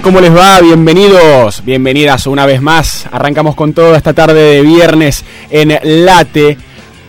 ¿cómo les va? Bienvenidos, bienvenidas una vez más. Arrancamos con todo esta tarde de viernes en Late.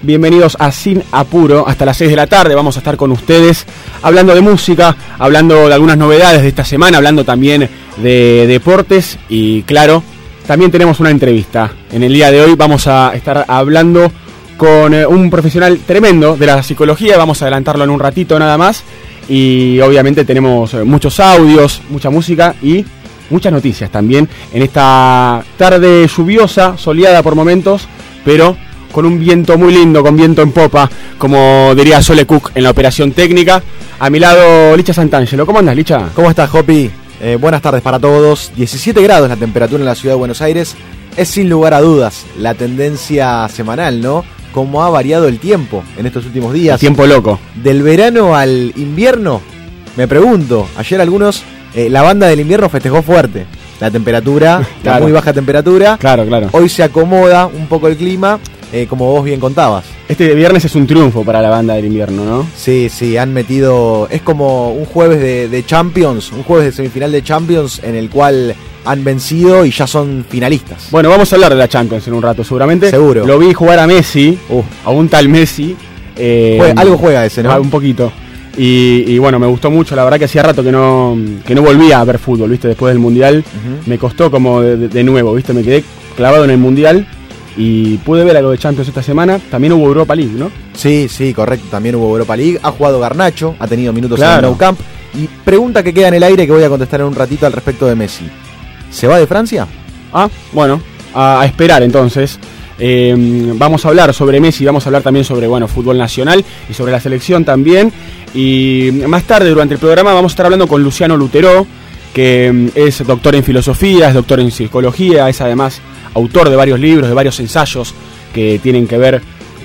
Bienvenidos a Sin Apuro, hasta las 6 de la tarde vamos a estar con ustedes hablando de música, hablando de algunas novedades de esta semana, hablando también de deportes y claro, también tenemos una entrevista. En el día de hoy vamos a estar hablando con eh, un profesional tremendo de la psicología, vamos a adelantarlo en un ratito nada más y obviamente tenemos eh, muchos audios, mucha música y muchas noticias también en esta tarde lluviosa, soleada por momentos, pero con un viento muy lindo, con viento en popa, como diría Sole Cook en la operación técnica. A mi lado, Licha Santangelo. ¿Cómo andas, Licha? ¿Cómo estás, Hopi? Eh, buenas tardes para todos. 17 grados la temperatura en la ciudad de Buenos Aires. Es sin lugar a dudas la tendencia semanal, ¿no? Cómo ha variado el tiempo en estos últimos días. tiempo loco. Del verano al invierno, me pregunto, ayer algunos, eh, la banda del invierno festejó fuerte. La temperatura, la muy baja temperatura. Claro, claro. Hoy se acomoda un poco el clima, eh, como vos bien contabas. Este viernes es un triunfo para la banda del invierno, ¿no? Sí, sí, han metido. Es como un jueves de, de Champions, un jueves de semifinal de Champions en el cual han vencido y ya son finalistas. Bueno, vamos a hablar de la Champions en un rato, seguramente. Seguro. Lo vi jugar a Messi, a un tal Messi. Eh, algo juega ese, ¿no? Un poquito. Y, bueno, me gustó mucho, la verdad que hacía rato que no, que no volvía a ver fútbol, ¿viste? Después del Mundial me costó como de, nuevo, ¿viste? Me quedé clavado en el Mundial y pude ver algo de Champions esta semana. También hubo Europa League, ¿no? Sí, sí, correcto, también hubo Europa League. Ha jugado Garnacho, ha tenido minutos en el Nou Camp. Y pregunta que queda en el aire que voy a contestar en un ratito al respecto de Messi. ¿Se va de Francia? Ah, bueno, a, esperar entonces. Eh, vamos a hablar sobre Messi, vamos a hablar también sobre bueno, fútbol nacional y sobre la selección también. Y más tarde durante el programa vamos a estar hablando con Luciano Lutero, que mm, es doctor en filosofía, es doctor en psicología, es además autor de varios libros, de varios ensayos que tienen que ver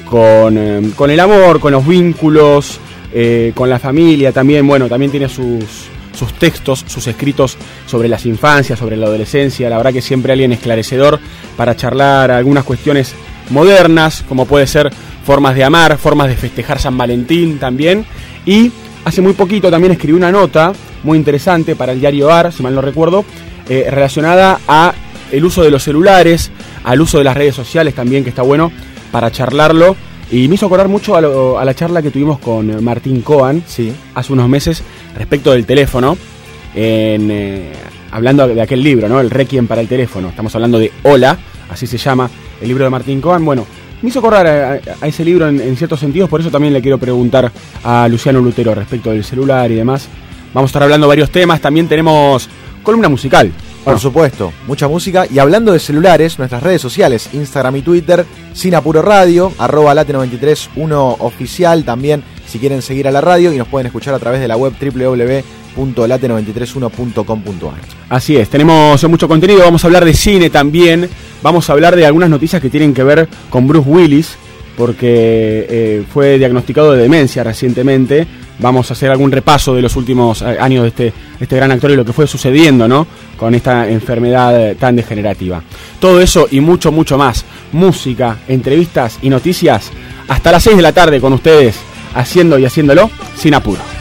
con, eh, con el amor, con los vínculos, eh, con la familia también. Bueno, también tiene sus, sus textos, sus escritos sobre las infancias, sobre la adolescencia. La verdad que siempre alguien esclarecedor para charlar algunas cuestiones modernas, como puede ser formas de amar, formas de festejar San Valentín también. Y hace muy poquito también escribí una nota muy interesante para el diario AR, si mal no recuerdo, eh, relacionada a el uso de los celulares, al uso de las redes sociales también, que está bueno para charlarlo y me hizo acordar mucho a, la charla que tuvimos con Martín Coan sí. hace unos meses respecto del teléfono, en, eh, hablando de aquel libro, ¿no? El Requiem para el teléfono. Estamos hablando de Hola, así se llama el libro de Martín Coan. Bueno, me hizo acordar a, ese libro en, ciertos sentidos, por eso también le quiero preguntar a Luciano Lutero respecto del celular y demás. Vamos a estar hablando de varios temas, también tenemos columna musical. Por supuesto, mucha música. Y hablando de celulares, nuestras redes sociales, Instagram y Twitter, Sin Apuro Radio, arroba late931 oficial también, si quieren seguir a la radio y nos pueden escuchar a través de la web www.late931.com.ar. Así es, tenemos mucho contenido, vamos a hablar de cine también, vamos a hablar de algunas noticias que tienen que ver con Bruce Willis, porque eh, fue diagnosticado de demencia recientemente vamos a hacer algún repaso de los últimos eh, años de este, este gran actor y lo que fue sucediendo ¿no? con esta enfermedad tan degenerativa. Todo eso y mucho, mucho más. Música, entrevistas y noticias hasta las 6 de la tarde con ustedes, haciendo y haciéndolo sin apuro.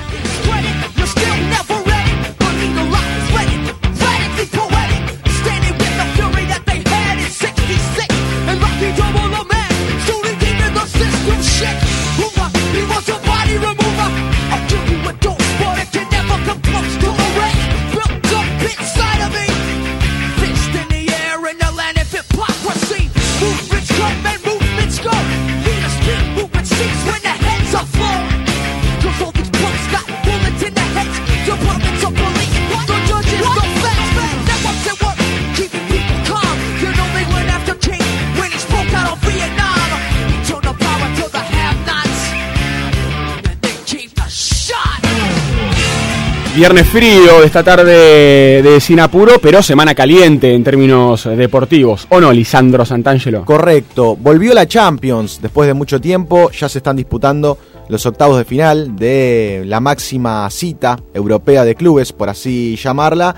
Viernes frío esta tarde de Sinapuro, pero semana caliente en términos deportivos. ¿O no, Lisandro Santangelo? Correcto. Volvió la Champions después de mucho tiempo. Ya se están disputando los octavos de final de la máxima cita europea de clubes, por así llamarla.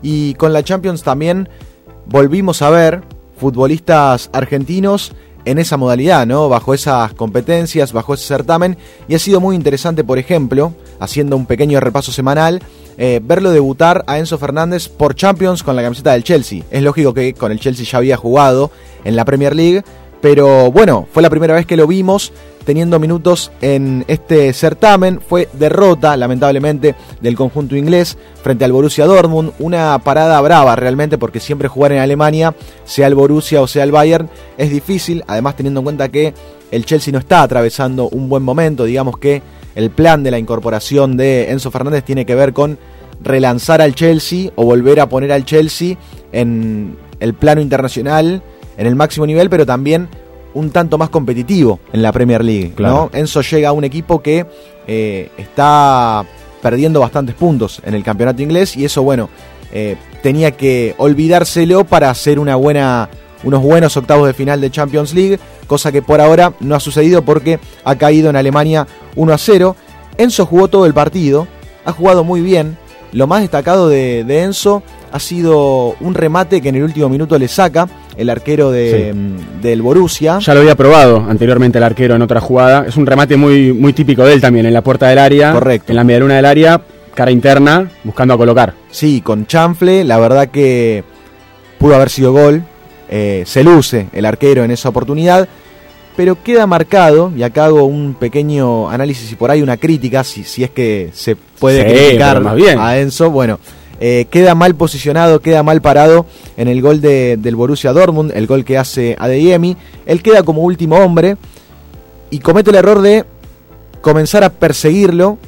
Y con la Champions también volvimos a ver futbolistas argentinos en esa modalidad, ¿no? Bajo esas competencias, bajo ese certamen. Y ha sido muy interesante, por ejemplo, haciendo un pequeño repaso semanal, eh, verlo debutar a Enzo Fernández por Champions con la camiseta del Chelsea. Es lógico que con el Chelsea ya había jugado en la Premier League, pero bueno, fue la primera vez que lo vimos teniendo minutos en este certamen. Fue derrota, lamentablemente, del conjunto inglés frente al Borussia Dortmund. Una parada brava realmente, porque siempre jugar en Alemania, sea el Borussia o sea el Bayern, es difícil. Además, teniendo en cuenta que el Chelsea no está atravesando un buen momento, digamos que el plan de la incorporación de Enzo Fernández tiene que ver con relanzar al Chelsea o volver a poner al Chelsea en el plano internacional, en el máximo nivel, pero también un tanto más competitivo en la Premier League. ¿no? Enzo llega a un equipo que eh, está perdiendo bastantes puntos en el campeonato inglés y eso, bueno, eh, tenía que olvidárselo para hacer una buena, unos buenos octavos de final de Champions League, cosa que por ahora no ha sucedido porque ha caído en Alemania 1 a 0. Enzo jugó todo el partido, ha jugado muy bien. Lo más destacado de, Enzo ha sido un remate que en el último minuto le saca el arquero de, mm, del Borussia. Ya lo había probado anteriormente el arquero en otra jugada. Es un remate muy, muy típico de él también, en la puerta del área. Correcto. En la medialuna del área, cara interna, buscando a colocar. Sí, con chanfle, la verdad que pudo haber sido gol. Eh, se luce el arquero en esa oportunidad pero queda marcado, y acá hago un pequeño análisis y por ahí una crítica, si, si es que se puede criticar a Enzo, bueno, eh, queda mal posicionado, queda mal parado en el gol de, del Borussia Dortmund, el gol que hace Adeyemi, él queda como último hombre y comete el error de comenzar a perseguirlo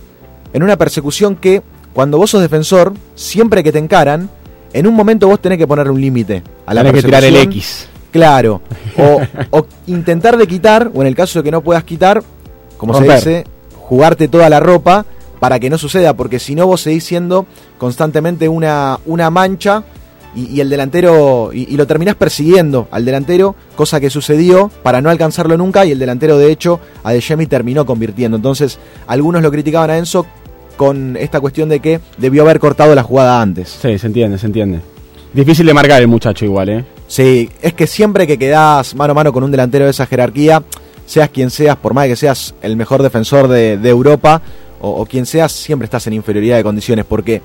en una persecución que cuando vos sos defensor, siempre que te encaran, en un momento vos tenés que poner un límite a la Tenés que tirar el X. Claro. O, intentar de quitar, o en el caso de que no puedas quitar, como se dice, jugarte toda la ropa para que no suceda, porque si no vos seguís siendo constantemente una, una mancha y, el delantero, y, lo terminás persiguiendo al delantero, cosa que sucedió para no alcanzarlo nunca y el delantero de hecho a De terminó convirtiendo. Entonces algunos lo criticaban a Enzo con esta cuestión de que debió haber cortado la jugada antes. Sí, se entiende, se entiende. Difícil de marcar el muchacho igual, ¿eh? Sí, es que siempre que quedás mano a mano con un delantero de esa jerarquía, seas quien seas, por más que seas el mejor defensor de, Europa o, quien seas, siempre estás en inferioridad de condiciones porque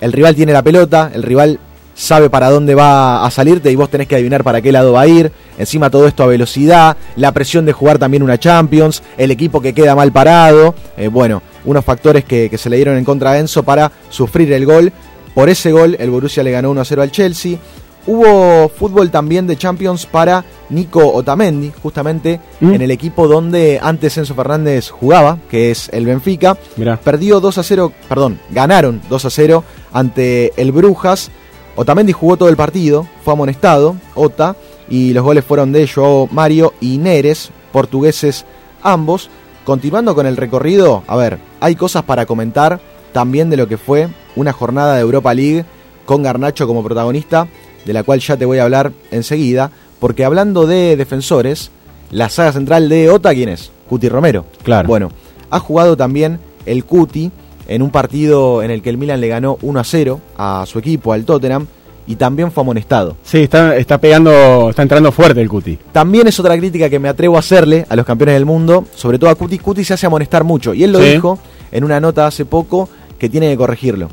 el rival tiene la pelota, el rival sabe para dónde va a salirte y vos tenés que adivinar para qué lado va a ir. Encima todo esto a velocidad, la presión de jugar también una Champions, el equipo que queda mal parado. Eh, bueno, unos factores que, que, se le dieron en contra a Enzo para sufrir el gol. Por ese gol el Borussia le ganó 1-0 al Chelsea. Hubo fútbol también de Champions para Nico Otamendi, justamente mm. en el equipo donde antes Enzo Fernández jugaba, que es el Benfica. Perdió 2 a 0, perdón, ganaron 2 a 0 ante el Brujas. Otamendi jugó todo el partido, fue amonestado, Ota, y los goles fueron de Joao Mario y Neres, portugueses ambos. Continuando con el recorrido, a ver, hay cosas para comentar también de lo que fue una jornada de Europa League con Garnacho como protagonista de la cual ya te voy a hablar enseguida, porque hablando de defensores, la saga central de Ota, ¿quién es? Cuti Romero. Claro. Bueno, ha jugado también el Cuti en un partido en el que el Milan le ganó 1 a 0 a su equipo, al Tottenham, y también fue amonestado. Sí, está, está pegando, está entrando fuerte el Cuti. También es otra crítica que me atrevo a hacerle a los campeones del mundo, sobre todo a Cuti. Cuti se hace amonestar mucho, y él lo dijo en una nota hace poco que tiene que corregirlo.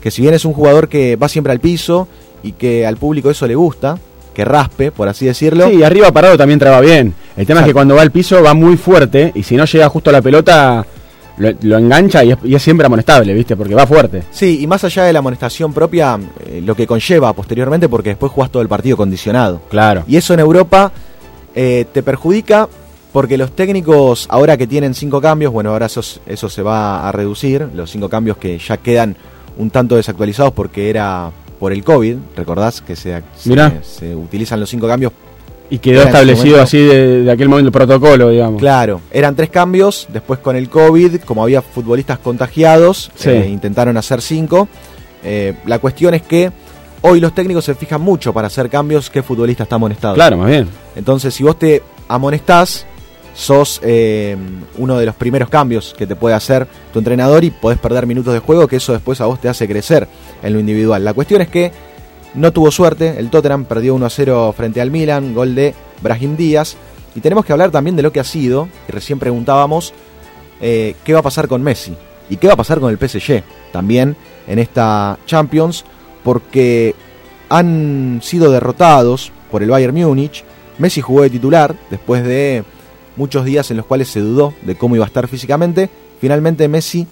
Que si bien es un jugador que va siempre al piso y que al público eso le gusta, que raspe, por así decirlo. Sí, arriba parado también traba bien. El tema es que cuando va al piso va muy fuerte y si no llega justo a la pelota lo, engancha y es, siempre amonestable, ¿viste? Porque va fuerte. Sí, y más allá de la amonestación propia, eh, lo que conlleva posteriormente porque después jugás todo el partido condicionado. Claro. Y eso en Europa eh, te perjudica porque los técnicos, ahora que tienen cinco cambios, bueno, ahora eso, eso se va a reducir, los cinco cambios que ya quedan un tanto desactualizados porque era por el COVID, recordás que se, se, utilizan los cinco cambios. Y quedó establecido así de, aquel momento el protocolo, digamos. Claro, eran tres cambios, después con el COVID, como había futbolistas contagiados, eh, intentaron hacer cinco. Eh, la cuestión es que hoy los técnicos se fijan mucho para hacer cambios qué futbolista está amonestado. Claro, más bien. Entonces, si vos te amonestás, sos eh, uno de los primeros cambios que te puede hacer tu entrenador y podés perder minutos de juego, que eso después a vos te hace crecer en lo individual. La cuestión es que no tuvo suerte, el Tottenham perdió 1 0 frente al Milan, gol de Brahim Díaz, y tenemos que hablar también de lo que ha sido, y recién preguntábamos, eh, ¿qué va a pasar con Messi? ¿Y qué va a pasar con el PSG? También en esta Champions, porque han sido derrotados por el Bayern Múnich. Messi jugó de titular después de muchos días en los cuales se dudó de cómo iba a estar físicamente. Finalmente Messi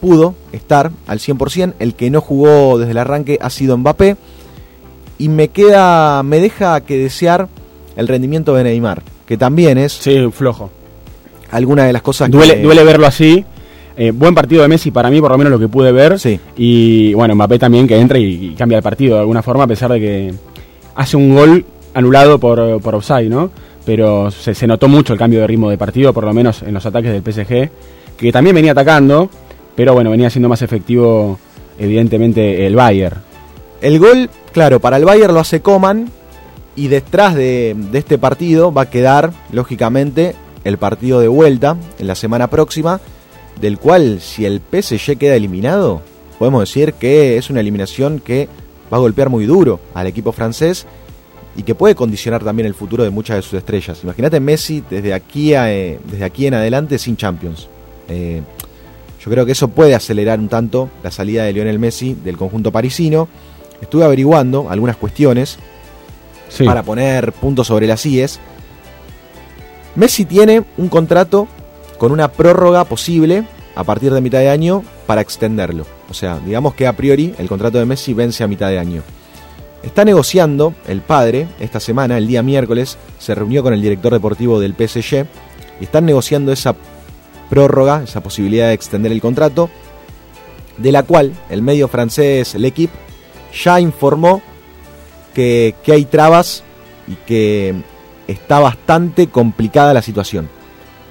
pudo estar al 100%. El que no jugó desde el arranque ha sido Mbappé. Y me queda, me deja que desear el rendimiento de Neymar, que también es Sí, flojo. alguna de las cosas Duele, que duele verlo así. Eh, buen partido de Messi para mí, por lo menos lo que pude ver. Sí. Y bueno, Mbappé también que entra y, y cambia el partido de alguna forma, a pesar de que hace un gol anulado por, por offside, ¿no? Pero se, se notó mucho el cambio de ritmo de partido, por lo menos en los ataques del PSG, que también venía atacando, pero bueno, venía siendo más efectivo, evidentemente, el Bayern. El gol, claro, para el Bayern lo hace Coman y detrás de, de este partido va a quedar, lógicamente, el partido de vuelta en la semana próxima, del cual si el PSG queda eliminado, podemos decir que es una eliminación que va a golpear muy duro al equipo francés y que puede condicionar también el futuro de muchas de sus estrellas. Imagínate Messi desde aquí, a, eh, desde aquí en adelante sin Champions. Eh, yo creo que eso puede acelerar un tanto la salida de Lionel Messi del conjunto parisino. Estuve averiguando algunas cuestiones Sí. para poner puntos sobre las IES. Messi tiene un contrato con una prórroga posible a partir de mitad de año para extenderlo. O sea, digamos que a priori el contrato de Messi vence a mitad de año. Está negociando el padre esta semana, el día miércoles, se reunió con el director deportivo del PSG y están negociando esa prórroga, esa posibilidad de extender el contrato, de la cual el medio francés L'Equipe ya informó que, que hay trabas y que está bastante complicada la situación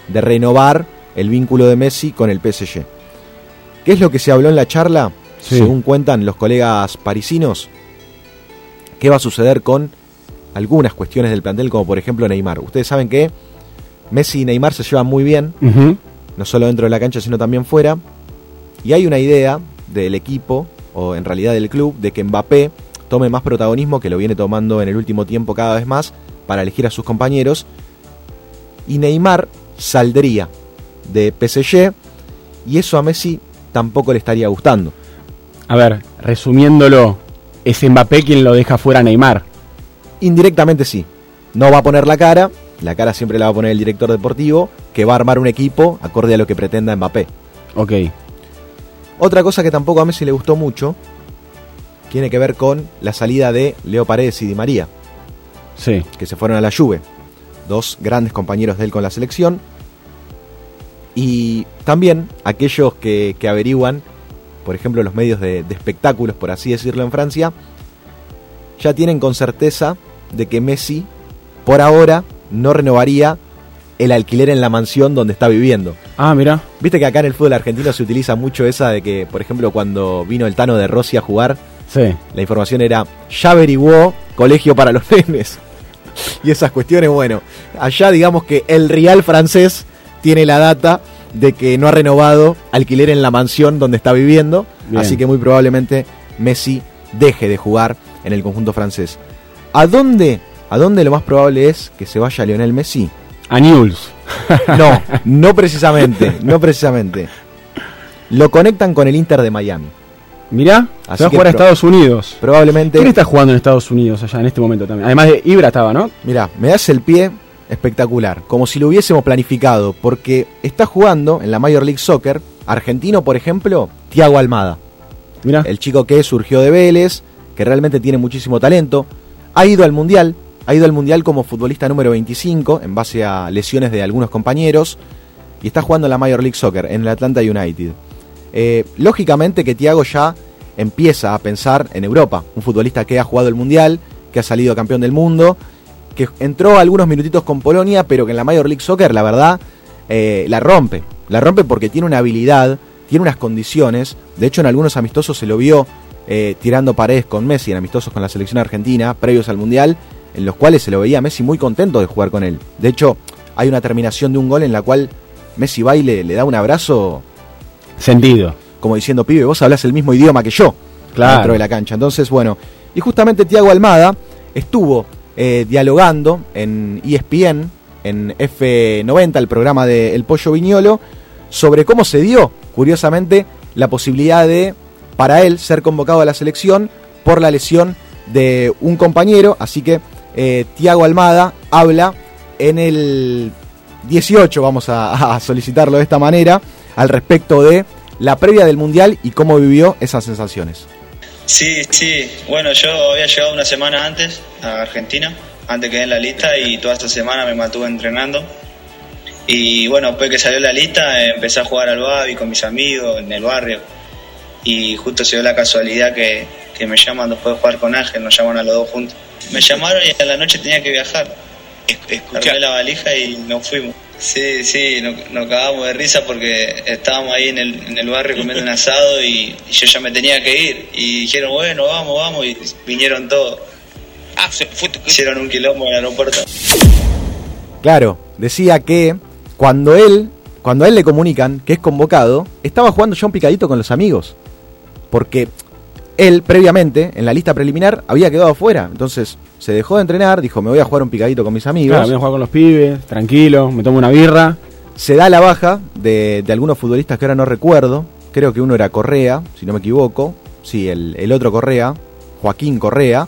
de renovar el vínculo de Messi con el PSG. ¿Qué es lo que se habló en la charla? Sí. Según cuentan los colegas parisinos, ¿qué va a suceder con algunas cuestiones del plantel, como por ejemplo Neymar? Ustedes saben que Messi y Neymar se llevan muy bien, no solo dentro de la cancha, sino también fuera. Y hay una idea del equipo, o en realidad del club, de que Mbappé tome más protagonismo, que lo viene tomando en el último tiempo cada vez más, para elegir a sus compañeros. Y Neymar saldría de PSG, y eso a Messi tampoco le estaría gustando. A ver, resumiéndolo, es Mbappé quien lo deja fuera a Neymar. Indirectamente sí. No va a poner la cara, la cara siempre la va a poner el director deportivo, que va a armar un equipo acorde a lo que pretenda Mbappé. Ok. Otra cosa que tampoco a Messi le gustó mucho tiene que ver con la salida de Leo Paredes y Di María, Sí. que se fueron a la Juve. Dos grandes compañeros de él con la selección. Y también aquellos que, que averiguan, por ejemplo, los medios de, de espectáculos, por así decirlo, en Francia, ya tienen con certeza de que Messi, por ahora, no renovaría el alquiler en la mansión donde está viviendo. Ah, mira. Viste que acá en el fútbol argentino se utiliza mucho esa de que, por ejemplo, cuando vino el Tano de Rossi a jugar, Sí. la información era, ya averiguó colegio para los nenes. Y esas cuestiones, bueno, allá digamos que el Real francés tiene la data de que no ha renovado alquiler en la mansión donde está viviendo, Bien. así que muy probablemente Messi deje de jugar en el conjunto francés. ¿A dónde, a dónde lo más probable es que se vaya Lionel Messi? A News. No, no precisamente, no precisamente. Lo conectan con el Inter de Miami. Mirá, Así se va a jugar a Estados Unidos. Probablemente. ¿Quién está jugando en Estados Unidos allá en este momento también? Además de Ibra estaba, ¿no? Mira, me das el pie espectacular, como si lo hubiésemos planificado, porque está jugando en la Major League Soccer, argentino por ejemplo, Tiago Almada, Mirá. el chico que surgió de Vélez, que realmente tiene muchísimo talento, ha ido al Mundial, ha ido al Mundial como futbolista número 25, en base a lesiones de algunos compañeros, y está jugando en la Major League Soccer, en el Atlanta United. Eh, lógicamente que Tiago ya empieza a pensar en Europa, un futbolista que ha jugado el Mundial, que ha salido campeón del mundo, que entró algunos minutitos con Polonia, pero que en la Major League Soccer, la verdad, eh, la rompe. La rompe porque tiene una habilidad, tiene unas condiciones. De hecho, en algunos amistosos se lo vio eh, tirando paredes con Messi, en amistosos con la selección argentina, previos al Mundial, en los cuales se lo veía a Messi muy contento de jugar con él. De hecho, hay una terminación de un gol en la cual Messi va y le, le da un abrazo Sentido. como diciendo, pibe, vos hablas el mismo idioma que yo Claro. dentro de la cancha. Entonces, bueno, y justamente Tiago Almada estuvo eh, dialogando en ESPN, en F90, el programa de El Pollo Viñolo, sobre cómo se dio, curiosamente, la posibilidad de, para él, ser convocado a la selección por la lesión de un compañero. Así que eh, Tiago Almada habla en el 18, vamos a solicitarlo de esta manera, al respecto de la previa del Mundial y cómo vivió esas sensaciones. Sí, sí. Bueno, yo había llegado una semana antes a Argentina, antes que en la lista, y toda esta semana me mantuve entrenando. Y bueno, después que salió la lista, empecé a jugar al babi con mis amigos en el barrio. Y justo se dio la casualidad que, que me llaman después de jugar con Ángel, nos llaman a los dos juntos. Me llamaron y en la noche tenía que viajar. Armé la valija y nos fuimos. Sí, sí, nos, nos cagamos de risa porque estábamos ahí en el, en el barrio comiendo un asado y, y yo ya me tenía que ir. Y dijeron, bueno, vamos, vamos, y vinieron todos. Ah, se fue tu- Hicieron un quilombo en el aeropuerto. Claro, decía que cuando él, cuando a él le comunican que es convocado, estaba jugando ya un picadito con los amigos. Porque él previamente, en la lista preliminar, había quedado afuera. Entonces se dejó de entrenar, dijo, me voy a jugar un picadito con mis amigos. Claro, voy a jugar con los pibes, tranquilo, me tomo una birra. Se da la baja de, de algunos futbolistas que ahora no recuerdo. Creo que uno era Correa, si no me equivoco. Sí, el, el otro Correa, Joaquín Correa.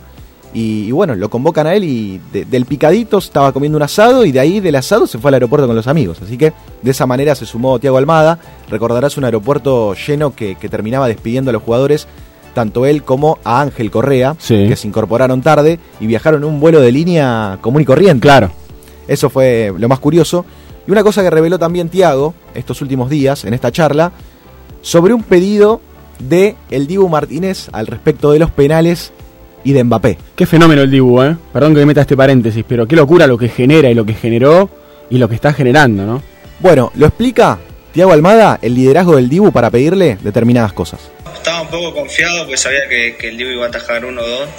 Y, y bueno, lo convocan a él y de- del picadito estaba comiendo un asado y de ahí del asado se fue al aeropuerto con los amigos. Así que de esa manera se sumó Tiago Almada. Recordarás un aeropuerto lleno que, que terminaba despidiendo a los jugadores, tanto él como a Ángel Correa, Sí. que se incorporaron tarde y viajaron en un vuelo de línea común y corriente. Claro. Eso fue lo más curioso. Y una cosa que reveló también Tiago estos últimos días en esta charla sobre un pedido de el Dibu Martínez al respecto de los penales y de Mbappé. Qué fenómeno el Dibu, ¿eh? Perdón que me meta este paréntesis, pero qué locura lo que genera y lo que generó y lo que está generando, ¿no? Bueno, lo explica Tiago Almada el liderazgo del Dibu para pedirle determinadas cosas. Estaba un poco confiado porque sabía que, el Dibu iba a atajar uno o dos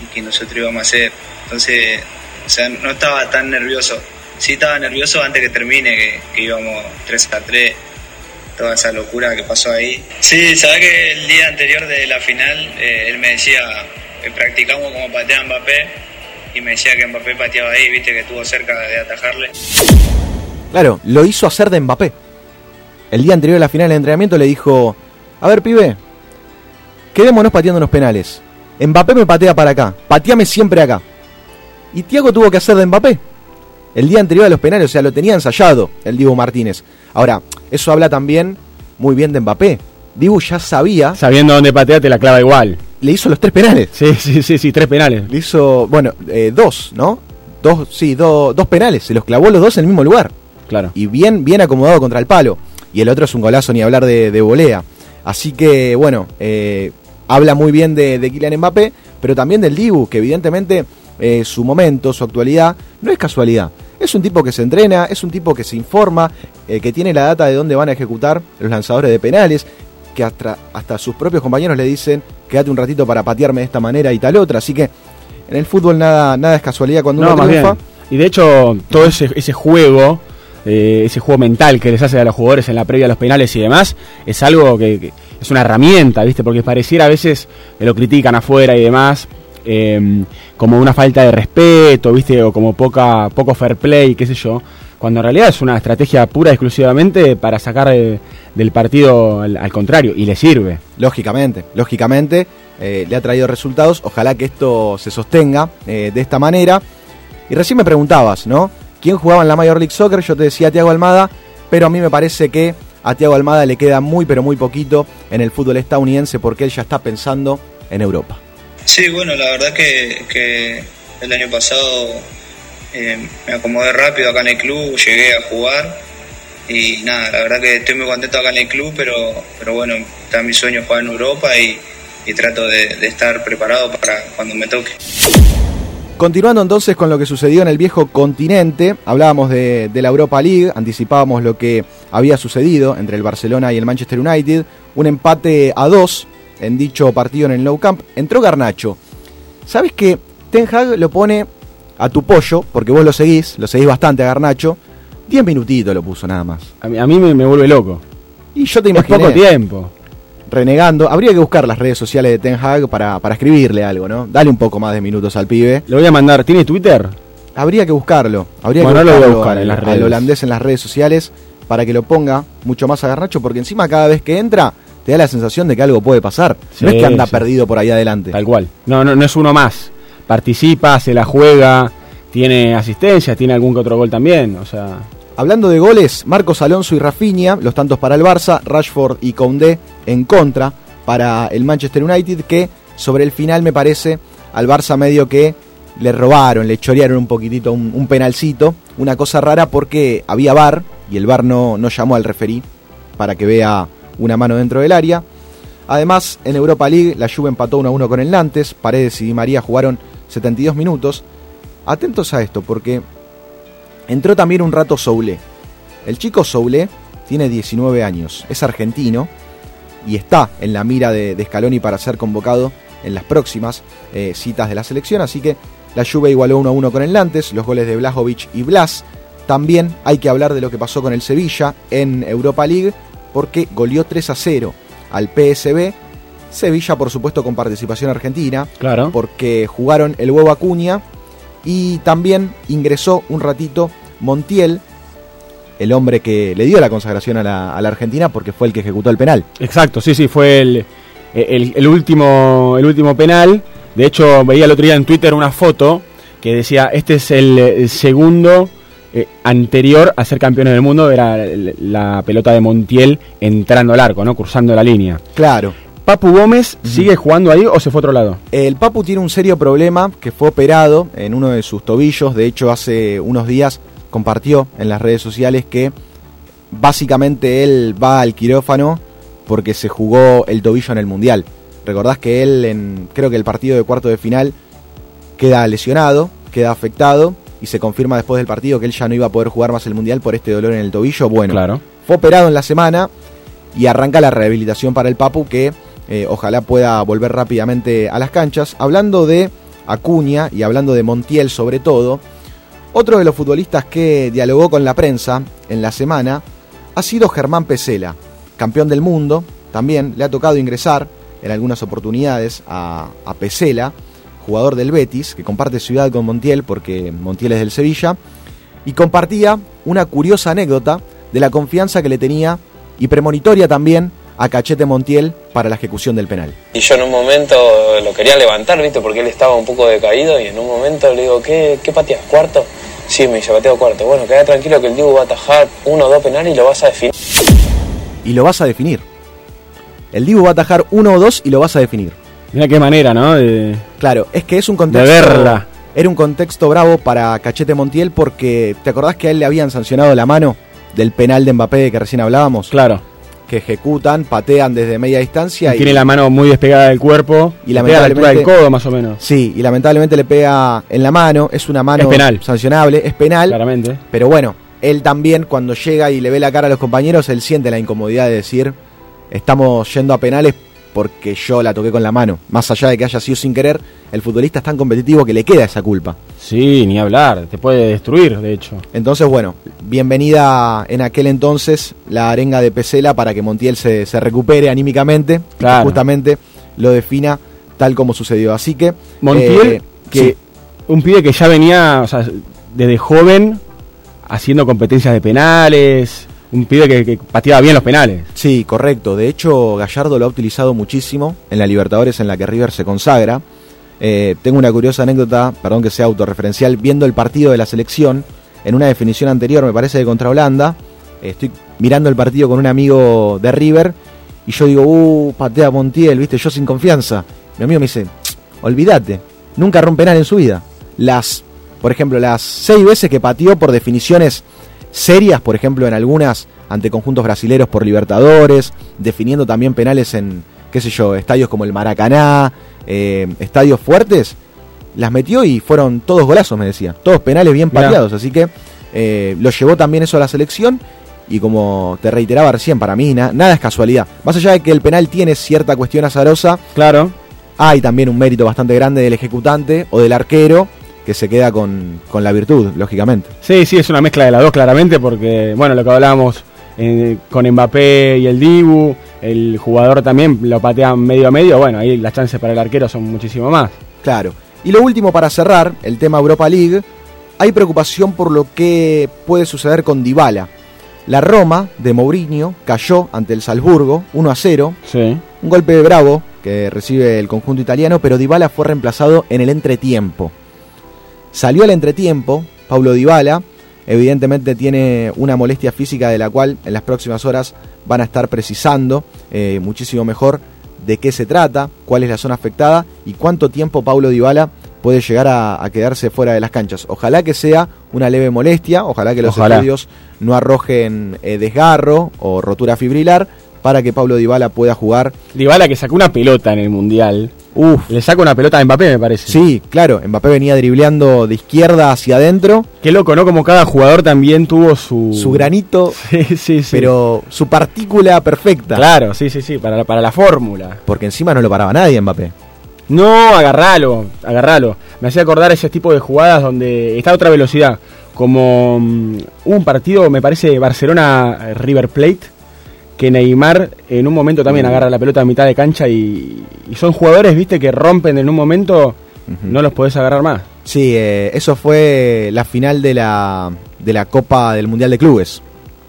y que nosotros íbamos a hacer. Entonces, o sea, no estaba tan nervioso. Sí estaba nervioso antes que termine, que, íbamos 3 a 3, toda esa locura que pasó ahí. Sí, sabes que el día anterior de la final eh, él me decía, practicamos como patea Mbappé y me decía que Mbappé pateaba ahí, viste que estuvo cerca de atajarle. Claro, lo hizo hacer de Mbappé. El día anterior a la final del entrenamiento le dijo, a ver pibe, quedémonos pateando unos penales. Mbappé me patea para acá, pateame siempre acá. Y Tiago tuvo que hacer de Mbappé. El día anterior a los penales, o sea, lo tenía ensayado el Dibu Martínez. Ahora, eso habla también muy bien de Mbappé. Dibu ya sabía, Sabiendo dónde patea te la clava igual. le hizo los tres penales. Sí, sí, sí, sí, tres penales. Le hizo, bueno, eh, dos, ¿no? Dos, sí, do- dos penales. Se los clavó los dos en el mismo lugar. Claro. y bien, bien acomodado contra el palo. Y el otro es un golazo, ni hablar de, de volea. Así que, bueno, eh, habla muy bien de, de Kylian Mbappé, pero también del Dibu, que evidentemente eh, su momento, su actualidad, no es casualidad. Es un tipo que se entrena, es un tipo que se informa, eh, que tiene la data de dónde van a ejecutar los lanzadores de penales, que hasta, hasta sus propios compañeros le dicen, quédate un ratito para patearme de esta manera y tal otra. Así que en el fútbol nada, nada es casualidad cuando No, uno triunfa. Y de hecho, todo ese, ese juego, eh, ese juego mental que les hace a los jugadores en la previa a los penales y demás, es algo que, que es una herramienta, ¿viste? Porque pareciera a veces que lo critican afuera y demás, eh, como una falta de respeto, ¿viste? O como poca, poco fair play, qué sé yo. Cuando en realidad es una estrategia pura y exclusivamente para sacar del partido al, al contrario, y le sirve. Lógicamente, lógicamente, eh, le ha traído resultados. Ojalá que esto se sostenga eh, de esta manera. Y recién me preguntabas, ¿no? ¿Quién jugaba en la Major League Soccer? Yo te decía Tiago Almada, pero a mí me parece que a Tiago Almada le queda muy, pero muy poquito en el fútbol estadounidense porque él ya está pensando en Europa. Sí, bueno, la verdad que, que el año pasado eh, me acomodé rápido acá en el club, llegué a jugar y nada, la verdad que estoy muy contento acá en el club, pero, pero bueno, está mi sueño jugar en Europa y, y trato de, de estar preparado para cuando me toque. Continuando entonces con lo que sucedió en el viejo continente, hablábamos de, de la Europa League, anticipábamos lo que había sucedido entre el Barcelona y el Manchester United, un empate a dos en dicho partido en el Nou Camp. Entró Garnacho. ¿Sabes que Ten Hag lo pone a tu pollo, porque vos lo seguís, lo seguís bastante a Garnacho? Diez minutitos lo puso nada más. A mí, a mí me, me vuelve loco. Y yo te Es imaginé poco tiempo. renegando. Habría que buscar las redes sociales de Ten Hag para, para escribirle algo, ¿no? Dale un poco más de minutos al pibe. Le voy a mandar, ¿tiene Twitter? Habría que buscarlo. Habría Bueno, que lo voy a buscarlo buscar en al, holandés en las redes sociales para que lo ponga mucho más a Garnacho, porque encima cada vez que entra te da la sensación de que algo puede pasar. no es que anda sí. perdido por ahí adelante. Tal cual. No, no, no es uno más. Participa, se la juega, tiene asistencia, tiene algún que otro gol también. O sea, Hablando de goles, Marcos Alonso y Rafinha, los tantos para el Barça, Rashford y Koundé en contra para el Manchester United, que sobre el final me parece al Barça medio que le robaron, le chorearon un poquitito un, un penalcito, una cosa rara porque había VAR y el VAR no, no llamó al referí para que vea una mano dentro del área. Además, en Europa League, la Juve empató 1 a 1 con el Nantes, Paredes y Di María jugaron 72 minutos. Atentos a esto, porque entró también un rato Soule. El chico Soule tiene 19 años, es argentino y está en la mira de, de Scaloni para ser convocado en las próximas eh, citas de la selección, así que la Juve igualó 1 a 1 con el Nantes, los goles de Blajovic y Blas. También hay que hablar de lo que pasó con el Sevilla en Europa League, porque goleó 3 a 0 al PSB. Sevilla, por supuesto, con participación argentina, claro. porque jugaron el huevo Acuña y también ingresó un ratito Montiel, el hombre que le dio la consagración a la, a la Argentina porque fue el que ejecutó el penal. Exacto, sí, sí, fue el, el, el último, el último penal. De hecho, veía el otro día en Twitter una foto que decía, este es el, el segundo eh, anterior a ser campeones del mundo, era la, pelota de Montiel entrando al arco, ¿no? Cursando la línea. Claro, ¿Papu Gómez sigue jugando ahí o se fue a otro lado? el Papu tiene un serio problema que fue operado en uno de sus tobillos, de hecho hace unos días compartió en las redes sociales que básicamente él va al quirófano porque se jugó el tobillo en el Mundial. Recordás que él en creo que el partido de cuarto de final queda lesionado, queda afectado y se confirma después del partido que él ya no iba a poder jugar más el Mundial por este dolor en el tobillo. Bueno, Claro. fue operado en la semana y arranca la rehabilitación para el Papu que eh, ojalá pueda volver rápidamente a las canchas. Hablando de Acuña y hablando de Montiel sobre todo, otro de los futbolistas que dialogó con la prensa en la semana ha sido Germán Pesela, campeón del mundo. También le ha tocado ingresar en algunas oportunidades a, a Pesela, jugador del Betis, que comparte ciudad con Montiel porque Montiel es del Sevilla, y compartía una curiosa anécdota de la confianza que le tenía y premonitoria también a Cachete Montiel para la ejecución del penal. Y yo en un momento lo quería levantar, ¿viste? Porque él estaba un poco decaído y en un momento le digo, ¿qué, qué pateas? ¿Cuarto? Sí, me dice, pateo cuarto. Bueno, queda tranquilo que el Dibu va a atajar uno o dos penales y lo vas a definir. Y lo vas a definir. El Dibu va a atajar uno o dos y lo vas a definir. Mira qué manera, ¿no? De- Claro, es que es un contexto. De verla. Era un contexto bravo para Cachete Montiel porque ¿te acordás que a él le habían sancionado la mano del penal de Mbappé que recién hablábamos? claro. Que ejecutan, patean desde media distancia y, Tiene la mano muy despegada del cuerpo Y y la pega la altura del lamentablemente- codo, más o menos. Sí, y lamentablemente le pega en la mano, es una mano Es penal. sancionable, es penal, Claramente. pero bueno, él también cuando llega y le ve la cara a los compañeros, él siente la incomodidad de decir, estamos yendo a penales porque yo la toqué con la mano. Más allá de que haya sido sin querer, el futbolista es tan competitivo que le queda esa culpa. Sí, ni hablar. Te puede destruir, de hecho. Entonces, bueno, bienvenida en aquel entonces la arenga de Pesela para que Montiel se, se recupere anímicamente y Claro. justamente lo defina tal como sucedió. Así que... Montiel, eh, que sí, un pibe que ya venía, o sea, desde joven haciendo competencias de penales, un pibe que, que pateaba bien los penales. Sí, correcto. De hecho, Gallardo lo ha utilizado muchísimo en la Libertadores en la que River se consagra. Eh, tengo una curiosa anécdota, perdón que sea autorreferencial, viendo el partido de la selección en una definición anterior, me parece que contra Holanda. estoy mirando el partido con un amigo de River y yo digo, uh, patea Montiel, viste, yo sin confianza. Mi amigo me dice, olvídate, nunca rompe penal en su vida. Las, por ejemplo, las seis veces que pateó por definiciones serias, por ejemplo, en algunas ante conjuntos brasileros por Libertadores, definiendo también penales en, qué sé yo, estadios como el Maracaná, eh, estadios fuertes, las metió y fueron todos golazos, me decía, todos penales bien pateados, así que eh, lo llevó también eso a la selección y como te reiteraba recién, para mí na- nada es casualidad. Más allá de que el penal tiene cierta cuestión azarosa, Claro. hay también un mérito bastante grande del ejecutante o del arquero que se queda con, con la virtud, lógicamente. Sí, sí, es una mezcla de las dos, claramente, porque, bueno, lo que hablábamos eh, con Mbappé y el Dibu, el jugador también lo patea medio a medio, bueno, ahí las chances para el arquero son muchísimo más. Claro. Y lo último para cerrar, el tema Europa League, hay preocupación por lo que puede suceder con Dybala. La Roma de Mourinho cayó ante el Salzburgo 1 a 0. Sí. Un golpe bravo que recibe el conjunto italiano, pero Dybala fue reemplazado en el entretiempo. Salió al entretiempo Paulo Dybala, evidentemente tiene una molestia física de la cual en las próximas horas van a estar precisando eh, muchísimo mejor de qué se trata, cuál es la zona afectada y cuánto tiempo Paulo Dybala puede llegar a, a quedarse fuera de las canchas. Ojalá que sea una leve molestia, ojalá que los Ojalá. estudios no arrojen eh, desgarro o rotura fibrilar para que Paulo Dybala pueda jugar. Dybala que sacó una pelota en el Mundial. Uf, Le saca una pelota a Mbappé, me parece. sí, claro, Mbappé venía dribleando de izquierda hacia adentro, Qué loco, ¿no? Como cada jugador también tuvo su... su granito, Sí, sí, sí. pero su partícula perfecta. Claro, sí, sí, sí, para la, para la fórmula. Porque encima no lo paraba nadie Mbappé. No, agarralo, agarralo. Me hacía acordar ese tipo de jugadas donde está a otra velocidad. Como hubo un partido, me parece, Barcelona-River Plate, que Neymar en un momento también agarra la pelota a mitad de cancha y, y son jugadores, viste, que rompen en un momento, no los podés agarrar más. Sí, eh, eso fue la final de la, de la Copa del Mundial de Clubes,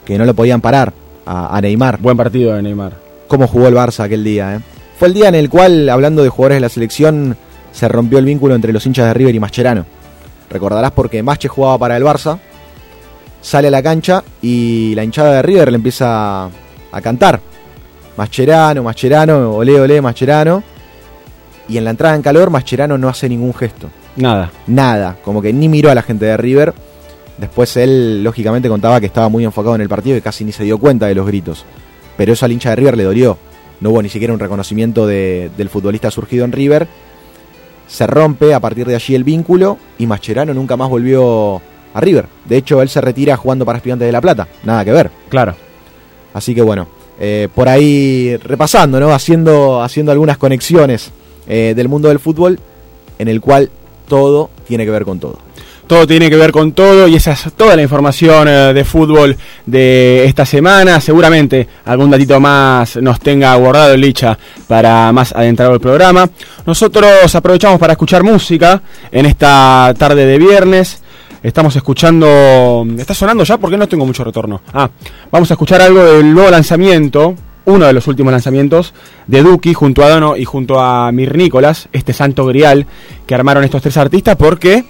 que no lo podían parar a, a Neymar. Buen partido de Neymar. Cómo jugó el Barça aquel día. eh. Fue el día en el cual, hablando de jugadores de la selección, se rompió el vínculo entre los hinchas de River y Mascherano. Recordarás porque Masche jugaba para el Barça, sale a la cancha y la hinchada de River le empieza a cantar. Mascherano, Mascherano, olé, olé, Mascherano. Y en la entrada en calor, Mascherano no hace ningún gesto Nada. nada, como que ni miró a la gente de River. Después él, lógicamente, contaba que estaba muy enfocado en el partido y casi ni se dio cuenta de los gritos. Pero eso al hincha de River le dolió. No hubo ni siquiera un reconocimiento de- del futbolista surgido en River. Se rompe a partir de allí el vínculo y Mascherano nunca más volvió a River. De hecho, él se retira jugando para Estudiantes de La Plata. Nada que ver. Claro. Así que bueno, eh, por ahí repasando, ¿no? Haciendo, haciendo algunas conexiones eh, del mundo del fútbol en el cual todo tiene que ver con todo. Todo tiene que ver con todo y esa es toda la información eh, de fútbol de esta semana. Seguramente algún datito más nos tenga guardado el Licha para más adentrado el programa. Nosotros aprovechamos para escuchar música en esta tarde de viernes. Estamos escuchando... ¿Está sonando ya? Porque no tengo mucho retorno. Ah, vamos a escuchar algo del nuevo lanzamiento, uno de los últimos lanzamientos de Duki junto a Dono y junto a Mir Nicolás, este santo grial que armaron estos tres artistas porque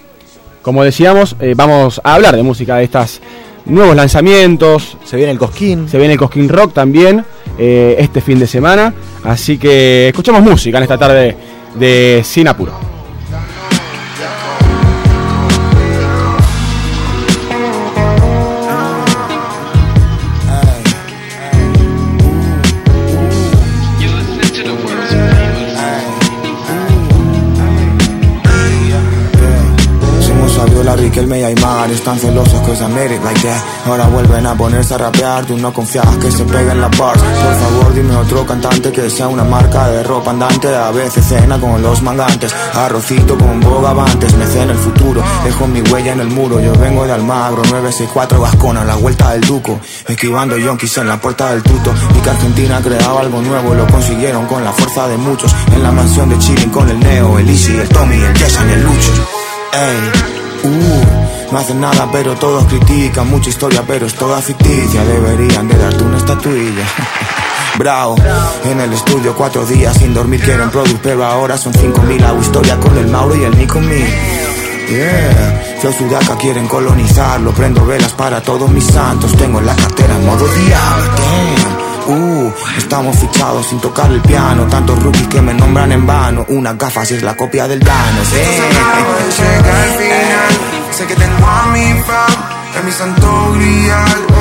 como decíamos, eh, vamos a hablar de música de estos nuevos lanzamientos. Se viene el Cosquín. Se viene el Cosquín Rock también eh, este fin de semana. Así que escuchemos música en esta tarde de Sin Apuro. Fabiola, Riquelme y Aymar Están celosos que it like that Ahora vuelven a ponerse a rapear. Tú no confías que se peguen las bars. Por favor dime otro cantante que sea una marca de ropa andante. A veces cena con los mangantes Arrocito con bogavantes. Me cena el futuro Dejo mi huella en el muro. Yo vengo de Almagro 964 Vascona la vuelta del Duco. Esquivando yonkis en la puerta del tuto. Y que Argentina creaba algo nuevo Lo consiguieron con la fuerza de muchos. En la mansión de Chilling con el Neo El Easy, el Tommy, el Jason el Lucho uh, no hacen nada pero todos critican. Mucha historia pero es toda ficticia. Deberían de darte una estatuilla. Bravo, en el estudio cuatro días sin dormir quieren product Pero ahora son cinco mil. Hago historia con el Mauro y el Nico Me Yeah, Flow Sudaca quieren colonizarlo. Prendo velas para todos mis santos. Tengo en la cartera en modo diablo Uh, estamos fichados sin tocar el piano Tantos rookies que me nombran en vano Unas gafas es la copia del Dano llega al final. Sé que tengo a mi fam, es mi santo grial.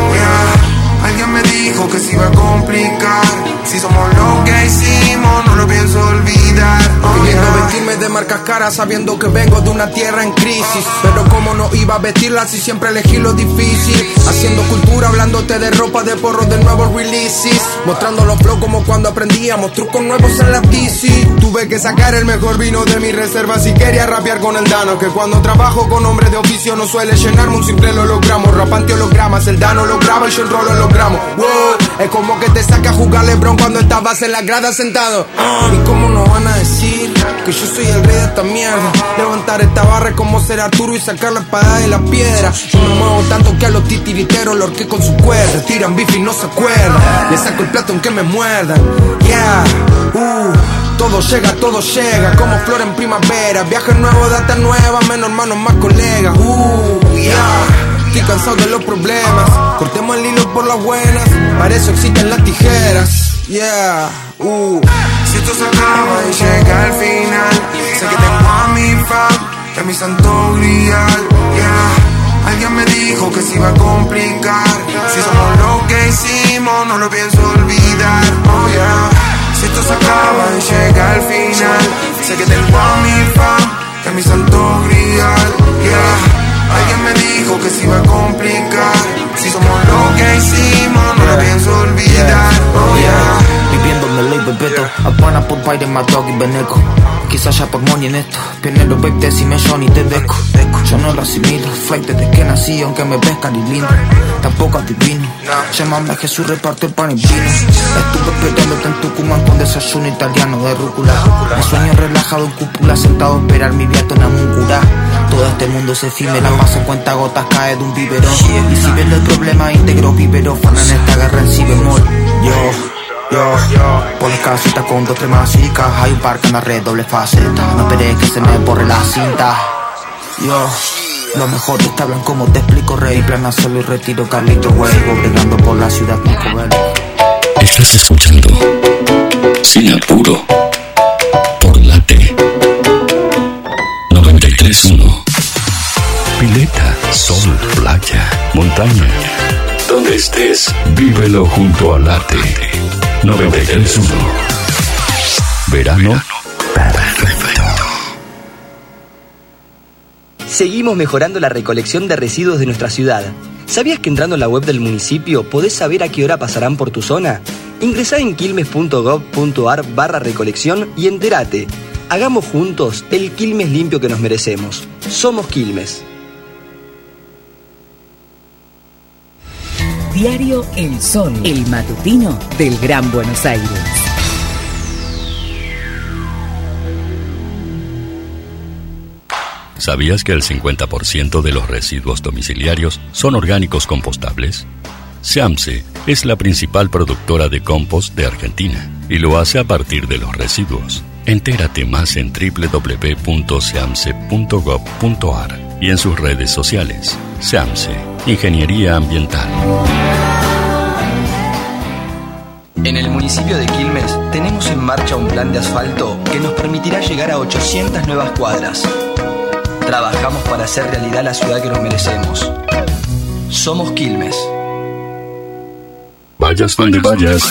Alguien me dijo que se iba a complicar. Si somos lo que hicimos, no lo pienso olvidar. Oh, yeah. vestirme de marcas caras sabiendo que vengo de una tierra en crisis Pero como no iba a vestirla si siempre elegí lo difícil Haciendo cultura, hablándote de ropa de porro de nuevos releases Mostrando los flow como cuando aprendíamos trucos nuevos en la DC Tuve que sacar el mejor vino de mi reserva si quería rapear con el Dano. Que cuando trabajo con hombres de oficio no suele llenarme un simple lo logramos. Rapante hologramas, el Dano lo graba y yo enrolo Wow, es como que te saca a jugar LeBron cuando estabas en la grada sentado. Y cómo no van a decir Que yo soy el rey de esta mierda. Levantar esta barra es como ser Arturo y sacar la espada de la piedra. Yo me muevo tanto que a los titiriteros lo orqué con su cuerda. Tiran bife y no se acuerdan. Le saco el plato aunque me muerdan. Yeah, uh. Todo llega, todo llega, como flor en primavera. Viaje nuevo, data nueva, menos hermanos, más colegas. Uh, yeah. Estoy cansado de los problemas. Cortemos el hilo por las buenas. Para eso existen las tijeras. Yeah, uh. Si esto se acaba y llega al final, sé que tengo a mi fan, que mi santo grial. Yeah. Alguien me dijo que se iba a complicar. Si somos lo que hicimos, no lo pienso olvidar. Oh yeah. Si esto se acaba y llega al final, sé que tengo a mi fan, que mi santo grial. Yeah. Alguien me dijo que se iba a complicar. Si somos lo que hicimos, no lo pienso olvidar. Oh yeah. LA, bebeto I wanna put bite in my dog y veneco Quizás ya por money en esto. Pionero, babe, decime Johnny, te deco Yo no lo asimilo. Flight desde que nací Aunque me ves lindo. Tampoco adivino. Llámame a Jesús, reparto el pan y vino. Estuve esperándote en Tucumán Con desayuno italiano de rúcula. Me sueño relajado en cúpula Sentado a esperar mi viato en Amuncurá todo este mundo se efímero Más en cuenta gotas cae de un biberón. Y si ven el problema íntegro Vivero. Fan en esta guerra en si bemol Yo, yo Pones casita con dos, chicas. Hay un parque en la red, doble faceta. No esperes que se me borre la cinta. Yo lo mejor te hablan como te explico, rey. Plan hacerlo y retiro, Carlito, güey. Bregando por la ciudad, Bello Estás escuchando Sin apuro por Late 931 Pileta, sol, playa, montaña. Donde estés, vívelo junto a Late 931 Verano perfecto Seguimos mejorando la recolección de residuos de nuestra ciudad. ¿Sabías que entrando en la web del municipio podés saber a qué hora pasarán por tu zona? Ingresá en quilmes.gov.ar barra recolección y entérate. Hagamos juntos el Quilmes limpio que nos merecemos. Somos Quilmes. Diario El Sol, el matutino del Gran Buenos Aires. ¿Sabías que el 50% de los residuos domiciliarios son orgánicos compostables? SEAMSE es la principal productora de compost de Argentina y lo hace a partir de los residuos. Entérate más en www.seamse.gov.ar y en sus redes sociales. SEAMSE, Ingeniería Ambiental. En el municipio de Quilmes tenemos en marcha un plan de asfalto que nos permitirá llegar a 800 nuevas cuadras. Trabajamos para hacer realidad la ciudad que nos merecemos. Somos Quilmes. Vayas donde vayas.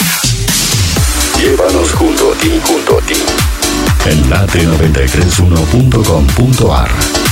Llévanos junto a ti, junto a ti. En late931.com.ar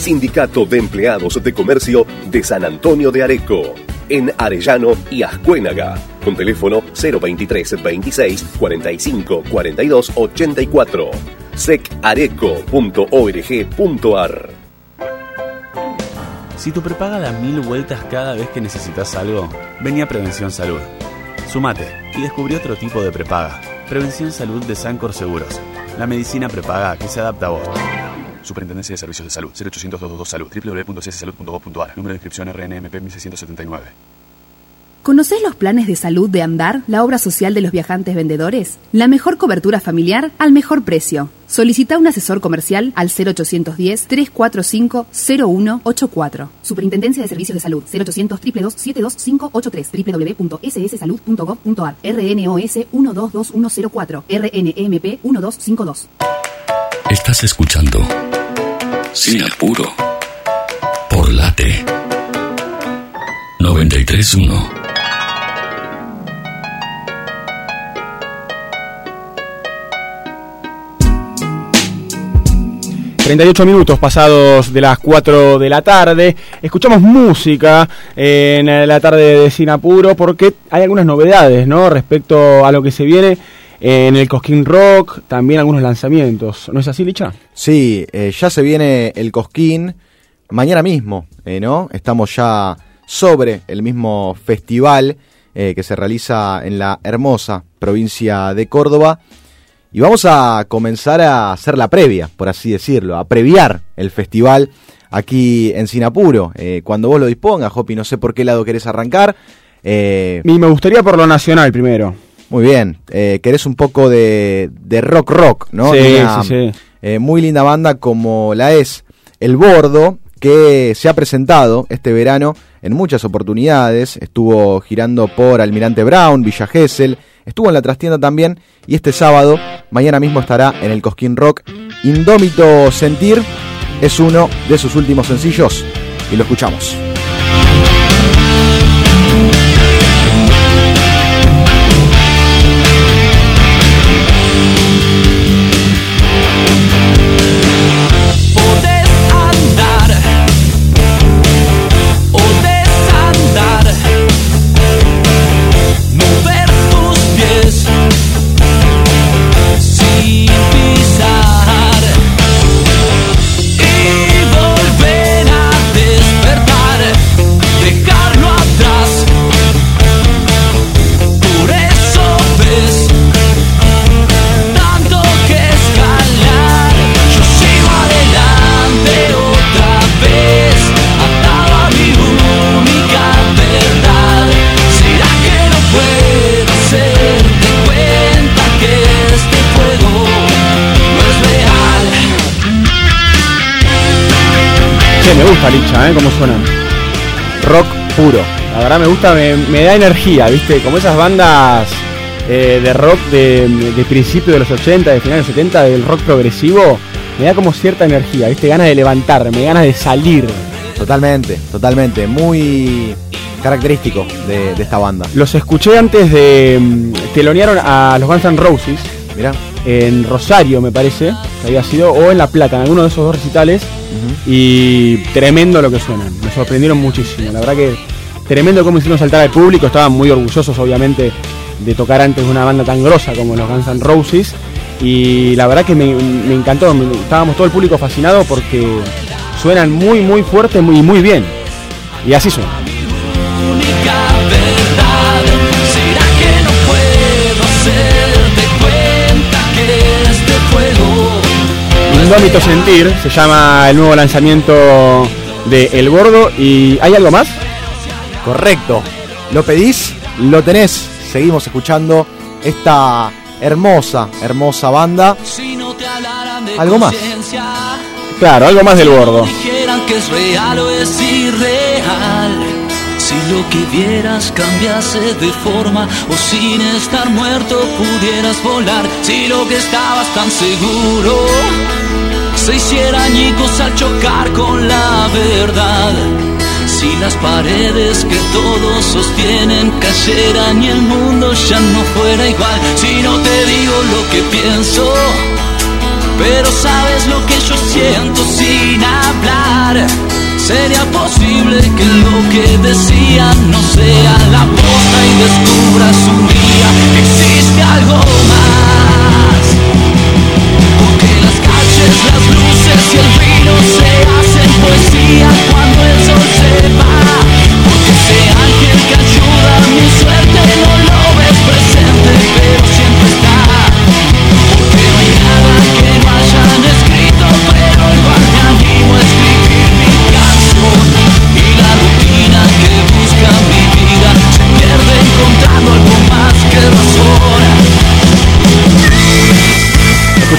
Sindicato de Empleados de Comercio de San Antonio de Areco. En Arellano y Ascuénaga. Con teléfono 023 26 45 42 84. secareco.org.ar Si tu prepaga da mil vueltas cada vez que necesitas algo, venía Prevención Salud. Sumate y descubrí otro tipo de prepaga. Prevención Salud de Sancor Seguros. La medicina prepaga que se adapta a vos. Superintendencia de Servicios de Salud, 0800 222 Salud, www.cssalud.gov.ar, número de inscripción RNMP 1679. ¿Conocés los planes de salud de Andar, la obra social de los viajantes vendedores? La mejor cobertura familiar al mejor precio. Solicita un asesor comercial al 0810-345-0184. Superintendencia de Servicios de Salud 0800 72583 www.sssalud.gov.ar RNOS 122104 RNMP 1252 Estás escuchando Sin Apuro por Late 931 38 minutos pasados de las 4 de la tarde. Escuchamos música en la tarde de Sinapuro porque hay algunas novedades, ¿no? Respecto a lo que se viene en el Cosquín Rock, también algunos lanzamientos. ¿No es así, Licha? Sí, eh, ya se viene el Cosquín mañana mismo, eh, ¿no? Estamos ya sobre el mismo festival eh, que se realiza en la hermosa provincia de Córdoba y vamos a comenzar a hacer la previa, por así decirlo, a previar el festival aquí en Sinapuro. Eh, cuando vos lo dispongas, Jopi, no sé por qué lado querés arrancar. Y me gustaría por lo nacional primero. Muy bien, eh, querés un poco de, rock rock, ¿no? Sí, sí, sí. Eh, muy linda banda como la es El Bordo, que se ha presentado este verano en muchas oportunidades. Estuvo girando por Almirante Brown, Villa Gesell, estuvo en la trastienda también y este sábado, mañana mismo estará en el Cosquín Rock. Indómito Sentir es uno de sus últimos sencillos y lo escuchamos. Gusta Licha, ¿eh? Cómo suena. Rock puro. La verdad me gusta, me, da energía, ¿viste? Como esas bandas eh, de rock de, de principio de los 80, de finales de los 70, del rock progresivo, me da como cierta energía, ¿viste? Ganas de levantarme, ganas de salir. Totalmente, totalmente. Muy característico de, esta banda. Los escuché antes de. Mm, telonearon a los Guns N' Roses. Mira. En Rosario, me parece, que había sido, o en La Plata, en alguno de esos dos recitales. Y tremendo lo que suenan. Me sorprendieron muchísimo. La verdad que tremendo cómo hicieron saltar al público. Estaban muy orgullosos, obviamente, de tocar antes una banda tan grosa como los Guns N' Roses. Y la verdad que me, encantó. estábamos todo el público fascinado porque suenan muy, muy fuerte y muy, muy bien. Y así suena. Indómito Sentir se llama el nuevo lanzamiento de El Gordo. ¿Y hay algo más? Correcto. ¿Lo pedís? Lo tenés. Seguimos escuchando esta hermosa, hermosa banda. ¿Algo más? Claro, algo más del Gordo. que es real o es irreal. Lo que vieras cambiase de forma o sin estar muerto pudieras volar. Si lo que estabas tan seguro se hiciera añicos al chocar con la verdad. Si las paredes que todos sostienen cayeran y el mundo ya no fuera igual. Si no te digo lo que pienso, pero sabes lo que yo siento sin hablar. Sería posible que lo que decía no sea la posta y descubras un día existe algo más. Porque las calles, las luces y el vino se hacen poesía cuando el sol se va. Porque ese ángel que ayuda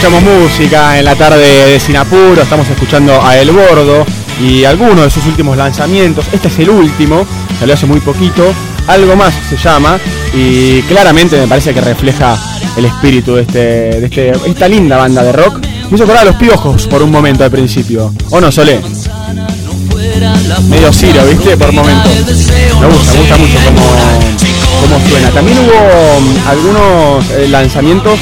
escuchamos música en la tarde de Sinapuro, estamos escuchando a El Bordo y algunos de sus últimos lanzamientos. Este es el último, salió hace muy poquito. Algo más se llama y claramente me parece que refleja el espíritu de, este, de este, esta linda banda de rock. Me hizo acordar a los piojos por un momento al principio. ¿O no, Solé? Medio Ciro, ¿viste? Por momento. Me gusta, me gusta mucho cómo, cómo suena. También hubo mm, algunos eh, lanzamientos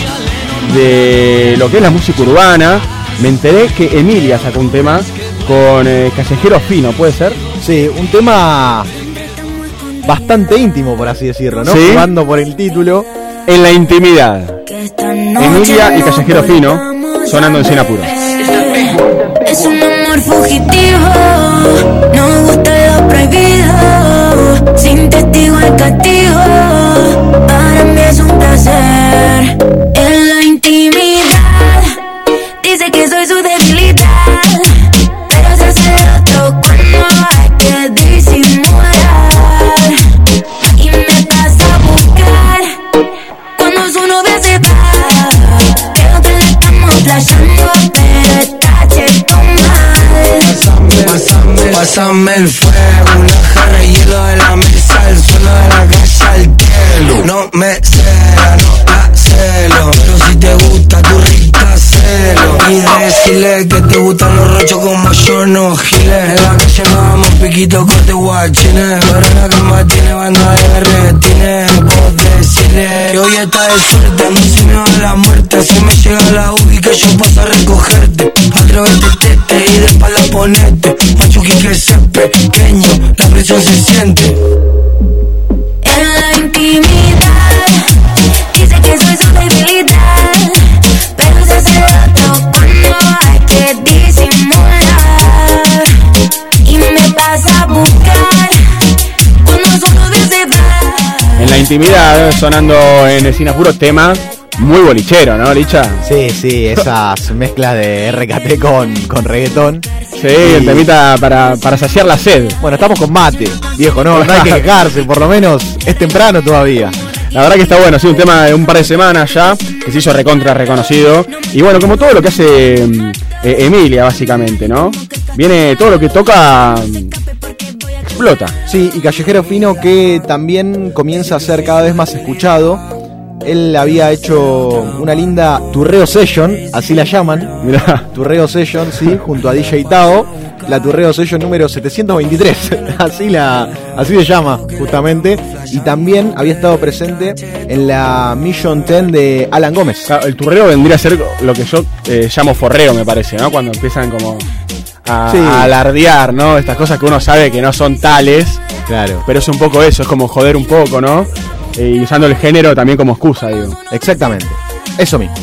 de lo que es la música urbana. Me enteré que Emilia sacó un tema con eh, Callejero Fino, ¿puede ser? Sí, un tema bastante íntimo, por así decirlo, ¿no? Sí. Jugando por el título. En la intimidad. Emilia y Callejero Fino sonando en Sinapuro. Es un amor fugitivo, no gusta lo prohibido. Sin testigo el castigo, Pásame, el fuego, una jarra de hielo de la mesa, el suelo de la casa al cielo. No me cela, no la celo, pero si te gusta tu rica celo. Y decirle que te gustan los rochos como yo, no giles. En la calle nos damos piquito corte guachines, pero la cama tiene banda de retines. Decirle que hoy está de suerte, a mí se me va la muerte. Si me llega la ubi que yo paso a recogerte. Atrévete, tete y de espalda ponete. Machuqui que pequeño, la presión se siente. En la intimidad, dice que soy intimidad, sonando en el Sinapuro, tema muy bolichero, ¿no, Licha? Sí, sí, esas mezclas de RKT con, con reggaetón. Sí, el temita para, para saciar la sed. Bueno, estamos con mate, viejo, no, no hay que quejarse, por lo menos es temprano todavía. La verdad que está bueno, sí, un tema de un par de semanas ya, que se hizo recontra reconocido. Y bueno, como todo lo que hace mm, eh, Emilia, básicamente, ¿no? Viene todo lo que toca, explota. Sí, y Callejero Fino que también comienza a ser cada vez más escuchado. Él había hecho una linda Turreo Session, así la llaman. Mirá. Turreo Session, sí, junto a DJ Tao. La Turreo Session número 723. así, la, así se llama, justamente. Y también había estado presente en la Mission 10 de Alan Gómez. Claro, el turreo vendría a ser lo que yo eh, llamo forreo, me parece, ¿no? Cuando empiezan como a, Sí. a alardear, ¿no? Estas cosas que uno sabe que no son tales. Claro. Pero es un poco eso, es como joder un poco, ¿no? Eh, y usando el género también como excusa, digo. Exactamente. Eso mismo.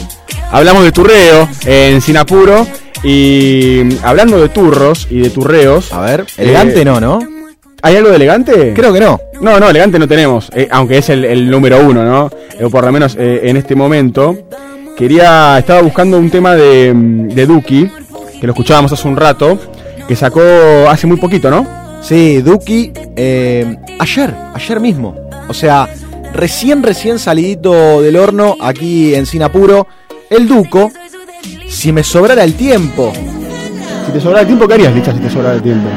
Hablamos de turreo en Sinapuro y hablando de turros y de turreos. A ver, elegante eh, no, ¿no? ¿Hay algo de elegante? Creo que no. No, no, elegante no tenemos, eh, aunque es el, el número uno, ¿no? O por lo menos eh, en este momento. Quería, estaba buscando un tema de, de Duki, que lo escuchábamos hace un rato, que sacó hace muy poquito, ¿no? Sí, Duki, eh, ayer, ayer mismo. O sea, recién, recién salidito del horno aquí en Sinapuro. El Duco, si me sobrara el tiempo, Si te sobrara el tiempo, ¿qué harías, Licha, si te sobrara el tiempo?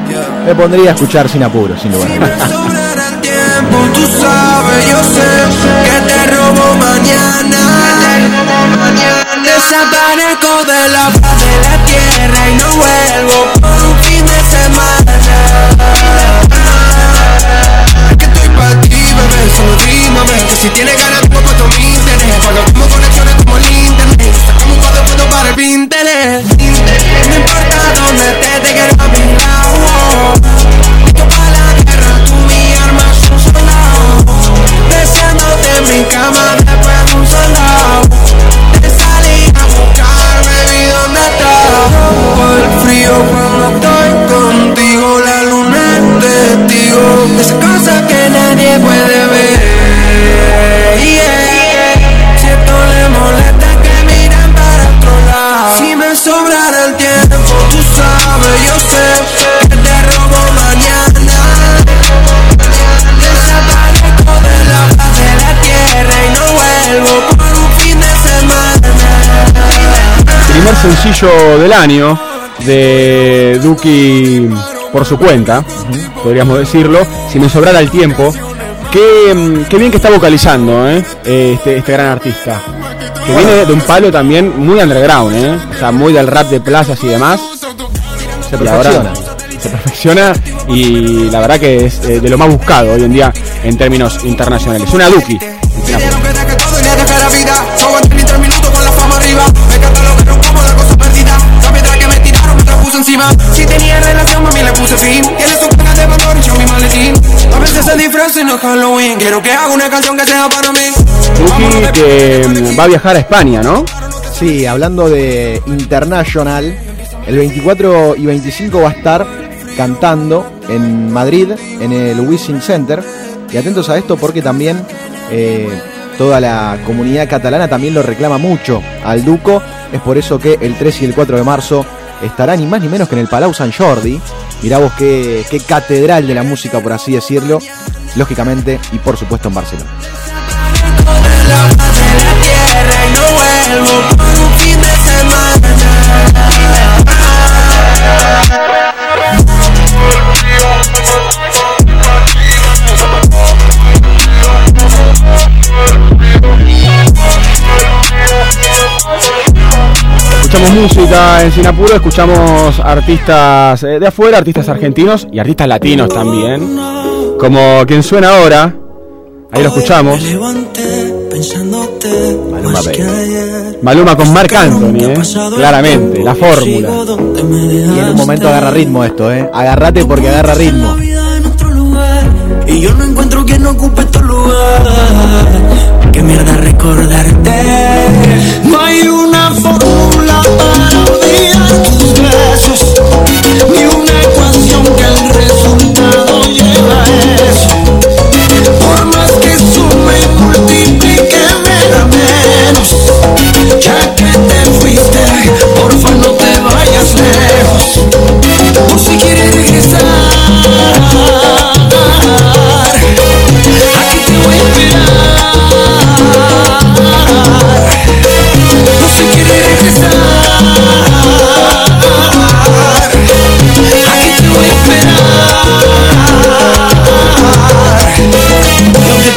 me pondría a escuchar Sinapuro, sin lugar a dudas. tiempo, tú sabes, yo sé que te robo mañana. Desaparezco de la faz de la tierra y no vuelvo por un fin de semana. Que estoy pa' ti, bebé, solo dímame que si tienes ganas sencillo del año de Duki por su cuenta, podríamos decirlo, si me sobrara el tiempo. Qué, mm, qué bien que está vocalizando ¿eh? este, este gran artista. Que viene de un palo también muy underground, ¿eh? o sea, muy del rap de plazas y demás. Se perfecciona. se perfecciona y la verdad que es eh, de lo más buscado hoy en día en términos internacionales. Una Duki. Duki que va a viajar a España, ¿no? Sí, hablando de International, el 24 y 25 va a estar cantando en Madrid, en el Wishing Center. Y atentos a esto porque también eh, toda la comunidad catalana también lo reclama mucho al Duco. Es por eso que el 3 y el 4 de marzo estará ni más ni menos que en el Palau San Jordi. Mirá vos qué, qué catedral de la música, por así decirlo. Lógicamente y por supuesto en Barcelona. Escuchamos música en Sinapuro, escuchamos artistas eh, de afuera, artistas argentinos y artistas latinos también. Como quien suena ahora, ahí lo escuchamos. Maluma. Maluma con Marc Anthony, eh, claramente, la fórmula. Y en un momento agarra ritmo esto, ¿eh? Agárrate porque agarra ritmo. Y yo no encuentro quien ocupe tu lugar. Qué mierda recordarte. No hay una fórmula para olvidar tus besos. Ni una ecuación que el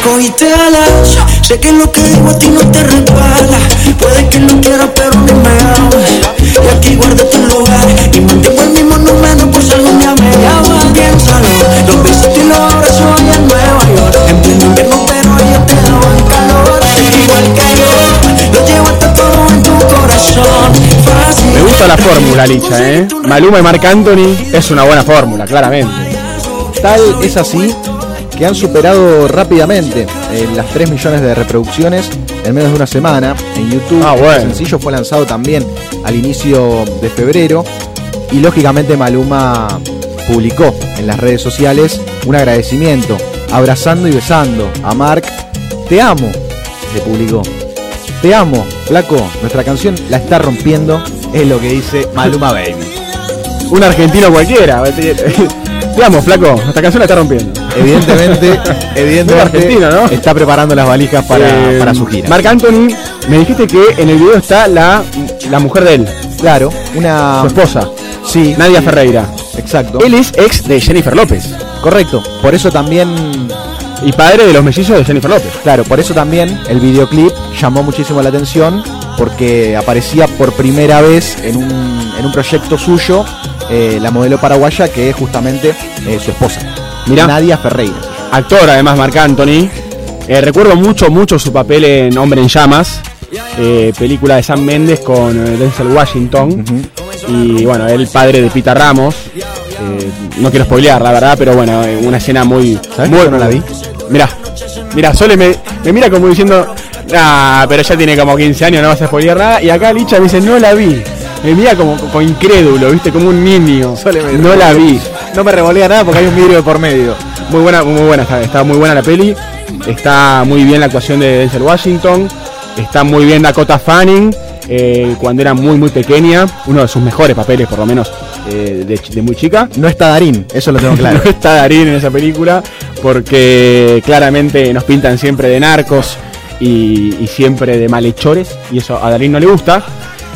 cogiste alas, sé que lo que digo a ti no te resbala. Puede que no quieras, pero ni me hables. Y aquí guardo tu lugar y mantengo el mismo número por si algún día me llamas. Piénsalo, los besitos y los abrazos allá en Nueva York. En pleno invierno, pero ellos te daban calor. Igual que yo, lo llevaste todo en tu corazón. Fácil. Me gusta la fórmula, Licha, ¿eh? Maluma y Marc Anthony es una buena fórmula, claramente. Tal es así que han superado rápidamente eh, las 3 millones de reproducciones en menos de una semana en YouTube. Ah, bueno. El sencillo fue lanzado también al inicio de febrero y lógicamente Maluma publicó en las redes sociales un agradecimiento, abrazando y besando a Mark. Te amo, le publicó. Te amo, flaco. Nuestra canción la está rompiendo, es lo que dice Maluma Baby. Un argentino cualquiera. Te amo, flaco. Esta canción la está rompiendo. Evidentemente, evidentemente argentino, ¿no? está preparando las valijas para, Eh, para su gira. Marc Anthony, me dijiste que en el video está la, la mujer de él, Claro, una su esposa, sí, Nadia sí, Ferreira. Exacto. Él es ex de Jennifer López Correcto. Por eso también, y padre de los mellizos de Jennifer López. claro, por eso también el videoclip llamó muchísimo la atención porque aparecía por primera vez en un, en un proyecto suyo eh, la modelo paraguaya que es justamente eh, su esposa, Mirá. Nadia Ferreira. Actor, además, Marc Anthony. Eh, recuerdo mucho, mucho su papel en Hombre en Llamas, eh, película de Sam Méndez con eh, Denzel Washington. Y bueno, el padre de Pita Ramos. Eh, no quiero spoilear, la verdad, pero bueno, una escena muy. ¿Sabes muy no la vi? Mirá, mirá, Sole me, me mira como diciendo, ah, pero ya tiene como 15 años, no vas a spoilear nada. Y acá Licha me dice, no la vi. Me mira como, como incrédulo, viste, como un niño. me- No la vi. No me revolea nada porque hay un vidrio de por medio. Muy buena, muy buena, está, está muy buena la peli. Está muy bien la actuación de Denzel Washington. Está muy bien Dakota Fanning. eh, cuando era muy muy pequeña, uno de sus mejores papeles, por lo menos eh, de, de muy chica. No está Darín, eso lo tengo claro. No está Darín en esa película porque claramente nos pintan siempre de narcos y, y siempre de malhechores y eso a Darín no le gusta.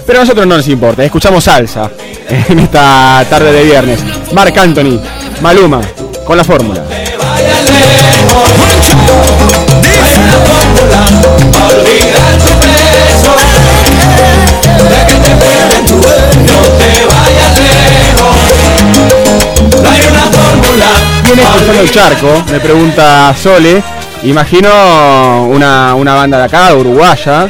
Pero a nosotros no nos importa, escuchamos salsa en esta tarde de viernes. Marc Anthony, Maluma, con la fórmula. ¿Quién es cruzando el charco? Me pregunta Sole. Imagino una, una banda de acá, uruguaya,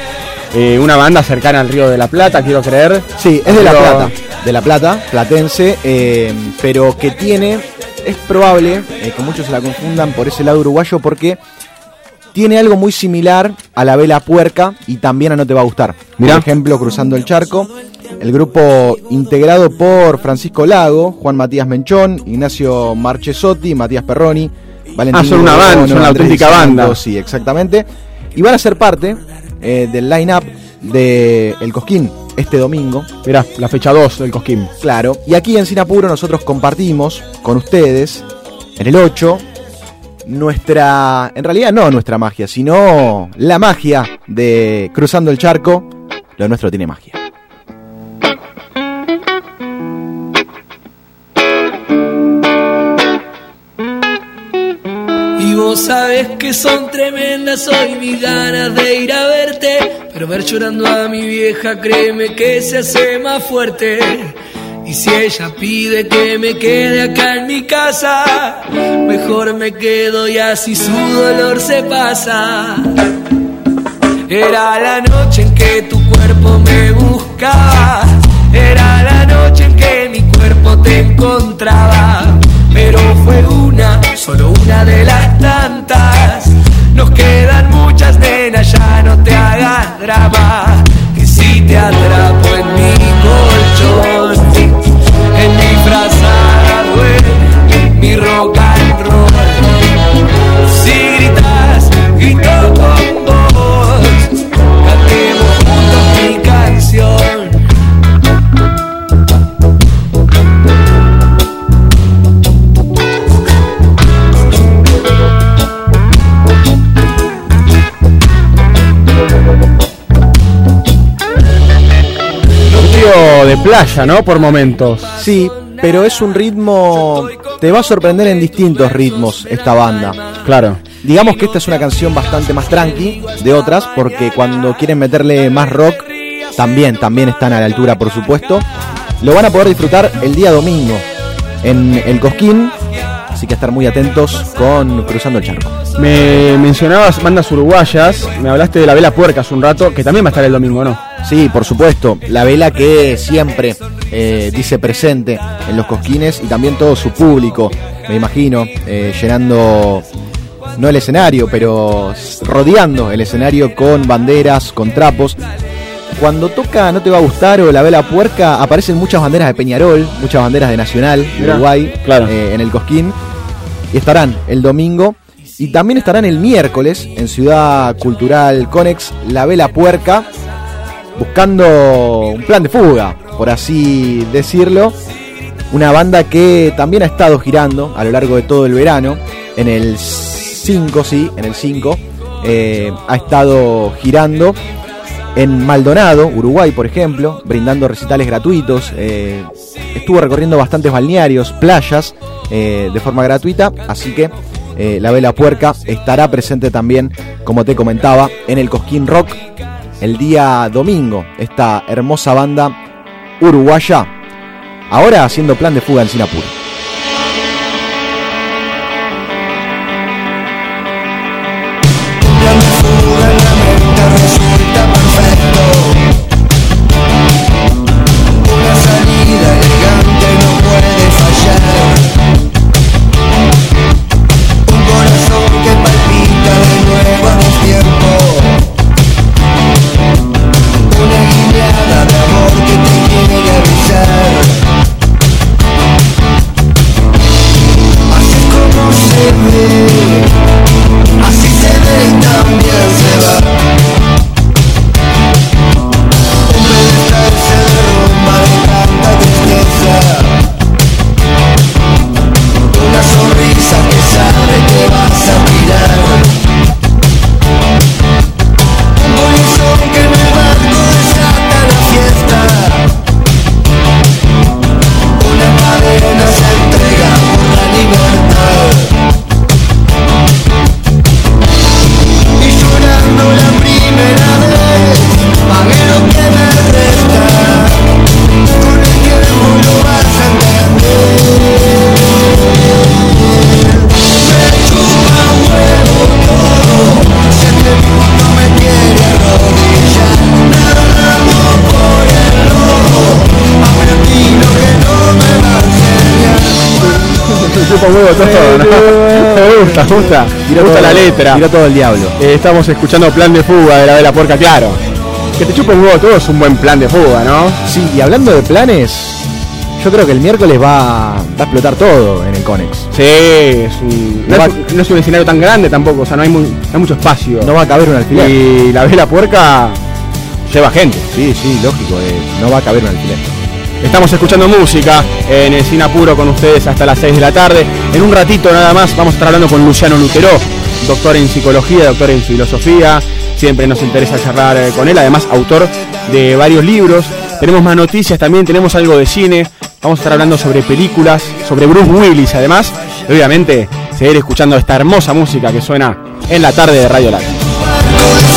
eh, una banda cercana al Río de la Plata, quiero creer. Sí, es de La Plata, de La Plata, platense, eh, pero que tiene, es probable eh, que muchos se la confundan por ese lado uruguayo porque tiene algo muy similar a la vela puerca y también a No Te Va a Gustar. Mirá. Por ejemplo, Cruzando el Charco, el grupo integrado por Francisco Lago, Juan Matías Menchón, Ignacio Marchesotti, Matías Perroni, Valentín Ah, son una banda, son una auténtica banda. Sí, exactamente. Y van a ser parte eh, del line-up de El Cosquín este domingo. Mirá, la fecha 2 del Cosquín. Claro. Y aquí en Sinapuro nosotros compartimos con ustedes, en el 8, nuestra, en realidad no nuestra magia, sino la magia de Cruzando el Charco. Lo nuestro tiene magia. Sabes que son tremendas hoy mis ganas de ir a verte. Pero ver llorando a mi vieja, créeme que se hace más fuerte. Y si ella pide que me quede acá en mi casa, mejor me quedo y así su dolor se pasa. Era la noche en que tu cuerpo me buscaba. Era la noche en que mi cuerpo te encontraba. Pero fue una, solo una de las tantas. Nos quedan muchas nenas, ya no te hagas drama. Que si te atrapo en mi colchón, De playa, ¿no? Por momentos. Sí, pero es un ritmo. Te va a sorprender en distintos ritmos esta banda. Claro. Digamos que esta es una canción bastante más tranqui de otras, porque cuando quieren meterle más rock, también, también están a la altura, por supuesto. Lo van a poder disfrutar el día domingo en el Cosquín, así que estar muy atentos con Cruzando el Charco. Me mencionabas bandas uruguayas, me hablaste de la Vela Puerca hace un rato, que también va a estar el domingo, ¿no? Sí, por supuesto. La vela que siempre eh, dice presente en los cosquines y también todo su público, me imagino, eh, llenando no el escenario, pero rodeando el escenario con banderas, con trapos. Cuando toca No Te Va a Gustar o La Vela Puerca, aparecen muchas banderas de Peñarol, muchas banderas de Nacional, de Uruguay, claro. eh, en el Cosquín. Y estarán el domingo. Y también estarán el miércoles en Ciudad Cultural Conex, La Vela Puerca, buscando un plan de fuga, por así decirlo. Una banda que también ha estado girando a lo largo de todo el verano. En el 5, sí, en el 5. eh, ha estado girando en Maldonado, Uruguay, por ejemplo, brindando recitales gratuitos. eh, estuvo recorriendo bastantes balnearios, playas, eh, de forma gratuita. Así que eh, la Vela Puerca estará presente también, como te comentaba, en el Cosquín Rock el día domingo. Esta hermosa banda uruguaya, ahora haciendo plan de fuga en Sinapur. Gusta, me gusta. La letra. Tira todo el diablo. Eh, estamos escuchando plan de fuga de la Vela Puerca, claro. Que te chupe un huevo todo es un buen plan de fuga, ¿no? Sí, y hablando de planes, yo creo que el miércoles va, va a explotar todo en el Conex. Sí, es un, no, es, no es un escenario tan grande tampoco, o sea, no hay, muy- no hay mucho espacio. No va a caber un alfiler. Y la Vela Puerca lleva gente. Sí, sí, lógico, eh, no va a caber un alfiler. Estamos escuchando música en el Cine Apuro con ustedes hasta las 6 de la tarde. En un ratito nada más vamos a estar hablando con Luciano Lutero, doctor en psicología, doctor en filosofía. Siempre nos interesa charlar eh, con él, además autor de varios libros. Tenemos más noticias también, tenemos algo de cine. Vamos a estar hablando sobre películas, sobre Bruce Willis además. Y obviamente seguir escuchando esta hermosa música que suena en la tarde de Radio Láctea.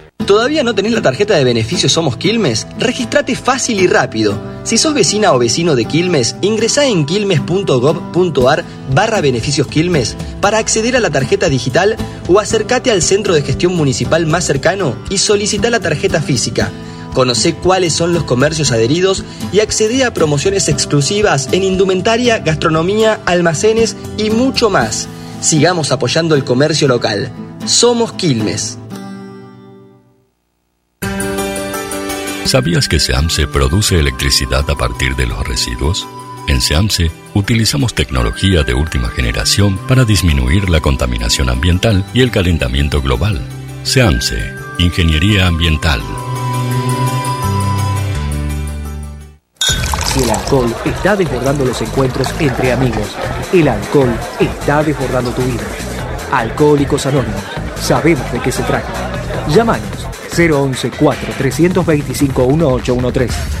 ¿Todavía no tenés la tarjeta de beneficios Somos Quilmes? Registrate fácil y rápido. Si sos vecina o vecino de Quilmes, ingresá en quilmes.gov.ar barra beneficios Quilmes para acceder a la tarjeta digital o acércate al centro de gestión municipal más cercano y solicita la tarjeta física. Conoce cuáles son los comercios adheridos y accede a promociones exclusivas en indumentaria, gastronomía, almacenes y mucho más. Sigamos apoyando el comercio local. Somos Quilmes. ¿Sabías que SEAMSE produce electricidad a partir de los residuos? En SEAMSE utilizamos tecnología de última generación para disminuir la contaminación ambiental y el calentamiento global. SEAMSE, Ingeniería Ambiental. El alcohol está desbordando los encuentros entre amigos, el alcohol está desbordando tu vida. Alcohólicos Anónimos, sabemos de qué se trata. Llámanos 011 4 325 1813.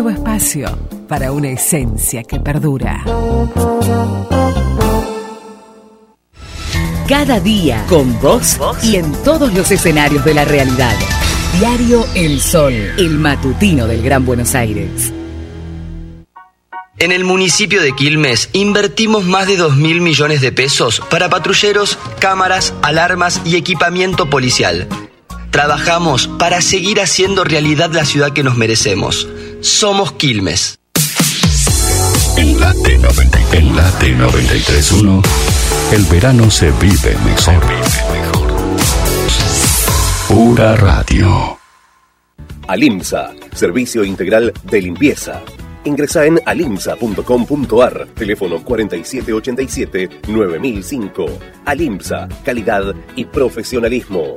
Nuevo espacio para una esencia que perdura. Cada día con vos y en todos los escenarios de la realidad. Diario El Sol, el matutino del Gran Buenos Aires. En el municipio de Quilmes invertimos más de 2 mil millones de pesos para patrulleros, cámaras, alarmas y equipamiento policial. Trabajamos para seguir haciendo realidad la ciudad que nos merecemos. Somos Quilmes. En Late 90 en Late 931, el verano se vive mejor. Pura radio. Alimsa, servicio integral de limpieza. Ingresa en alimsa.com.ar, teléfono 4787-9005. Alimsa, calidad y profesionalismo.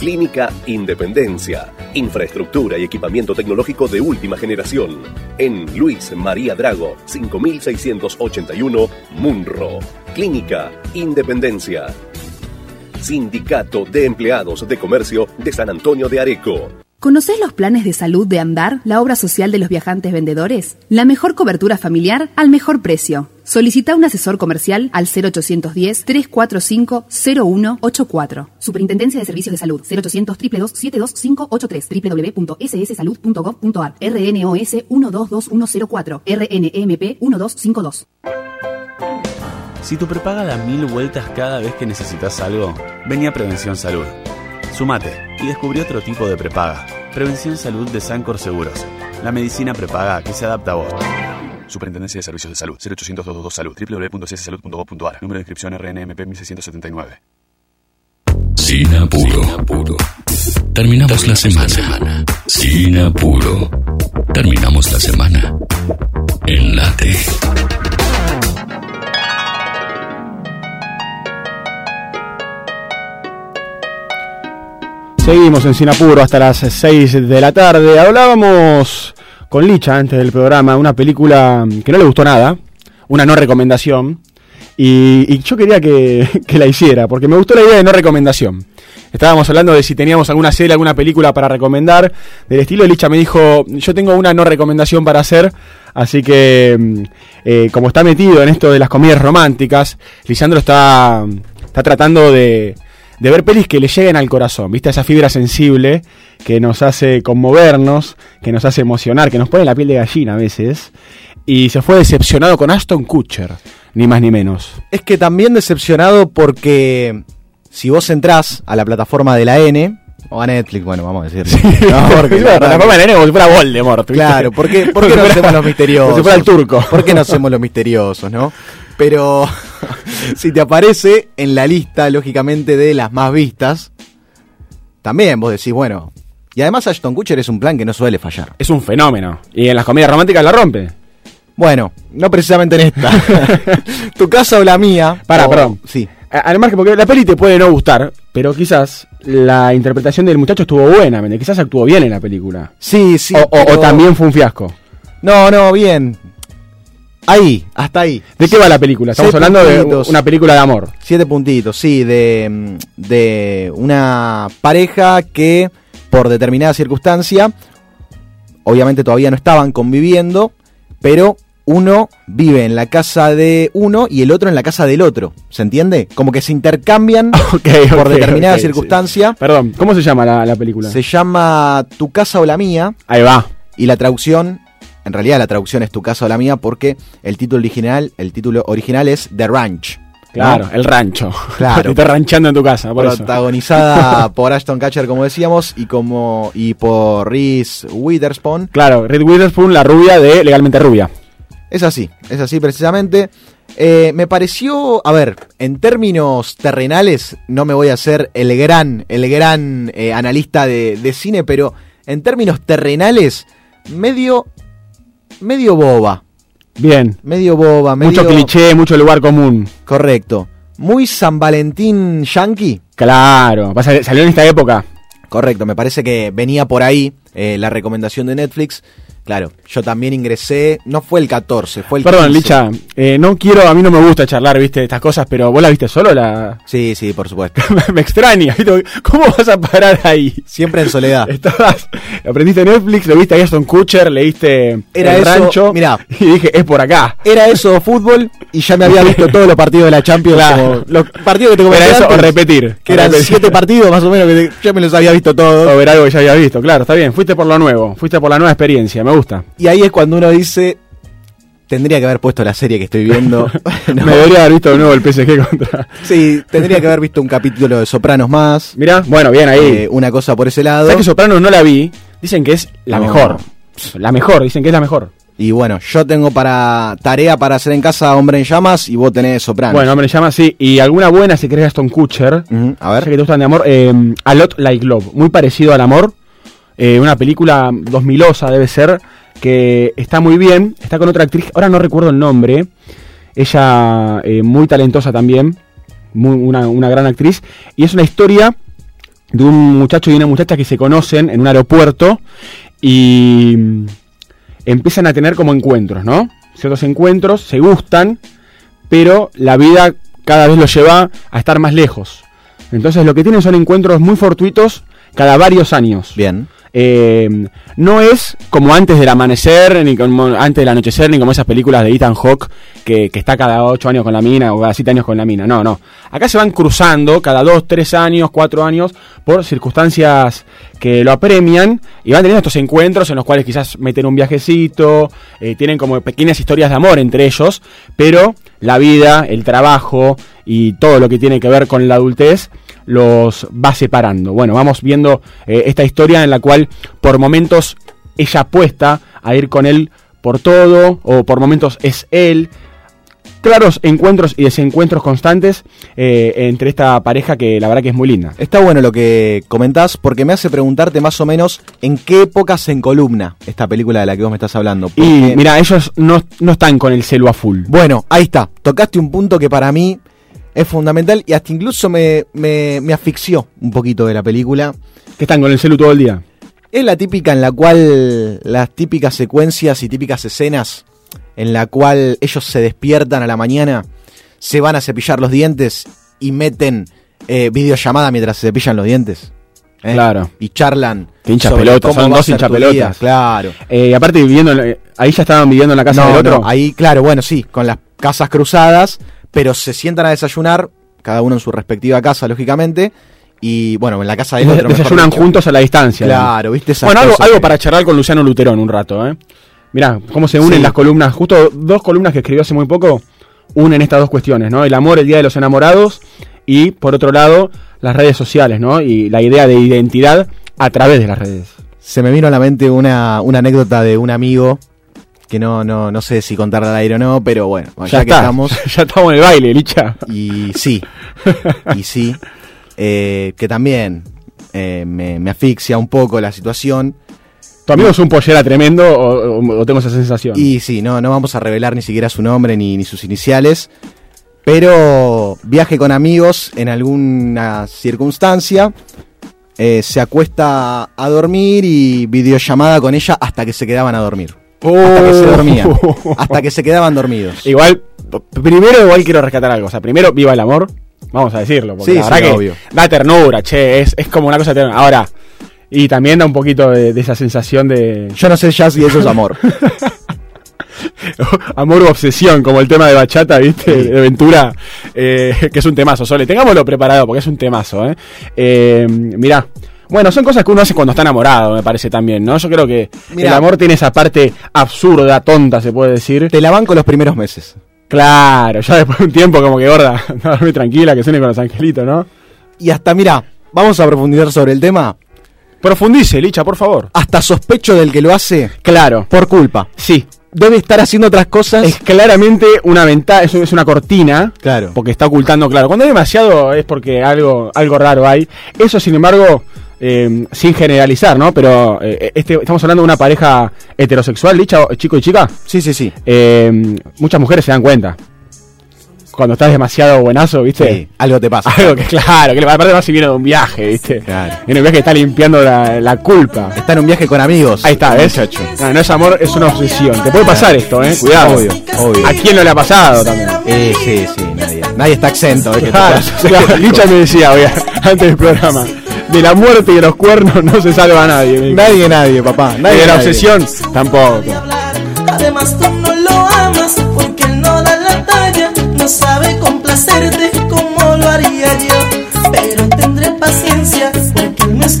Clínica Independencia. Infraestructura y equipamiento tecnológico de última generación. En Luis María Drago, 5681, Munro. Clínica Independencia. Sindicato de Empleados de Comercio de San Antonio de Areco. ¿Conoces los planes de salud de Andar, la obra social de los viajantes vendedores? La mejor cobertura familiar al mejor precio. Solicita un asesor comercial al 0810-345-0184. Superintendencia de Servicios de Salud 0800 222 72583 www.sssalud.gov.ar RNOS 122104 RNMP 1252. Si tu prepaga da mil vueltas cada vez que necesitas algo, vení a Prevención Salud. Sumate y descubrí otro tipo de prepaga. Prevención Salud de Sancor Seguros. La medicina prepaga que se adapta a vos. Superintendencia de Servicios de Salud. 0800 222 Salud. www.cssalud.gov.ar. Número de inscripción RNMP 1679. Sin apuro. Terminamos la semana. Sin apuro. Terminamos la semana. En Seguimos en Sinapuro hasta las 6 de la tarde. Hablábamos con Licha antes del programa, una película que no le gustó nada, una no recomendación, y, yo quería que, la hiciera, porque me gustó la idea de no recomendación. Estábamos hablando de si teníamos alguna serie, alguna película para recomendar del estilo. Licha me dijo, yo tengo una no recomendación para hacer, así que eh, como está metido en esto de las comedias románticas, Lisandro está, está tratando de de ver pelis que le lleguen al corazón, ¿viste? Esa fibra sensible que nos hace conmovernos, que nos hace emocionar, que nos pone la piel de gallina a veces. Y se fue decepcionado con Aston Kutcher, ni más ni menos. Es que también decepcionado porque si vos entrás a la plataforma de la N, o a Netflix, bueno, vamos a decir. Sí. No, porque la plataforma de como si fuera Voldemort. ¿viste? Claro, ¿por qué, por qué no hacemos los misteriosos? Como si fuera el turco. ¿Por qué no hacemos los misteriosos, no? Pero si te aparece en la lista, lógicamente, de las más vistas, también vos decís, bueno. Y además Ashton Kutcher es un plan que no suele fallar. Es un fenómeno. Y en las comedias románticas la rompe. Bueno, no precisamente en esta. tu casa o la mía. Para, o- perdón. Sí. Además que porque la peli te puede no gustar, pero quizás la interpretación del muchacho estuvo buena, ¿me? quizás actuó bien en la película. Sí, sí. O, o- o pero- también fue un fiasco. No, no, bien. Ahí, hasta ahí. ¿De qué va la película? Estamos Siete hablando de una película de amor. Siete puntitos, sí, de, de una pareja que por determinada circunstancia, obviamente todavía no estaban conviviendo, pero uno vive en la casa de uno y el otro en la casa del otro. ¿Se entiende? Como que se intercambian por determinada sí. circunstancia. Perdón, ¿cómo se llama la, la película? Se llama Tu casa o la mía. Ahí va. Y la traducción, en realidad la traducción es Tu casa o la mía porque el título original, el título original es The Ranch. ¿no? Claro, el rancho. Claro. Te estás ranchando en tu casa, por eso. protagonizada por Ashton Kutcher, como decíamos, y como y por Reese Witherspoon. Claro, Reed Witherspoon, la rubia de Legalmente Rubia. Es así, es así precisamente. Eh, me pareció, a ver, en términos terrenales, no me voy a hacer el gran, el gran eh, analista de, de cine, pero en términos terrenales, medio, medio boba. Bien. Medio boba, medio... Mucho cliché, mucho lugar común. Correcto. Muy San Valentín yankee. Claro, salió en esta época. Correcto, me parece que venía por ahí eh, la recomendación de Netflix. Claro, Yo también ingresé, no fue el 14, fue el Perdón, 15. Licha, eh, no quiero, a mí no me gusta charlar, viste, estas cosas, pero vos la viste solo, la... Sí, sí, por supuesto. me extraña, ¿viste? ¿cómo vas a parar ahí? Siempre en soledad. Estabas, aprendiste Netflix, lo viste a Aston Kutcher, leíste Era El eso, Rancho, mirá. y dije, es por acá. Era eso fútbol y ya me había visto todos los partidos de la Champions. Claro. como los partidos que te comenté Era eso, antes, repetir. Que eran Repetir. siete partidos más o menos que te- ya me los había visto todos. O ver algo que ya había visto, claro, está bien, fuiste por lo nuevo, fuiste por la nueva experiencia, me gusta. Y ahí es cuando uno dice, tendría que haber puesto la serie que estoy viendo. No. Me debería haber visto de nuevo el PSG contra... Sí, tendría que haber visto un capítulo de Sopranos más. Mirá, bueno, bien ahí. Eh, una cosa por ese lado. ¿Sabes que Sopranos no la vi? Dicen que es la No. mejor. La mejor, dicen que es la mejor. Y bueno, yo tengo para tarea para hacer en casa Hombre en Llamas y vos tenés Sopranos. Bueno, me llama así. Y alguna buena si querés Aston Kutcher. A ver. Ya que te gustan de amor. eh, A Lot Like Love. Muy parecido al amor. Eh, una película 2000osa debe ser. Que está muy bien. Está con otra actriz. Ahora no recuerdo el nombre. Ella eh, muy talentosa también. Una, una gran actriz. Y es una historia de un muchacho y una muchacha que se conocen en un aeropuerto. Y empiezan a tener como encuentros, ¿no? Ciertos encuentros, se gustan, pero la vida cada vez los lleva a estar más lejos. Entonces lo que tienen son encuentros muy fortuitos cada varios años. Bien. Eh, no es como antes del amanecer, ni como antes del anochecer, ni como esas películas de Ethan Hawke que, que está cada 8 años con la mina o cada 7 años con la mina. No, no. Acá se van cruzando cada 2, 3 años, 4 años por circunstancias que lo apremian y van teniendo estos encuentros en los cuales quizás meten un viajecito, eh, tienen como pequeñas historias de amor entre ellos, pero la vida, el trabajo y todo lo que tiene que ver con la adultez los va separando. Bueno, vamos viendo eh, esta historia en la cual por momentos ella apuesta a ir con él por todo, o por momentos es él. Claros encuentros y desencuentros constantes eh, entre esta pareja que la verdad que es muy linda. Está bueno lo que comentás porque me hace preguntarte más o menos en qué época se encolumna esta película de la que vos me estás hablando. Y mira, ellos no, no están con el celo a full. Bueno, ahí está. Tocaste un punto que para mí es fundamental y hasta incluso me, me, me asfixió un poquito de la película. Que están con el celu todo el día. Es la típica en la cual las típicas secuencias y típicas escenas en la cual ellos se despiertan a la mañana, se van a cepillar los dientes y meten eh, videollamada mientras se cepillan los dientes. ¿eh? Claro. Y charlan. Que hinchas pelotas, son dos hinchas pelotas. Claro. Eh, y aparte viviendo, en- eh, ahí ya estaban viviendo en la casa No, del otro. no, ahí, claro, bueno, sí, con las casas cruzadas, pero se sientan a desayunar, cada uno en su respectiva casa, lógicamente, y bueno, en la casa del Des- otro. mejor desayunan dicho. juntos a la distancia. Claro, viste esas Bueno, algo, cosas algo que- para charlar con Luciano Luterón un rato, ¿eh? Mirá, cómo se unen Sí. las columnas. Justo dos columnas que escribió hace muy poco unen estas dos cuestiones, ¿no? El amor, el día de los enamorados y, por otro lado, las redes sociales, ¿no? Y la idea de identidad a través de las redes. Se me vino a la mente una, una anécdota de un amigo, que no, no, no sé si contarla al aire o no, pero bueno, ya, Ya que estamos. ya estamos en el baile, Licha. Y sí, y sí, eh, que también eh, me, me asfixia un poco la situación. ¿Tu amigo es un pollera tremendo o, o- o tengo esa sensación? Y sí, no, no vamos a revelar ni siquiera su nombre ni, ni sus iniciales. Pero viaje con amigos en alguna circunstancia. eh, se acuesta a dormir y videollamada con ella hasta que se quedaban a dormir. Hasta que se dormían. Hasta que se quedaban dormidos. Igual, primero igual quiero rescatar algo. O sea, primero, viva el amor. Vamos a decirlo. Porque Sí, la sí, verdad que obvio. da ternura, che. Es, es como una cosa tierna. Ahora, y también da un poquito de, de esa sensación de. Yo no sé ya si eso es amor. amor u obsesión, como el tema de bachata, ¿viste? De Ventura, eh, que es un temazo. Sole, tengámoslo preparado porque es un temazo, ¿eh? eh mirá. Bueno, son cosas que uno hace cuando está enamorado, me parece también, ¿no? Yo creo que Mirá. el amor tiene esa parte absurda, tonta, se puede decir. Te la banco los primeros meses. Claro, ya después de un tiempo como que gorda, dormí tranquila, que suene con los angelitos, ¿no? Y hasta, mira, vamos a profundizar sobre el tema. Profundice, Licha, por favor. Hasta sospecho del que lo hace Claro. por culpa. Sí. Debe estar haciendo otras cosas. Es claramente una ventana, es, es una cortina. Claro. Porque está ocultando, claro. Cuando hay demasiado es porque algo, algo raro hay. Eso, sin embargo, eh, sin generalizar, ¿no? Pero eh, este, estamos hablando de una pareja heterosexual, Licha, chico y chica. Sí, sí, sí. Eh, muchas mujeres se dan cuenta. cuando estás demasiado buenazo, ¿viste? Sí, algo te pasa. Algo que, claro, que aparte más si viene de un viaje, ¿viste? Claro. En un viaje está limpiando la, la culpa. Está en un viaje con amigos. Ahí está, ¿ves? Muchacho. No, no es amor, es una obsesión. Te puede pasar esto, ¿eh? Cuidado. Obvio, obvio. ¿A quién no le ha pasado también? Eh, sí, sí, nadie, nadie está exento. ¿eh? que Claro, claro, Licha me decía, oye, antes del programa, de la muerte y de los cuernos no se salva a nadie. Nadie, nadie, papá. Y Nadie, de la nadie. obsesión, tampoco. Además tú no lo amas porque él no da la talla, no sabe complacerte como lo haría yo. Pero tendré paciencia porque él no es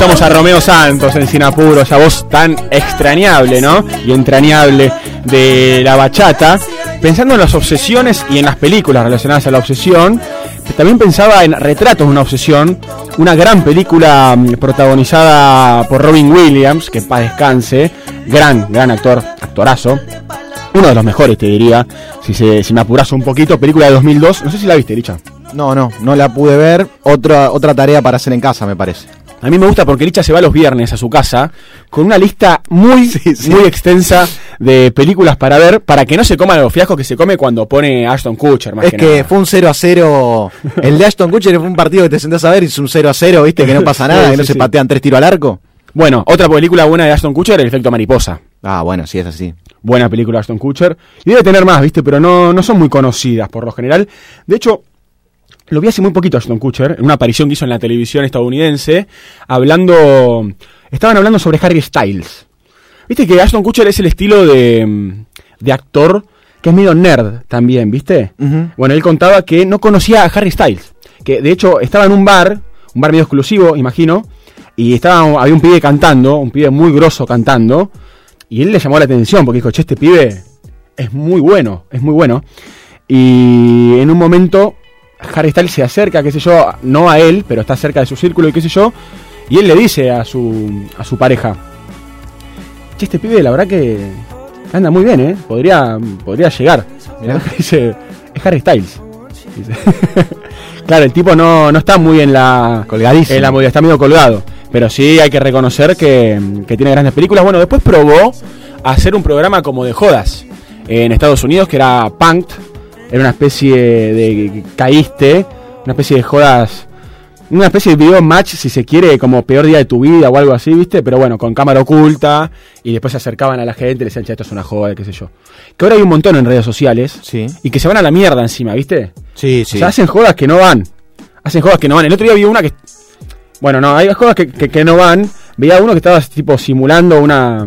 Escuchamos a Romeo Santos en Sin Apuro, esa voz tan extrañable, ¿no? Y entrañable de la bachata. Pensando en las obsesiones y en las películas relacionadas a la obsesión, también pensaba en Retratos de una obsesión, una gran película mm, protagonizada por Robin Williams, que paz descanse, gran, gran actor, actorazo. Uno de los mejores, te diría, si, se, si me apuras un poquito, película de 2002, no sé si la viste, Licha. No, no, no la pude ver. Otra, otra tarea para hacer en casa, me parece. A mí me gusta porque Licha se va los viernes a su casa con una lista muy, muy extensa de películas para ver, para que no se coma los fiascos que se come cuando pone Ashton Kutcher, más Es que, fue un 0 a 0. El de Ashton Kutcher fue un partido que te sentás a ver y es un 0 a 0, viste, que no pasa nada, Sí, que no se patean tres tiros al arco. Bueno, otra película buena de Ashton Kutcher, El efecto mariposa. Ah, bueno, sí es así. Buena película de Ashton Kutcher. Y debe tener más, ¿viste? Pero no, no son muy conocidas por lo general. De hecho, lo vi hace muy poquito a Ashton Kutcher, en una aparición que hizo en la televisión estadounidense, hablando... Estaban hablando sobre Harry Styles. Viste que Ashton Kutcher es el estilo de, mm, de actor que es medio nerd también, ¿viste? Bueno, él contaba que no conocía a Harry Styles. Que de hecho estaba en un bar, un bar medio exclusivo, imagino, y estaba, había un pibe cantando, un pibe muy grosso cantando, y él le llamó la atención porque dijo, che, este pibe es muy bueno, es muy bueno. Y en un momento Harry Styles se acerca, qué sé yo, no a él, pero está cerca de su círculo y qué sé yo, y él le dice a su, a su pareja, che, este pibe la verdad que anda muy bien, ¿eh? Podría, podría llegar. Dice, es Harry Styles. Dice. claro, el tipo no, no está muy en la... Colgadísimo. En la movida, está medio colgado. Pero sí hay que reconocer que, que tiene grandes películas. Bueno, después probó hacer un programa como de jodas en Estados Unidos, que era Punked. Era una especie de caíste, una especie de jodas, una especie de video match, si se quiere, como peor día de tu vida o algo así, ¿viste? Pero bueno, con cámara oculta y después se acercaban a la gente y le decían, che, esto es una joda, qué sé yo. Que ahora hay un montón en redes sociales Sí. y que se van a la mierda encima, ¿viste? Sí, O sí. sea, hacen jodas que no van. Hacen jodas que no van. El otro día vi una que. Bueno, no, hay jodas que, que- que no van. Veía uno que estaba tipo simulando una.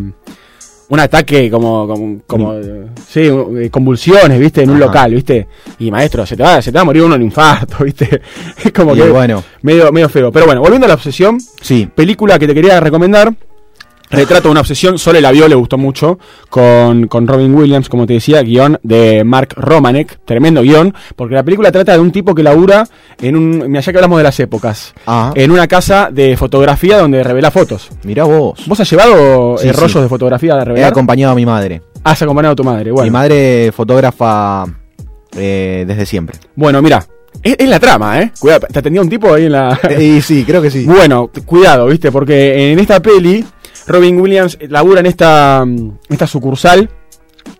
Un ataque como. como, como, eh, sí, eh, convulsiones, ¿viste? En un Ajá. local, ¿viste? Y maestro, se te va, se te va a morir uno en infarto, ¿viste? Es como Y que. bueno. Medio, medio feo. Pero bueno, volviendo a la obsesión. Sí. Película que te quería recomendar. Retrato de una obsesión, Sole la vio, le gustó mucho, con, con Robin Williams, como te decía, guion de Mark Romanek, tremendo guion, porque la película trata de un tipo que labura en un, mira, ya que hablamos de las épocas, Ah. en una casa de fotografía donde revela fotos. Mirá vos. ¿Vos has llevado Sí, eh, sí. rollos de fotografía He revelar? acompañado a mi madre. Has acompañado a tu madre, bueno. Mi madre fotógrafa eh, desde siempre. Bueno, mira, es, es la trama, ¿eh? Cuidado, te atendía un tipo ahí en la... y sí, creo que sí. Bueno, cuidado, ¿viste? Porque en esta peli, Robin Williams labura en esta, mm, esta sucursal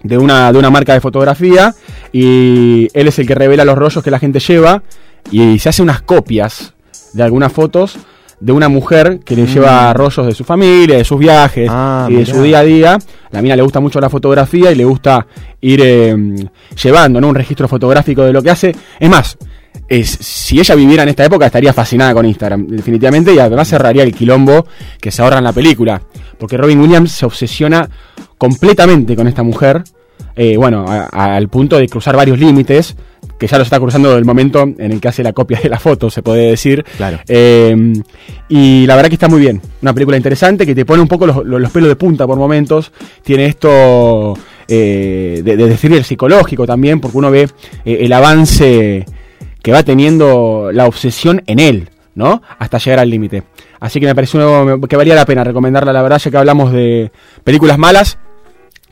de una, de una marca de fotografía y él es el que revela los rollos que la gente lleva y se hace unas copias de algunas fotos de una mujer que le Mm. lleva rollos de su familia, de sus viajes Ah, y de mirá. su día a día. La mina le gusta mucho la fotografía y le gusta ir eh, llevando ¿no? un registro fotográfico de lo que hace. Es más, es, si ella viviera en esta época estaría fascinada con Instagram, definitivamente, y además cerraría el quilombo que se ahorra en la película. Porque Robin Williams se obsesiona completamente con esta mujer, eh, bueno, a- a- al punto de cruzar varios límites, que ya lo está cruzando el momento en el que hace la copia de la foto, se puede decir. Claro. Eh, y la verdad que está muy bien. Una película interesante que te pone un poco los, los pelos de punta por momentos. Tiene esto eh, de, de thriller psicológico también, porque uno ve eh, el avance que va teniendo la obsesión en él, ¿no? Hasta llegar al límite. Así que me pareció que valía la pena recomendarla, la verdad, ya que hablamos de películas malas.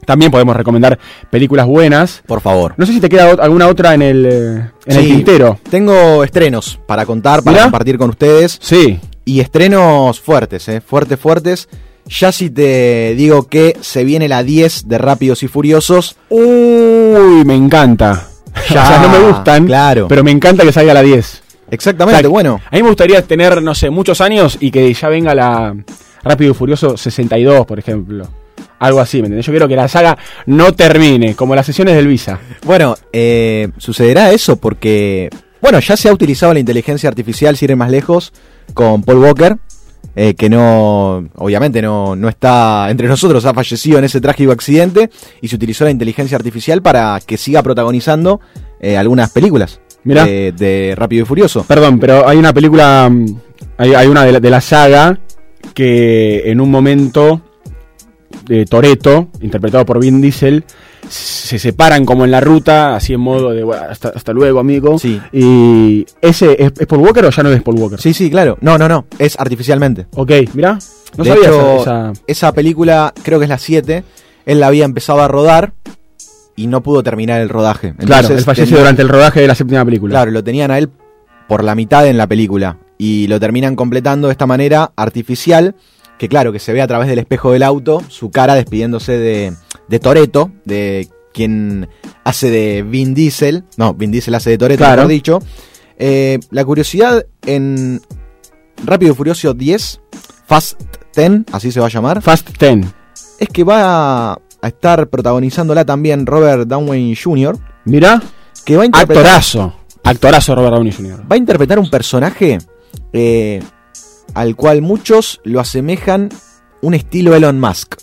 También podemos recomendar películas buenas. Por favor. No sé si te queda alguna otra en el, eh, en el tintero. Tengo estrenos para contar, para compartir con ustedes. Sí. Y estrenos fuertes, ¿eh? Fuertes, fuertes. Ya si te digo que se viene la 10 de Rápidos y Furiosos. Uy, me encanta. Ya, o sea, no me gustan, claro. pero me encanta que salga la 10. Exactamente, O sea, bueno. A mí me gustaría tener, no sé, muchos años y que ya venga la Rápido y Furioso 62, por ejemplo. Algo así, ¿me entendés? Yo quiero que la saga no termine, como las sesiones del Visa. Bueno, eh, sucederá eso porque, bueno, ya se ha utilizado la inteligencia artificial, si ir más lejos, con Paul Walker, eh, que no, obviamente no, no está entre nosotros, ha fallecido en ese trágico accidente, y se utilizó la inteligencia artificial para que siga protagonizando eh, algunas películas Mirá. de, de Rápido y Furioso. Perdón, pero hay una película, mm, hay, hay una de la, de la saga que en un momento de Toreto, interpretado por Vin Diesel, se separan como en la ruta, así en modo de "Bueno, hasta, hasta luego, amigo. Y ese es, es Paul Walker o ya no es Paul Walker. Sí, sí, claro. No, no, no, es artificialmente. Ok, mirá. No de sabía hecho, esa, esa- esa él la había empezado a rodar y no pudo terminar el rodaje. Claro, él falleció tenía- durante el rodaje de la séptima película. Claro, lo tenían a él por la mitad en la película y lo terminan completando de esta manera artificial, que claro, que se ve a través del espejo del auto su cara despidiéndose de, de Toreto, de quien hace de Vin Diesel, no, Vin Diesel hace de Toreto, Claro. mejor dicho. Eh, la curiosidad en Rápido y Furioso 10, Fast 10, así se va a llamar. Fast 10. Es que va a estar protagonizándola también Robert Downey Jr. Mirá. Que va a interpretar... Actorazo. Actorazo Robert Downey Jr. Va a interpretar un personaje eh, al cual muchos lo asemejan un estilo Elon Musk.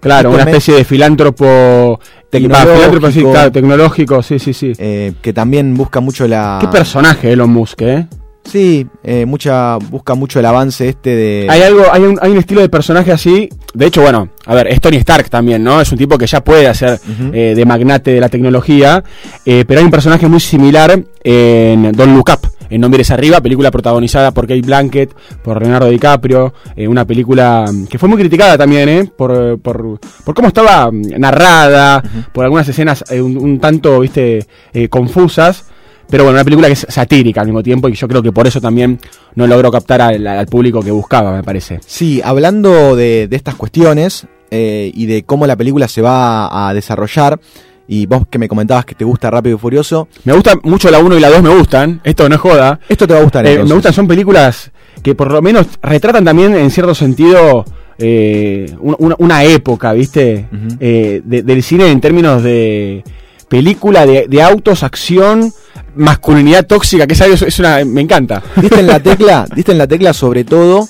Claro, una especie de filántropo tec- va, filántropo, sí, claro, tecnológico, sí, sí, sí. eh, que también busca mucho la... Qué personaje Elon Musk, ¿eh? Sí, eh, mucha, busca mucho el avance este de... Hay algo, hay un, hay un estilo de personaje así. De hecho, bueno, a ver, es Tony Stark también, ¿no? Es un tipo que ya puede hacer eh, de magnate de la tecnología. pero hay un personaje muy similar en Don't Look Up, en No Mires Arriba, película protagonizada por Kate Blanket, por Leonardo DiCaprio. eh, una película mm, que fue muy criticada también, ¿eh? Por, por, por cómo estaba mm, narrada, por algunas escenas eh, un, un tanto, viste, eh, confusas. Pero bueno, una película que es satírica al mismo tiempo y yo creo que por eso también no logró captar al, al público que buscaba, me parece. Sí, hablando de, de estas cuestiones eh, y de cómo la película se va a desarrollar, y vos que me comentabas que te gusta Rápido y Furioso, Me gusta mucho la 1 y la 2, me gustan. Esto no es joda. esto te va a gustar. Eh, me gustan, son películas que por lo menos retratan también en cierto sentido eh, un- una, una época, ¿viste? Eh, de- del cine en términos de película de, de autos, acción, masculinidad tóxica, que es algo, es una, me encanta. Diste en la tecla, diste en la tecla sobre todo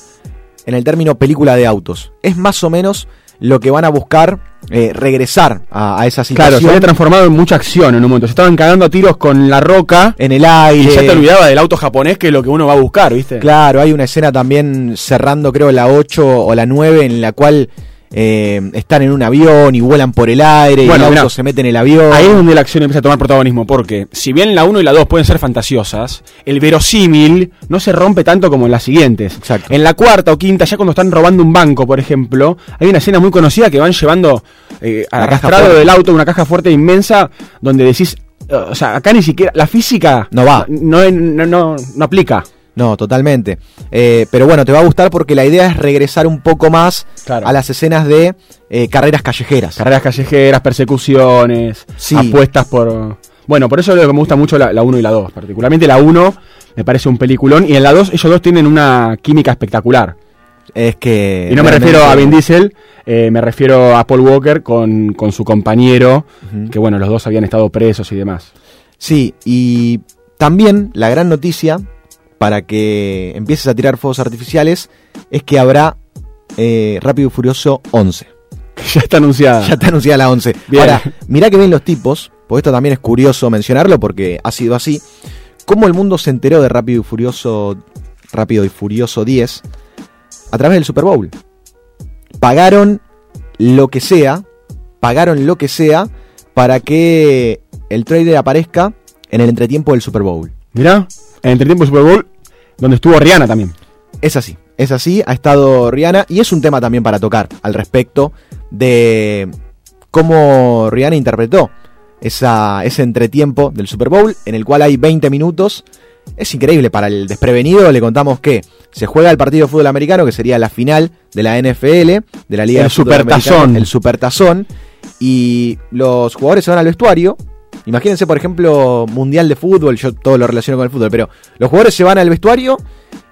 en el término película de autos. Es más o menos lo que van a buscar eh, regresar a, a esa Claro, situación. se había transformado en mucha acción en un momento. Se estaban cagando a tiros con la roca. En el aire. Y ya te olvidaba del auto japonés, que es lo que uno va a buscar, ¿viste? Claro, hay una escena también cerrando creo la 8 o la 9 en la cual eh, están en un avión y vuelan por el aire y Bueno, el auto mirá, se mete en el avión. Ahí es donde la acción empieza a tomar protagonismo, porque si bien la 1 y la 2 pueden ser fantasiosas, el verosímil no se rompe tanto como en las siguientes. En la cuarta o quinta, ya cuando están robando un banco, por ejemplo, hay una escena muy conocida que van llevando eh, arrastrado del auto una caja fuerte inmensa, donde decís, o sea, acá ni siquiera, la física No va. no, no, no, no aplica. No, totalmente. Eh, pero bueno, te va a gustar porque la idea es regresar un poco más Claro. a las escenas de eh, carreras callejeras. Carreras callejeras, persecuciones, Sí. apuestas por... Bueno, por eso es lo que me gusta mucho la, la 1 y la 2. Particularmente la 1 me parece un peliculón y en la 2 ellos dos tienen una química espectacular. Es que... Y no me refiero a Vin Diesel, eh, me refiero a Paul Walker con, con su compañero, que bueno, los dos habían estado presos y demás. Sí, y también la gran noticia para que empieces a tirar fuegos artificiales es que habrá eh, Rápido y Furioso 11. ya está anunciada. Ya está anunciada la 11. Bien. Ahora, mirá que ven los tipos, porque esto también es curioso mencionarlo porque ha sido así, cómo el mundo se enteró de Rápido y Furioso, Rápido y Furioso 10 a través del Super Bowl. Pagaron lo que sea, pagaron lo que sea para que el trailer aparezca en el entretiempo del Super Bowl. Mirá, en el entretiempo del Super Bowl, donde estuvo Rihanna también. Es así, es así, ha estado Rihanna y es un tema también para tocar al respecto de cómo Rihanna interpretó esa, ese entretiempo del Super Bowl en el cual hay 20 minutos. Es increíble, para el desprevenido le contamos que se juega el partido de fútbol americano, que sería la final de la NFL, de la Liga El de Supertazón. El Supertazón, y los jugadores se van al vestuario. Imagínense, por ejemplo, Mundial de Fútbol, yo todo lo relaciono con el fútbol, pero los jugadores se van al vestuario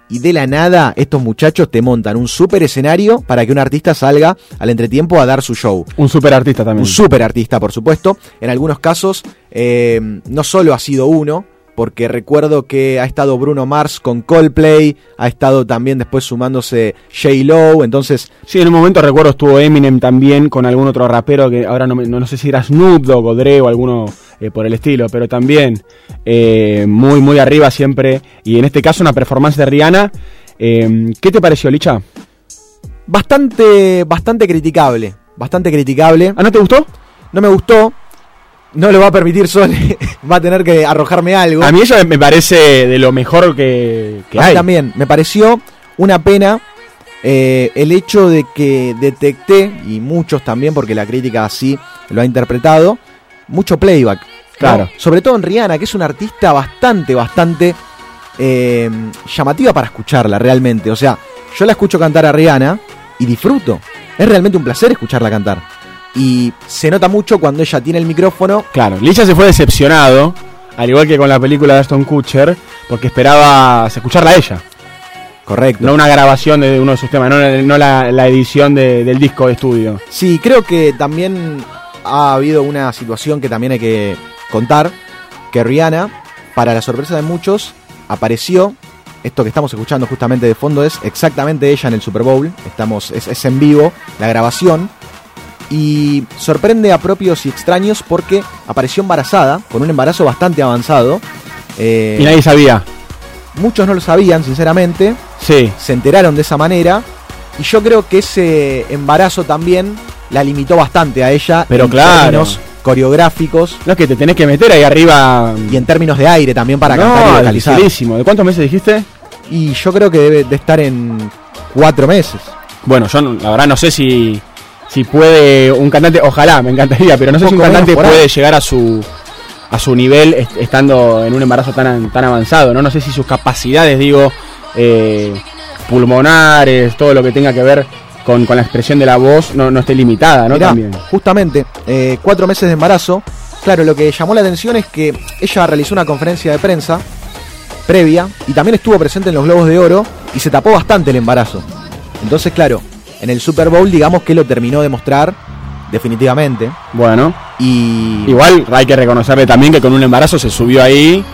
y de la nada estos muchachos te montan un super escenario para que un artista salga al entretiempo a dar su show. Un super artista también. Un super artista, por supuesto. En algunos casos, eh, no solo ha sido uno, porque recuerdo que ha estado Bruno Mars con Coldplay, ha estado también después sumándose J. Lowe, entonces... Sí, en un momento recuerdo estuvo Eminem también con algún otro rapero que ahora no, me- no, no sé si era Snoop Dogg o Dre o alguno eh, por el estilo, pero también eh, muy, muy arriba siempre. Y en este caso una performance de Rihanna. Eh, ¿Qué te pareció, Licha? Bastante, bastante criticable, bastante criticable. ¿Ah, no te gustó? No me gustó. No lo va a permitir Sole, va a tener que arrojarme algo. A mí ella me parece de lo mejor que, que A mí hay. también, me pareció una pena eh, el hecho de que detecté, y muchos también, porque la crítica así lo ha interpretado, mucho playback. ¿no? Claro. Sobre todo en Rihanna, que es una artista bastante, bastante eh, llamativa para escucharla realmente. O sea, yo la escucho cantar a Rihanna y disfruto. Es realmente un placer escucharla cantar. Y se nota mucho cuando ella tiene el micrófono. Claro, Licha se fue decepcionado, al igual que con la película de Aston Kutcher, porque esperaba escucharla a ella. Correcto. No una grabación de uno de sus temas, no, no la, la edición de- del disco de estudio. Sí, creo que también ha habido una situación que también hay que contar, que Rihanna, para la sorpresa de muchos, apareció, esto que estamos escuchando justamente de fondo es exactamente ella en el Super Bowl, estamos, es, es en vivo la grabación, y sorprende a propios y extraños porque apareció embarazada, con un embarazo bastante avanzado. eh, Y nadie sabía. Muchos no lo sabían, sinceramente. Sí. Se enteraron de esa manera. Y yo creo que ese embarazo también la limitó bastante a ella. Pero en claro. términos coreográficos. No es que te tenés que meter ahí arriba. Y en términos de aire también para no, cantar y vocalizar. ¿De cuántos meses dijiste? Y yo creo que debe de estar en cuatro meses. Bueno, yo no- la verdad no sé si, si puede un cantante, ojalá, me encantaría, pero no sé si un cantante puede llegar a su a su nivel est- estando en un embarazo tan, tan avanzado, ¿no? No sé si sus capacidades, digo, eh, pulmonares, todo lo que tenga que ver con, con la expresión de la voz, no, no esté limitada, ¿no? Mirá, También. justamente, eh, cuatro meses de embarazo. Claro, lo que llamó la atención es que ella realizó una conferencia de prensa previa y también estuvo presente en los Globos de Oro y se tapó bastante el embarazo. Entonces, claro, en el Super Bowl digamos que lo terminó de mostrar definitivamente. Bueno. Y Igual hay que reconocerle también que con un embarazo se subió ahí.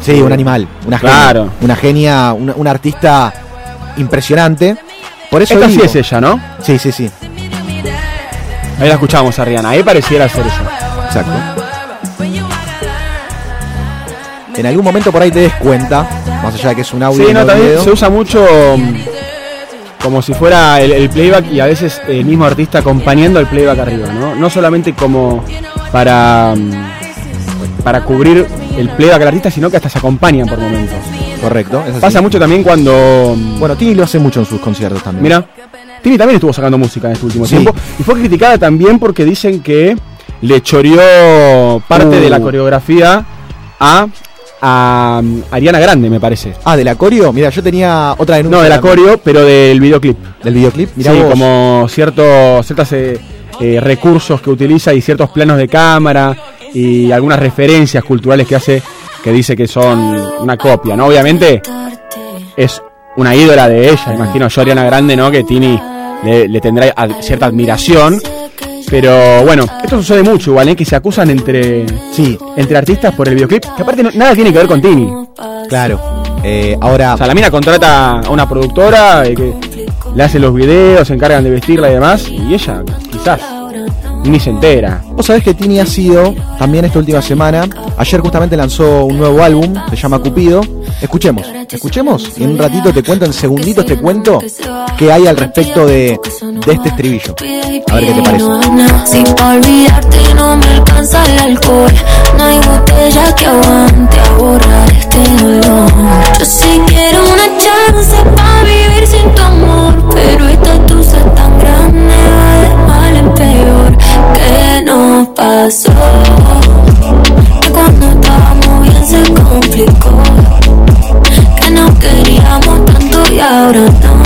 Sí, un animal, una Claro. genia, una genia, una, una artista impresionante. Por eso Esta sí es ella, ¿no? Sí, sí, sí. Ahí la escuchamos a Rihanna, ahí pareciera ser ella. Exacto. En algún momento por ahí te des cuenta, más allá de que es un audio Sí, no, también video. se usa mucho mm, como si fuera el, el playback y a veces el mismo artista acompañando el playback arriba, ¿no? No solamente como para, mm, para cubrir el playback del artista, sino que hasta se acompañan por momentos. Correcto. es así. Pasa mucho también cuando... Bueno, Tini lo hace mucho en sus conciertos también. Mira, Tini también estuvo sacando música en este último Sí. tiempo y fue criticada también porque dicen que le choreó parte Uh. de la coreografía a, a mm, Ariana Grande, me parece. Ah, de la coreo. Mira, yo tenía otra denuncia. No, de la coreo, pero del videoclip. Del videoclip. Mirá sí, vos. como ciertos ciertos eh, eh, recursos que utiliza y ciertos planos de cámara y algunas referencias culturales que hace que dice que son una copia, ¿no? Obviamente es una ídola de ella, imagino yo Ariana Grande, ¿no? Que Tini le, le tendrá cierta admiración. Pero bueno, esto sucede mucho igual, ¿eh? Que se acusan entre, sí. entre artistas por el videoclip, que aparte no- nada tiene que ver con Tini. Claro. Eh, ahora. O sea, la mina contrata a una productora eh, que le hace los videos, se encargan de vestirla y demás, y ella, quizás. Ni se entera. Vos sabés que Tini ha sido también esta última semana. Ayer justamente lanzó un nuevo álbum, se llama Cupido. Escuchemos, escuchemos y en un ratito te cuento, en segunditos te cuento qué hay al respecto de, de este estribillo. A ver qué te parece. Si pa' olvidarte no me alcanza el alcohol No hay botella que aguante a borrar este dolor Yo sí quiero una chance pa' vivir sin tu amor Pero esta tusa es tan grande peor ¿Qué nos pasó? Que cuando estábamos bien se complicó Que no queríamos tanto y ahora no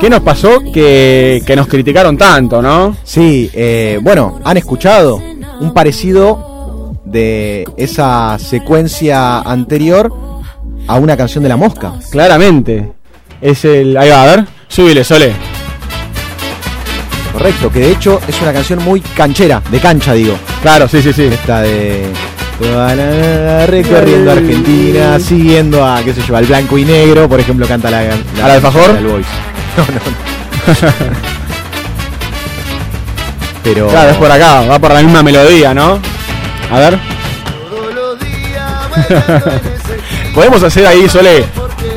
¿Qué nos pasó que, que nos criticaron tanto, no? Sí, eh, bueno, han escuchado un parecido de esa secuencia anterior a una canción de la mosca. Claramente. Es el. Ahí va, a ver. Súbile, Sole. Correcto, que de hecho es una canción muy canchera, de cancha digo. Claro, sí, sí, sí. Esta de. Recorriendo Argentina, siguiendo a, qué sé yo, al blanco y negro, por ejemplo, canta la. la ¿Al alfajor? del Boys. No, no. Pero. Claro, es por acá, va por la misma melodía, ¿no? A ver. Podemos hacer ahí, Sole.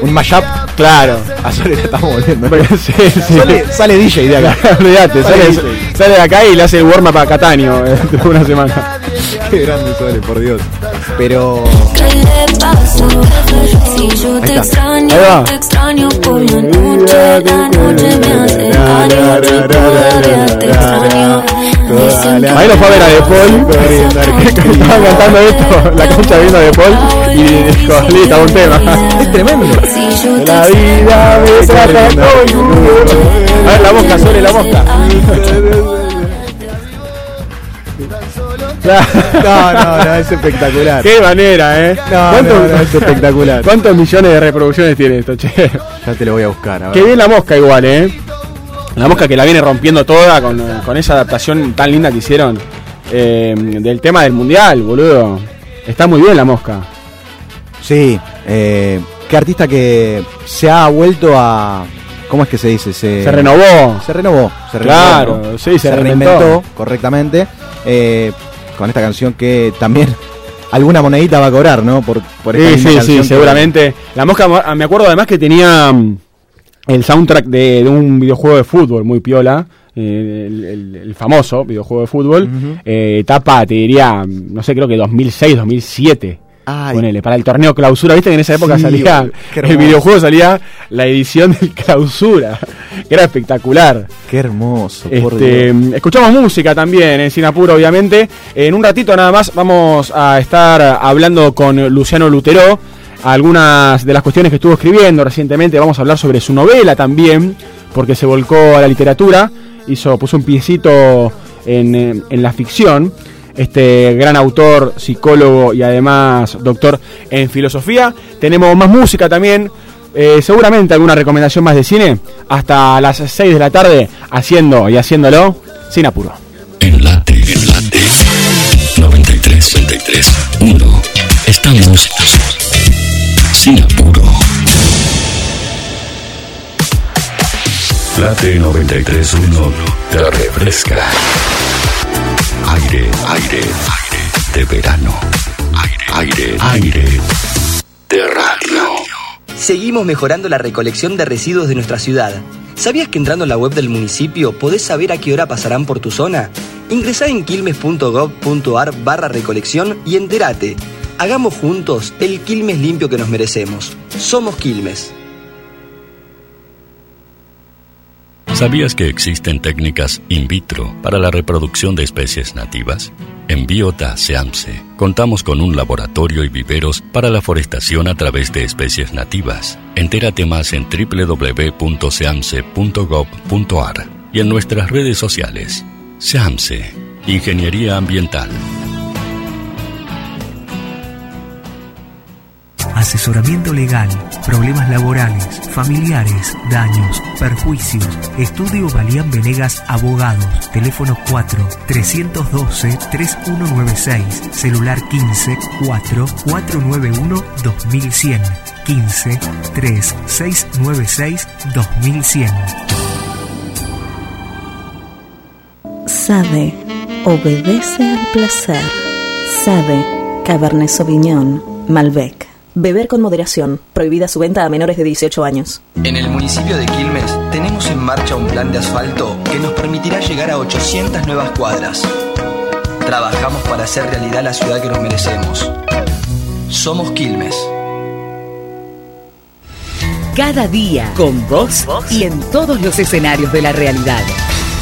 Un mashup. Claro. A Sole le estamos volviendo. Sí, sí. Sale, sale DJ de acá. Olvídate, Sale sale, DJ. sale de acá y le hace el warm-up a Cataño eh, de una semana. Qué grande Sole, por Dios. Pero. Te está. extraño, Ahí va. Ahí lo fue a ver a De Paul. Estaba cantando esto, la cancha viendo a De Paul y dijo, listo, un tema. Es tremendo. La vida me trata A ver, la mosca, Sole, la mosca. No, no, no, es espectacular. Qué manera, ¿eh? No, ¿Cuántos- no, no, es espectacular. ¿Cuántos millones de reproducciones tiene esto, che? Ya te lo voy a buscar. A ver. Qué bien la mosca igual, ¿eh? La mosca que la viene rompiendo toda con, con esa adaptación tan linda que hicieron eh, del tema del mundial, boludo. Está muy bien la mosca. Sí, eh, qué artista que se ha vuelto a. ¿Cómo es que se dice? Se, Se renovó. Se renovó. Se renovó, Claro, ¿no? sí, se reinventó. correctamente. eh, con esta canción que también alguna monedita va a cobrar, ¿no? Por, por esta Sí, sí, canción sí, que- seguramente. La mosca, me acuerdo además que tenía mm, el soundtrack de, de un videojuego de fútbol muy piola. eh, El, el- el famoso videojuego de fútbol. eh, etapa, te diría, mm, no sé, creo que 2006, 2007. Ay. Ponele, para el torneo clausura, viste que en esa época Sí, salía, el videojuego salía la edición del clausura, que era espectacular. Qué hermoso, por Este, Dios. escuchamos música también en Sin Apuro, obviamente. En un ratito nada más vamos a estar hablando con Luciano Lutero. Algunas de las cuestiones que estuvo escribiendo recientemente, vamos a hablar sobre su novela también, porque se volcó a la literatura, hizo, puso un piecito en, eh, en la ficción. Este gran autor, psicólogo y además doctor en filosofía. Tenemos más música también, eh, seguramente alguna recomendación más de cine hasta las 6 de la tarde haciendo y haciéndolo sin apuro. Enlate, enlate. 93, 93, 1. Estamos sin apuro. Late 93, 1. Te refresca. Aire, aire, aire. de verano. Aire, aire, aire de radio. Seguimos mejorando la recolección de residuos de nuestra ciudad. ¿Sabías que entrando en la web del municipio podés saber a qué hora pasarán por tu zona? Ingresá en quilmes.gov.ar barra recolección y entérate. Hagamos juntos el Quilmes limpio que nos merecemos. Somos Quilmes. ¿Sabías que existen técnicas in vitro para la reproducción de especies nativas? En Biota Seamse contamos con un laboratorio y viveros para la forestación a través de especies nativas. Entérate más en www.seamse.gov.ar y en nuestras redes sociales. Seamse, Ingeniería Ambiental. Asesoramiento legal, problemas laborales, familiares, daños, perjuicios. Estudio Balían Venegas Abogados. Teléfono 4 312 3196. Celular 15 4 491 2100. 15 3 696 2100. Sabe, obedece al placer. Sabe, Cabernet Sauvignon, Malbec. Beber con moderación. Prohibida su venta a menores de 18 años. En el municipio de Quilmes tenemos en marcha un plan de asfalto que nos permitirá llegar a 800 nuevas cuadras. Trabajamos para hacer realidad la ciudad que nos merecemos. Somos Quilmes. Cada día con vos y en todos los escenarios de la realidad.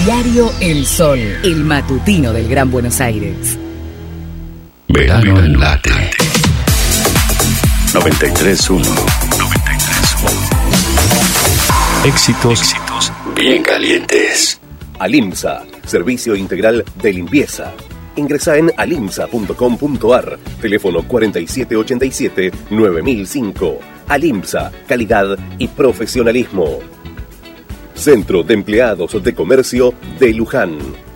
Diario El Sol, el matutino del Gran Buenos Aires. Verano en late. 93.1. 93.1. Éxitos, éxitos bien calientes. Alimsa, servicio integral de limpieza. Ingresa en alimsa.com.ar, teléfono 4787-9005. Alimsa, calidad y profesionalismo. Centro de Empleados de Comercio de Luján.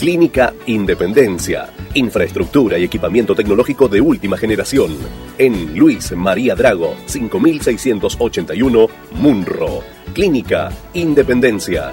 Clínica Independencia. Infraestructura y equipamiento tecnológico de última generación. En Luis María Drago, 5681, Munro. Clínica Independencia.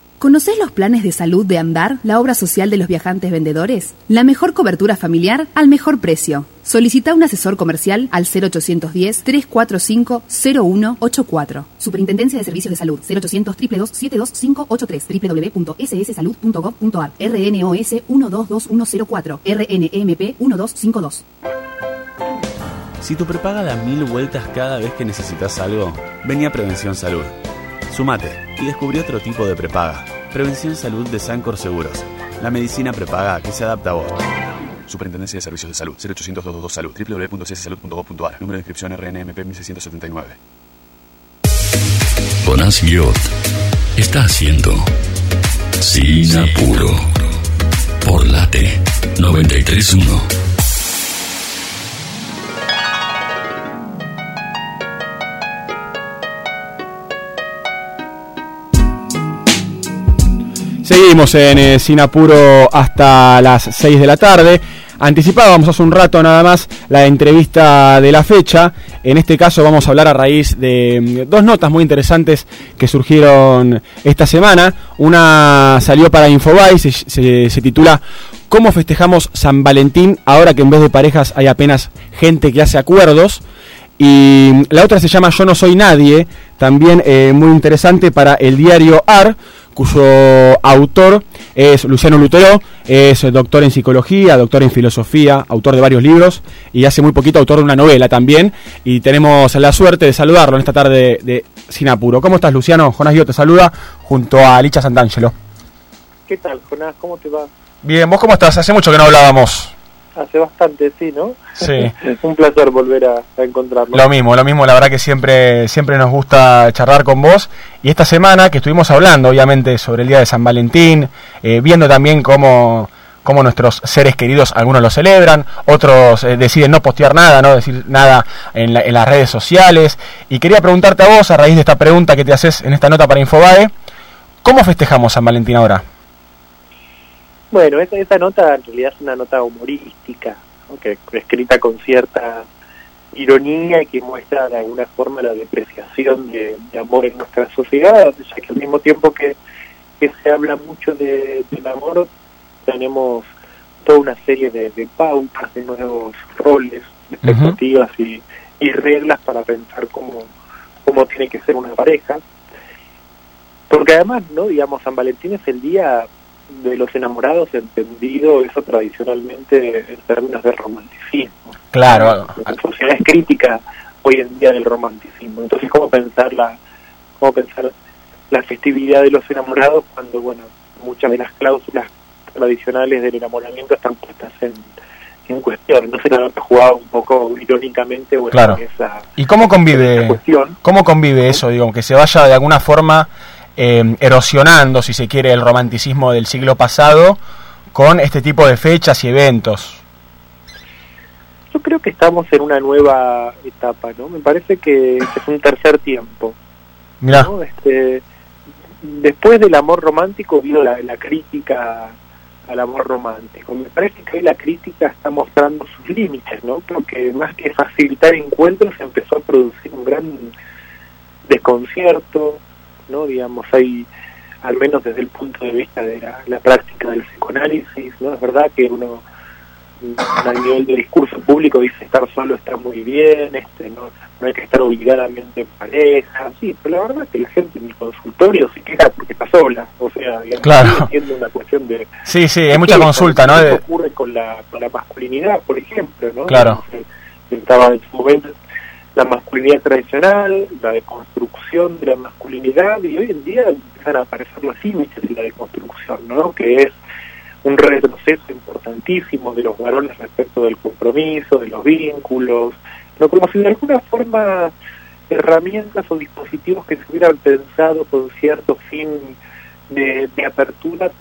¿Conocés los planes de salud de Andar, la obra social de los viajantes vendedores? La mejor cobertura familiar al mejor precio. Solicita un asesor comercial al 0810-345-0184. Superintendencia de Servicios de Salud 0800 72583 www.sssalud.gov.ar RNOS 122104 RNMP 1252. Si tu prepaga da mil vueltas cada vez que necesitas algo, vení a Prevención Salud. Sumate y descubrí otro tipo de prepaga. Prevención Salud de Sancor Seguros. La medicina prepaga que se adapta a vos. Superintendencia de Servicios de Salud. 0800 222 Salud. www.cssalud.gov.ar. Número de inscripción RNMP 1679. Bonás Guiot está haciendo Sin Apuro por Late 931. Seguimos en eh, Sin Apuro hasta las 6 de la tarde. Anticipábamos hace un rato nada más la entrevista de la fecha. En este caso vamos a hablar a raíz de mm, dos notas muy interesantes que surgieron esta semana. Una salió para Infobae, se, se- se titula ¿Cómo festejamos San Valentín ahora que en vez de parejas hay apenas gente que hace acuerdos? Y la otra se llama Yo no soy nadie, también eh, muy interesante para el diario AR, cuyo autor es Luciano Lutero, es doctor en psicología, doctor en filosofía, autor de varios libros y hace muy poquito autor de una novela también. Y tenemos la suerte de saludarlo en esta tarde de Sin Apuro. ¿Cómo estás, Luciano? Jonás Guido te saluda junto a Licha Santangelo. ¿Qué tal, Jonás? ¿Cómo te va? Bien, ¿vos cómo estás? Hace mucho que no hablábamos. Hace bastante, sí, ¿no? Sí. Un placer volver a, a encontrarnos. Lo mismo, lo mismo, la verdad que siempre, siempre nos gusta charlar con vos. Y esta semana que estuvimos hablando, obviamente, sobre el Día de San Valentín, eh, viendo también cómo, cómo nuestros seres queridos, algunos lo celebran, otros eh, deciden no postear nada, no decir nada en, la- en las redes sociales. Y quería preguntarte a vos, a raíz de esta pregunta que te haces en esta nota para Infobae, ¿cómo festejamos San Valentín ahora? Bueno, esta, esta nota en realidad es una nota humorística, ¿no? que escrita con cierta ironía y que muestra de alguna forma la depreciación de, de amor en nuestra sociedad, ya que al mismo tiempo que, que se habla mucho de, del amor, tenemos toda una serie de, de pautas, de nuevos roles, de expectativas y, y reglas para pensar cómo, cómo tiene que ser una pareja. Porque además, ¿no? Digamos, San Valentín es el día de los enamorados entendido eso tradicionalmente en términos de romanticismo. Claro, La sociedad es crítica hoy en día del romanticismo. Entonces, ¿cómo pensar la, cómo pensar la festividad de los enamorados cuando, bueno, muchas de las cláusulas tradicionales del enamoramiento están puestas en, en cuestión? No sé, la nota jugaba un poco irónicamente bueno, Claro. esa, ¿Y cómo convive, cuestión. cómo convive eso, digo, que se vaya de alguna forma eh, erosionando, si se quiere, el romanticismo del siglo pasado con este tipo de fechas y eventos? Yo creo que estamos en una nueva etapa, ¿no? Me parece que este es un tercer tiempo. Mirá. ¿no? Este, después del amor romántico vino la, la crítica al amor romántico. Me parece que hoy la crítica está mostrando sus límites, ¿no? Porque más que facilitar encuentros empezó a producir un gran desconcierto, ¿no? Digamos, hay, al menos desde el punto de vista de la, la práctica del psicoanálisis, ¿no? Es verdad que uno mm, a nivel de discurso público dice estar solo está muy bien, este no, no hay que estar obligadamente en pareja, sí, pero la verdad es que la gente en el consultorio se queja porque está sola, o sea, digamos, Claro. siendo una cuestión de... Sí, sí, hay mucha consulta, ¿no? ¿Qué De- ocurre con la, con la masculinidad, por ejemplo, ¿no? Claro. Estaba en su momento la masculinidad tradicional, la deconstrucción de la masculinidad, y hoy en día empiezan a aparecer los límites de la deconstrucción, ¿no? Que es un retroceso importantísimo de los varones respecto del compromiso, de los vínculos, no como si de alguna forma herramientas o dispositivos que se hubieran pensado con cierto fin de, de apertura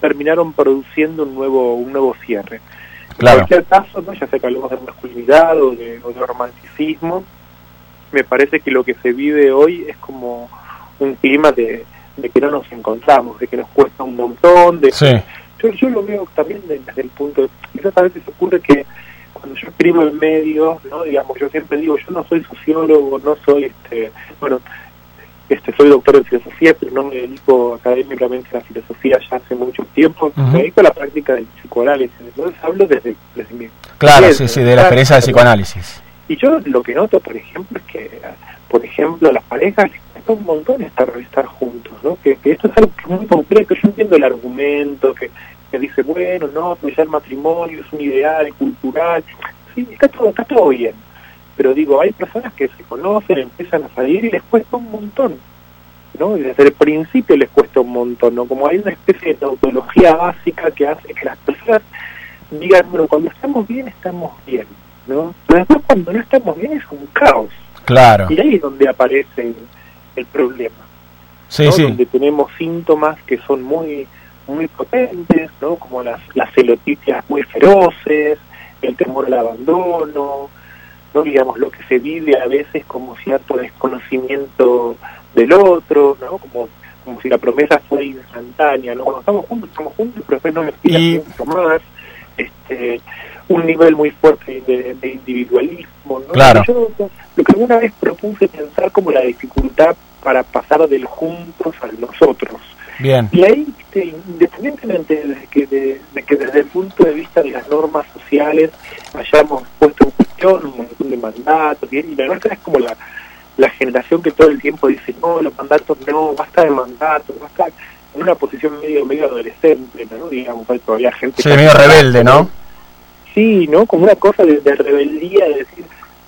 terminaron produciendo un nuevo un nuevo cierre. Claro. En cualquier caso, ¿no? ya sea que hablemos de masculinidad o de, o de romanticismo, me parece que lo que se vive hoy es como un clima de, de que no nos encontramos, de que nos cuesta un montón, de Sí. yo, yo lo veo también de- desde el punto de... Quizás a veces ocurre que cuando yo escribo en medios, ¿no? digamos, yo siempre digo, yo no soy sociólogo, no soy, este bueno, este soy doctor en filosofía, pero no me dedico académicamente a la filosofía ya hace mucho tiempo, me dedico a la práctica del psicoanálisis, entonces hablo desde, desde mi... Claro, sí, sí, de la experiencia del psicoanálisis. Y yo lo que noto, por ejemplo, es que, por ejemplo, a las parejas les cuesta un montón estar, juntos, ¿no? Que, esto es algo muy complejo. Yo entiendo el argumento que, que dice, bueno, no, pero ya el matrimonio es un ideal cultural. Sí, está todo, está todo bien. Pero digo, hay personas que se conocen, empiezan a salir y les cuesta un montón. ¿no? Desde el principio les cuesta un montón, ¿no? Como hay una especie de tautología básica que hace que las personas digan, bueno, cuando estamos bien, estamos bien, ¿no? Pero después cuando no estamos bien es un caos. Claro. Y ahí es donde aparece el, problema, Sí, ¿no? sí. Donde tenemos síntomas que son muy muy potentes, ¿no? Como las, las muy feroces, el temor al abandono, ¿no? Digamos, lo que se vive a veces como cierto desconocimiento del otro, ¿no? Como, como si la promesa fuera instantánea, ¿no? Cuando estamos juntos, estamos juntos, pero después no me pidas mucho más, este, un nivel muy fuerte de, de individualismo, ¿no? Claro. Yo lo que alguna vez propuse pensar como la dificultad para pasar del juntos al nosotros. Bien. Y ahí, este, independientemente de que, de, de que desde el punto de vista de las normas sociales hayamos puesto en cuestión un montón de mandatos, y la nuestra es como la, la generación que todo el tiempo dice, no, los mandatos no, basta de mandatos, basta en una posición medio medio adolescente, ¿no? Digamos, todavía gente... Sí, medio rebelde, ¿no? Sí, ¿no? Como una cosa de, de rebeldía, de decir,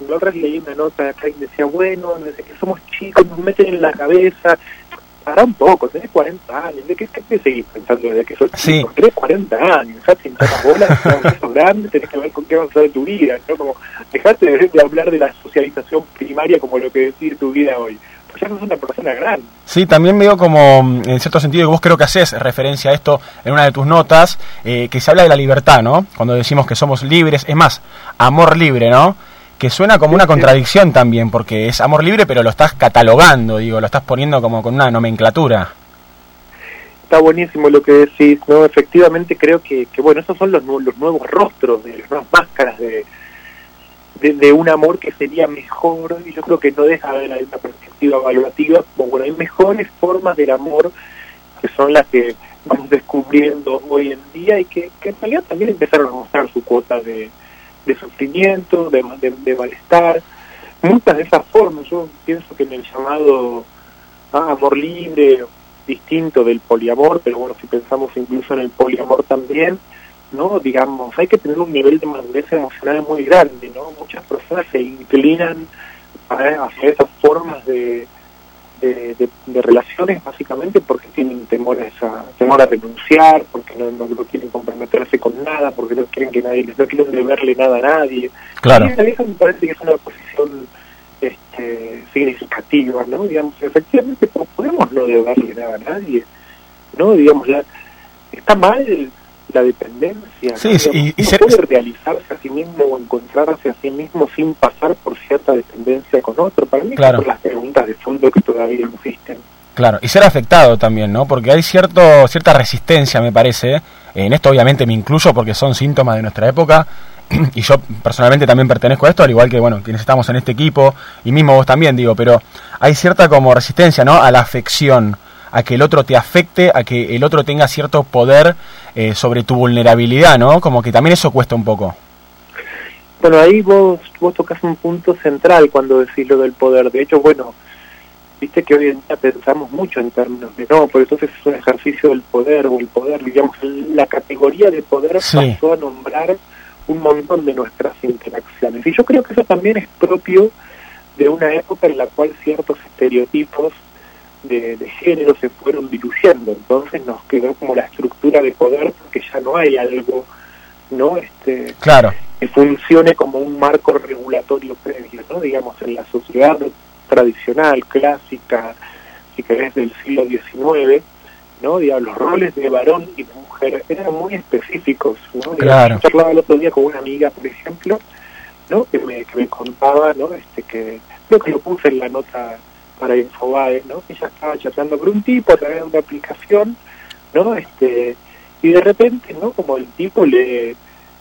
la otra leí una nota acá y decía, bueno, desde que somos chicos nos meten en la cabeza, para un poco, tenés 40 años, ¿de qué, qué te seguís pensando desde que sos Sí. chico? Tenés 40 años, ya hinchás las bolas, sos grande, tenés que ver con qué avanzar de tu vida, ¿no? Como, dejate de, de hablar de la socialización primaria como lo que decir tu vida hoy, una persona grande. Sí, también veo como, mm, en cierto sentido, que vos creo que haces referencia a esto en una de tus notas, eh, que se habla de la libertad, ¿no? Cuando decimos que somos libres, es más, amor libre, ¿no? Que suena como una contradicción también, porque es amor libre, pero lo estás catalogando, digo, lo estás poniendo como con una nomenclatura. Está buenísimo lo que decís, ¿no? Efectivamente creo que, que bueno, esos son los, los nuevos rostros, de las nuevas máscaras de, de, un amor que sería mejor, y yo creo que no deja de haber una perspectiva evaluativa, como bueno, hay mejores formas del amor que son las que vamos descubriendo hoy en día y que, que en realidad también empezaron a mostrar su cuota de, de sufrimiento, de, de, de malestar. Muchas de esas formas, yo pienso que en el llamado ah, amor libre, distinto del poliamor, pero bueno, si pensamos incluso en el poliamor también, ¿no? Digamos, hay que tener un nivel de madurez emocional muy grande, ¿no? Muchas personas se inclinan a- hacia esas formas de, de, de- de relaciones básicamente porque tienen temores a, temor a renunciar, porque no, no, no quieren comprometerse con nada, porque no quieren que nadie, no quieren deberle nada a nadie. Claro. Y eso me parece que es una posición este, significativa, ¿no? Digamos, efectivamente po- podemos no deberle nada a nadie, ¿no? Digamos, la, está mal la dependencia. Sí, ¿no? sí, y- y ser- puede realizarse a sí mismo o encontrarse a sí mismo sin pasar por cierta dependencia con otro. Para mí Claro. son las preguntas de fondo que todavía existen. Claro, y ser afectado también, ¿no? Porque hay cierto, cierta resistencia, me parece. En esto obviamente me incluyo porque son síntomas de nuestra época. Y yo personalmente también pertenezco a esto, al igual que, bueno, quienes estamos en este equipo, y mismo vos también, digo, pero hay cierta como resistencia, ¿no? A la afección, a que el otro te afecte, a que el otro tenga cierto poder eh, sobre tu vulnerabilidad, ¿no? Como que también eso cuesta un poco. Bueno, ahí vos, vos tocas un punto central cuando decís lo del poder. De hecho, bueno, viste que hoy en día pensamos mucho en términos de no, pero entonces es un ejercicio del poder o el poder, digamos, la categoría de poder Sí. pasó a nombrar un montón de nuestras interacciones. Y yo creo que eso también es propio de una época en la cual ciertos estereotipos de, de género se fueron diluyendo. Entonces nos quedó como la estructura de poder porque ya no hay algo, ¿no? Este, Claro. que funcione como un marco regulatorio previo, ¿no? Digamos, en la sociedad tradicional, clásica, si querés, del siglo XIX, ¿no? Digamos, los roles de varón y de mujer eran muy específicos, ¿no? Claro. Yo charlaba el otro día con una amiga, por ejemplo, ¿no? Que me, que me contaba, ¿no? Este, que creo que lo puse en la nota para Infobae, ¿no? Ella estaba chateando con un tipo a través de una aplicación, ¿no? Este, y de repente, ¿no? Como el tipo le,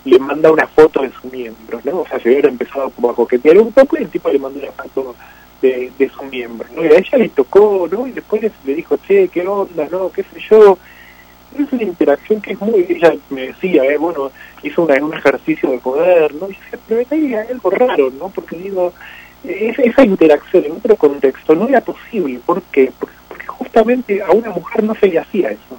le manda una foto de su miembro, ¿no? O sea, se hubiera empezado como a coquetear un poco y el tipo le mandó una foto de, de su miembro, ¿no? Y a ella le tocó, ¿no? Y después le, dijo, che, ¿qué onda, no? ¿Qué sé yo? Es una interacción que es muy... Ella me decía, ¿eh? Bueno, hizo una, un ejercicio de poder, ¿no? Y dice, pero hay algo raro, ¿no? Porque digo, esa, esa interacción en otro contexto no era posible. ¿Por qué? Porque, porque justamente a una mujer no se le hacía eso.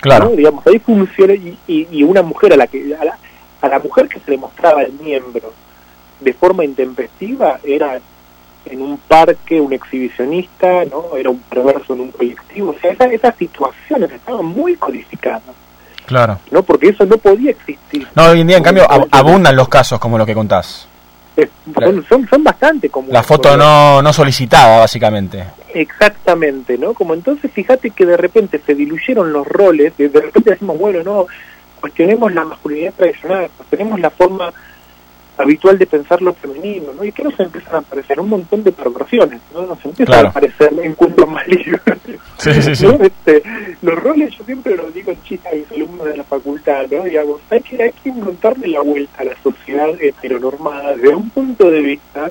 Claro. ¿no? Digamos, ahí funciona y, y, y una mujer a la que a la, a la mujer que se le mostraba el miembro de forma intempestiva era en un parque un exhibicionista, ¿no? Era un perverso en un colectivo. O sea, esa- esas situaciones estaban muy codificadas, Claro. ¿no? Porque eso no podía existir. No, hoy en día, en cambio, ab- abundan los casos como lo que contás. Es- son, son, son bastante comunes. La foto no, no solicitada, básicamente. Exactamente, ¿no? Como entonces fíjate que de repente se diluyeron los roles, de, de repente decimos, bueno, no, cuestionemos la masculinidad tradicional, cuestionemos la forma habitual de pensar lo femenino, ¿no? Y que nos empiezan a aparecer un montón de perversiones, ¿no? Nos empiezan Claro. a aparecer encuentros más libres. Sí, sí, sí. ¿no? Este, los roles, yo siempre lo digo en a mis alumnos de la facultad, ¿no? Digamos, hay que, hay que encontrarle la vuelta a la sociedad heteronormada desde un punto de vista,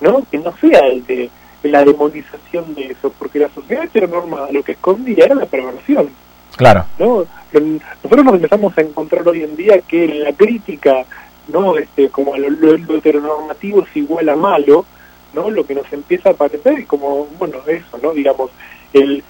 ¿no? Que no sea el de la demonización de eso, porque la sociedad heteronormada lo que escondía era la perversión, Claro. ¿no? Nosotros nos empezamos a encontrar hoy en día que la crítica, ¿no? Este, como lo, lo- lo heteronormativo es igual a malo, ¿no? Lo que nos empieza a aparecer es como, bueno, eso, ¿no? Digamos, el,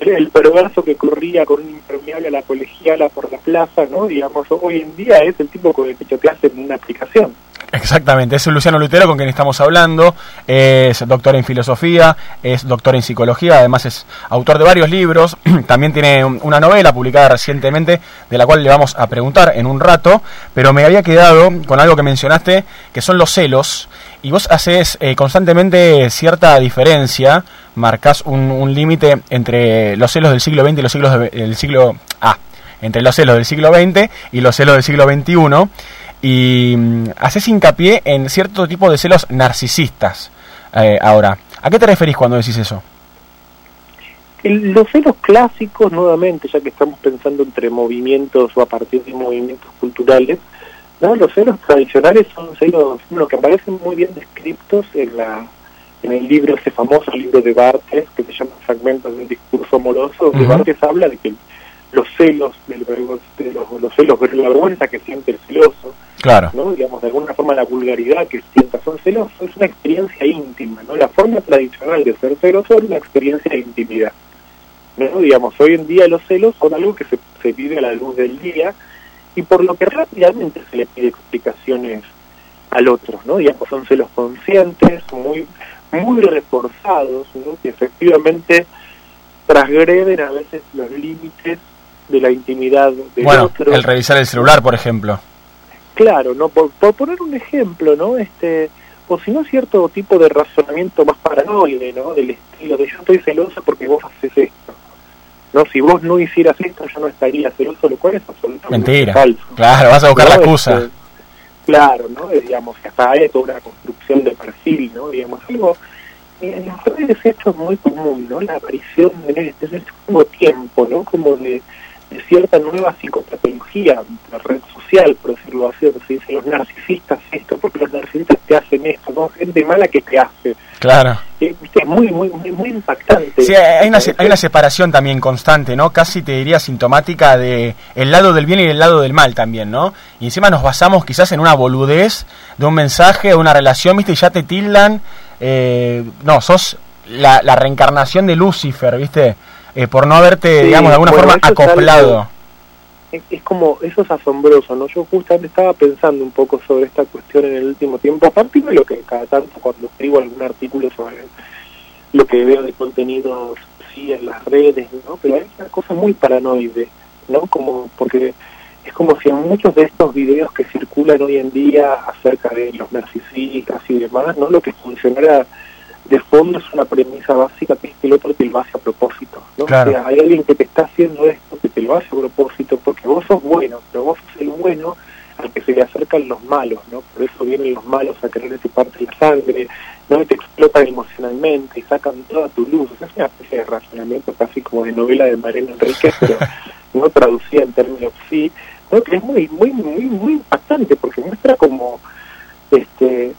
el perverso que corría con un impermeable a la colegiala por la plaza, ¿no? Digamos, hoy en día es el tipo que te hacen una aplicación. Exactamente, es Luciano Lutero con quien estamos hablando, es doctor en filosofía, es doctor en psicología, además es autor de varios libros, también tiene una novela publicada recientemente de la cual le vamos a preguntar en un rato, pero me había quedado con algo que mencionaste, que son los celos, y vos haces eh, constantemente cierta diferencia, marcas un, límite entre los celos del siglo XX y los siglos del siglo... Ah, entre los celos del siglo XX y los celos del siglo XXI y mm, haces hincapié en cierto tipo de celos narcisistas. Eh, ahora, ¿a qué te referís cuando decís eso? El- los celos clásicos, nuevamente, ya que estamos pensando entre movimientos o a partir de movimientos culturales, ¿no? los celos tradicionales son celos bueno, que aparecen muy bien descritos en la en el libro, ese famoso libro de Barthes, que se llama Fragmentos del discurso amoroso, donde Ujú. Barthes habla de que los celos, del de los, los celos, la vergüenza que siente el celoso, Claro. ¿no? digamos, de alguna forma la vulgaridad que sienta son celos, es una experiencia íntima, ¿no? La forma tradicional de ser celoso es una experiencia de intimidad, ¿no? Digamos, hoy en día los celos son algo que se, se vive a la luz del día y por lo que rápidamente se le pide explicaciones al otro, ¿no? Digamos, son celos conscientes, muy muy reforzados, ¿no? Que efectivamente transgreden a veces los límites de la intimidad del Bueno, otro. el revisar el celular, por ejemplo. Claro, ¿no? Por, por poner un ejemplo, ¿no? Este, o si no cierto tipo de razonamiento más paranoide, ¿no? Del estilo de yo estoy celoso porque vos haces esto. No, si vos no hicieras esto yo no estaría celoso, lo cual es absolutamente Mentira. falso. Claro, vas a buscar la excusa. este, claro, ¿no? Digamos, que hasta hay toda una construcción de perfil, ¿no? Digamos, algo en las redes esto es muy común, ¿no? La aparición en este, en este último tiempo, ¿no? Como de, de cierta nueva psicopatología, la red social, por decirlo así, donde se dice los narcisistas esto, porque los narcisistas te hacen esto, ¿no? Gente mala que te hace. Claro. Eh, Es muy, muy, muy, muy impactante. Sí, hay una, hay una separación también constante, ¿no? Casi te diría sintomática de el lado del bien y el lado del mal también, ¿no? Y encima nos basamos quizás en una boludez de un mensaje, de una relación, ¿viste? Y ya te tildan, eh, no, sos la, la reencarnación de Lucifer, ¿viste? Eh, por no haberte, Sí, digamos, de alguna bueno, forma acoplado. es como, eso es asombroso, ¿no? Yo justamente estaba pensando un poco sobre esta cuestión en el último tiempo, a partir de lo que cada tanto cuando escribo algún artículo sobre lo que veo de contenidos, sí, en las redes, ¿no? Pero hay una cosa muy paranoide, ¿no? Como, porque es como si en muchos de estos videos que circulan hoy en día acerca de los narcisistas y demás, ¿no? Lo que funcionara de fondo es una premisa básica que es que el otro te lo hace a propósito, ¿no? Claro. O sea, hay alguien que te está haciendo esto, que te lo hace a propósito, porque vos sos bueno, pero vos sos el bueno al que se le acercan los malos, ¿no? Por eso vienen los malos a querer parte la sangre, ¿no? Y te explotan emocionalmente y sacan toda tu luz. O sea, es una especie de razonamiento casi como de novela de Mariano Enríquez, pero no traducida en términos sí, ¿no? Que es muy, muy, muy, muy impactante porque muestra como, este,